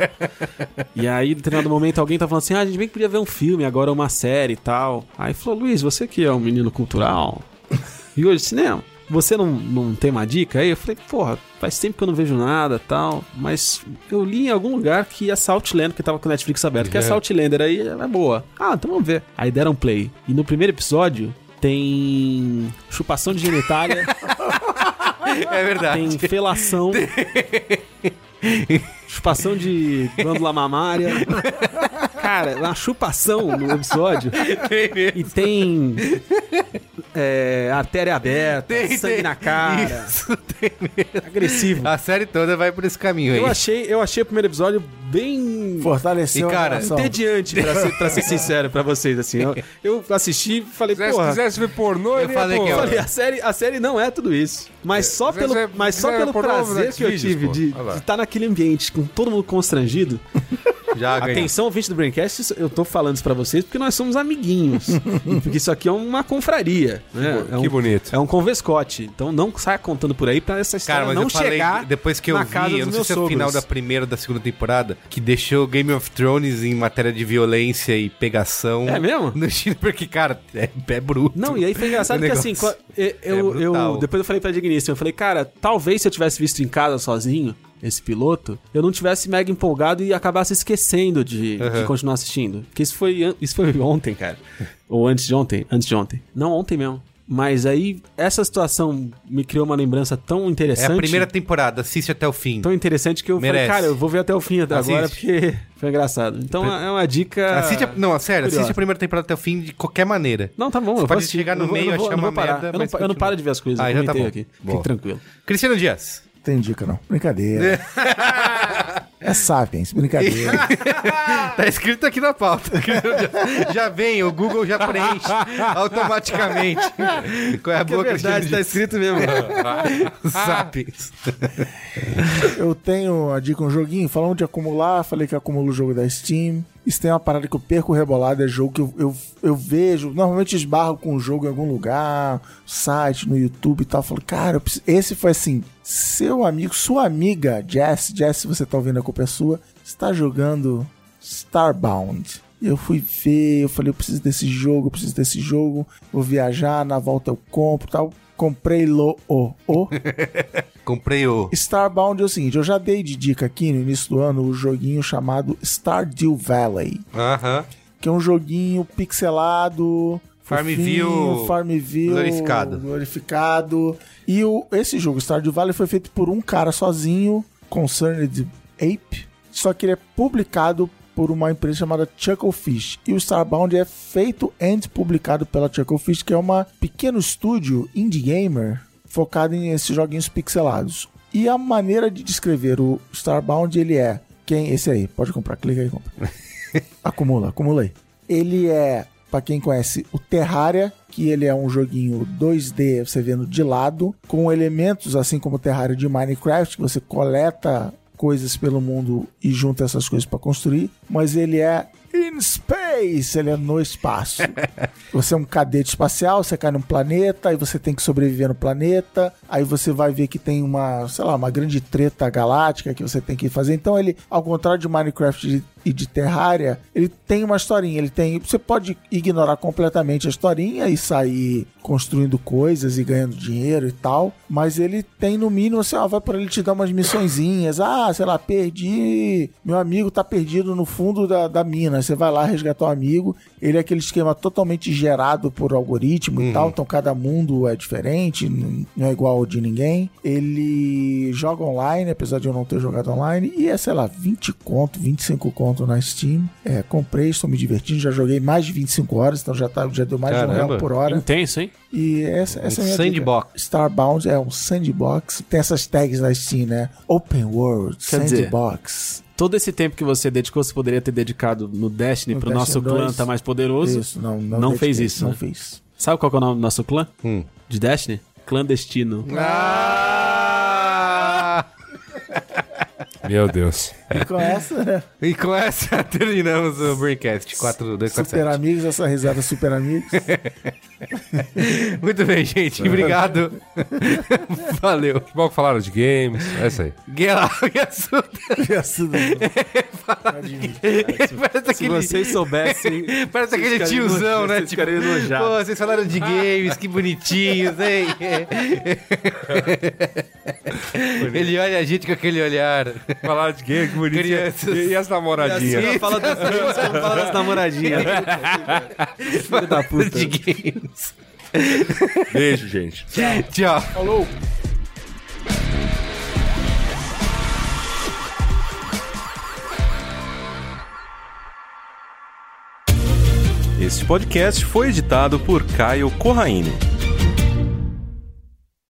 e aí, em determinado momento, alguém tá falando assim: ah, a gente bem que podia ver um filme, agora uma série e tal. Aí falou: Luiz, você que é um menino cultural e hoje cinema. Você não, não tem uma dica aí? Eu falei, porra, faz tempo que eu não vejo nada tal, mas eu li em algum lugar que essa Outlander, que tava com o Netflix aberto, que essa Outlander aí é boa. Ah, então vamos ver. Aí deram play. E no primeiro episódio tem chupação de genitália, É verdade. tem felação, chupação de glândula mamária. Cara, uma chupação no episódio. E tem é, artéria aberta, Tem, sangue tem. na cara, Isso tem mesmo. agressivo. A série toda vai por esse caminho aí. Eu achei, eu achei o primeiro episódio bem Fortaleceu E, cara, entediante, pra ser, pra ser sincero pra vocês, assim. Eu, eu assisti e falei, Se porra... quisesse ver pornô, Eu falei que eu- falei, a série, a série não é tudo isso. Mas só se pelo, você mas só quiser pelo prazer que eu tive de estar naquele ambiente com todo mundo constrangido. Já ganhou. Atenção, ouvinte do Braincast, eu tô falando isso pra vocês porque nós somos amiguinhos. Porque isso aqui é uma confraria. Né? bo- é um, que bonito. É um convescote. Então não saia contando por aí pra essa história Cara, mas não eu falei, chegar depois que eu vi, eu não sei se é o final da primeira ou da segunda temporada, que deixou Game of Thrones em matéria de violência e pegação. É mesmo? No Chile, porque, cara, é, é bruto. Não, e aí foi engraçado que assim, co- eu, é eu, eu- depois eu falei pra Digníssimo, eu falei, cara, talvez se eu tivesse visto em casa sozinho esse piloto, eu não tivesse mega empolgado e acabasse esquecendo de, de Aham. continuar assistindo. Porque isso foi, isso foi ontem, cara. Ou antes de ontem, antes de ontem. Não, ontem mesmo. Mas aí, essa situação me criou uma lembrança tão É interessante. a primeira temporada, assiste até o fim. Tão interessante que eu Merece. falei, cara, eu vou ver até o fim até Assiste. agora, porque foi engraçado. Então é uma dica. Assiste a, não, sério, assiste curiosa. a primeira temporada até o fim de qualquer maneira. Não, tá bom. Você eu pode chegar no Eu meio, vou- achar eu não uma vou parar. merda, Eu não, eu não paro de ver as coisas, Ah, eu já tá bom. aqui. Boa. Fique tranquilo. Cristiano Dias. Tem dica não. Brincadeira. é Sapiens, brincadeira. Tá escrito aqui na pauta. já, já vem, o Google já preenche automaticamente. Qual é a boa, Cristiano tá Dias? escrito mesmo. Sapiens. Eu tenho a dica um joguinho, falando de acumular, falei que acumulo o jogo da Steam. Isso tem uma parada que eu perco rebolado, é jogo que eu, eu, eu vejo, normalmente esbarro com o jogo em algum lugar, site, no YouTube e tal. Falo, cara, preciso- esse foi assim, seu amigo, sua amiga Jess, Jess, se você tá ouvindo a culpa é sua, está jogando Starbound. Eu fui ver, eu falei, eu preciso desse jogo, eu preciso desse jogo, vou viajar, na volta eu compro e tal. Comprei lo o o Comprei o. Starbound é o seguinte, eu já dei de dica aqui no início do ano o joguinho chamado Stardew Valley, Aham. que é um joguinho pixelado, Farmville Farmville glorificado. glorificado. E o, esse jogo Stardew Valley foi feito por um cara sozinho, Concerned Ape, só que ele é publicado por uma empresa chamada Chucklefish. E o Starbound é feito e publicado pela Chucklefish, que é uma pequeno estúdio indie gamer focado em esses joguinhos pixelados. E a maneira de descrever o Starbound, ele é quem esse aí, pode comprar, clica aí e compra. acumula, acumula aí. Ele é pra quem conhece o Terraria, que ele é um joguinho 2D, você vendo de lado, com elementos assim como o Terraria de Minecraft, que você coleta coisas pelo mundo e junta essas coisas pra construir, mas ele é in space, ele é no espaço. você é um cadete espacial, você cai num planeta, aí você tem que sobreviver no planeta, aí você vai ver que tem uma, sei lá, uma grande treta galáctica que você tem que fazer. Então ele, ao contrário de Minecraft e- de Terraria, ele tem uma historinha, ele tem, você pode ignorar completamente a historinha e sair construindo coisas e ganhando dinheiro e tal, mas ele tem no mínimo assim, ó, vai por ele te dar umas missõezinhas, ah, sei lá, perdi, meu amigo tá perdido no fundo da, da mina, você vai lá resgatar o amigo, ele é aquele esquema totalmente gerado por algoritmo e tal, então cada mundo é diferente, não é igual ao de ninguém. Ele joga online, apesar de eu não ter jogado online, e é, sei lá, 20 conto, 25 conto na Steam. É, comprei, estou me divertindo, já joguei mais de 25 horas, então já, tá, já deu mais de um Caramba. real por hora. Intenso, hein? E essa, essa é a minha sandbox. dica. Starbound é um sandbox. Tem essas tags na Steam, né? Open World, Quer dizer, Sandbox. Todo esse tempo que você dedicou, você poderia ter dedicado no Destiny No pro Destiny nosso clã 2. tá mais poderoso. Isso, não, não, Não dediquei, fez isso, Não né? fiz. Sabe qual que é o nome do nosso clã? Hum. De Destiny? Clandestino. Ah! Meu Deus. E com essa, né? E com essa terminamos o Braincast 4247. Super amigos, essa risada super amigos. Muito bem, gente. Obrigado. Valeu. Que bom que falaram de games. É isso aí. Guerra assunto. Parece Se aquele, vocês soubessem. parece aquele tiozão, né? vocês enojados. Pô, vocês falaram de games, que bonitinhos, hein? Ele olha a gente com aquele olhar. Falaram de game, que bonito. Crianças. E, e as namoradinhas? Assim, Fala dos games, fala das namoradinhas. Filho da puta. de games. Beijo, gente. Tchau. Este podcast foi editado por Caio Corraine.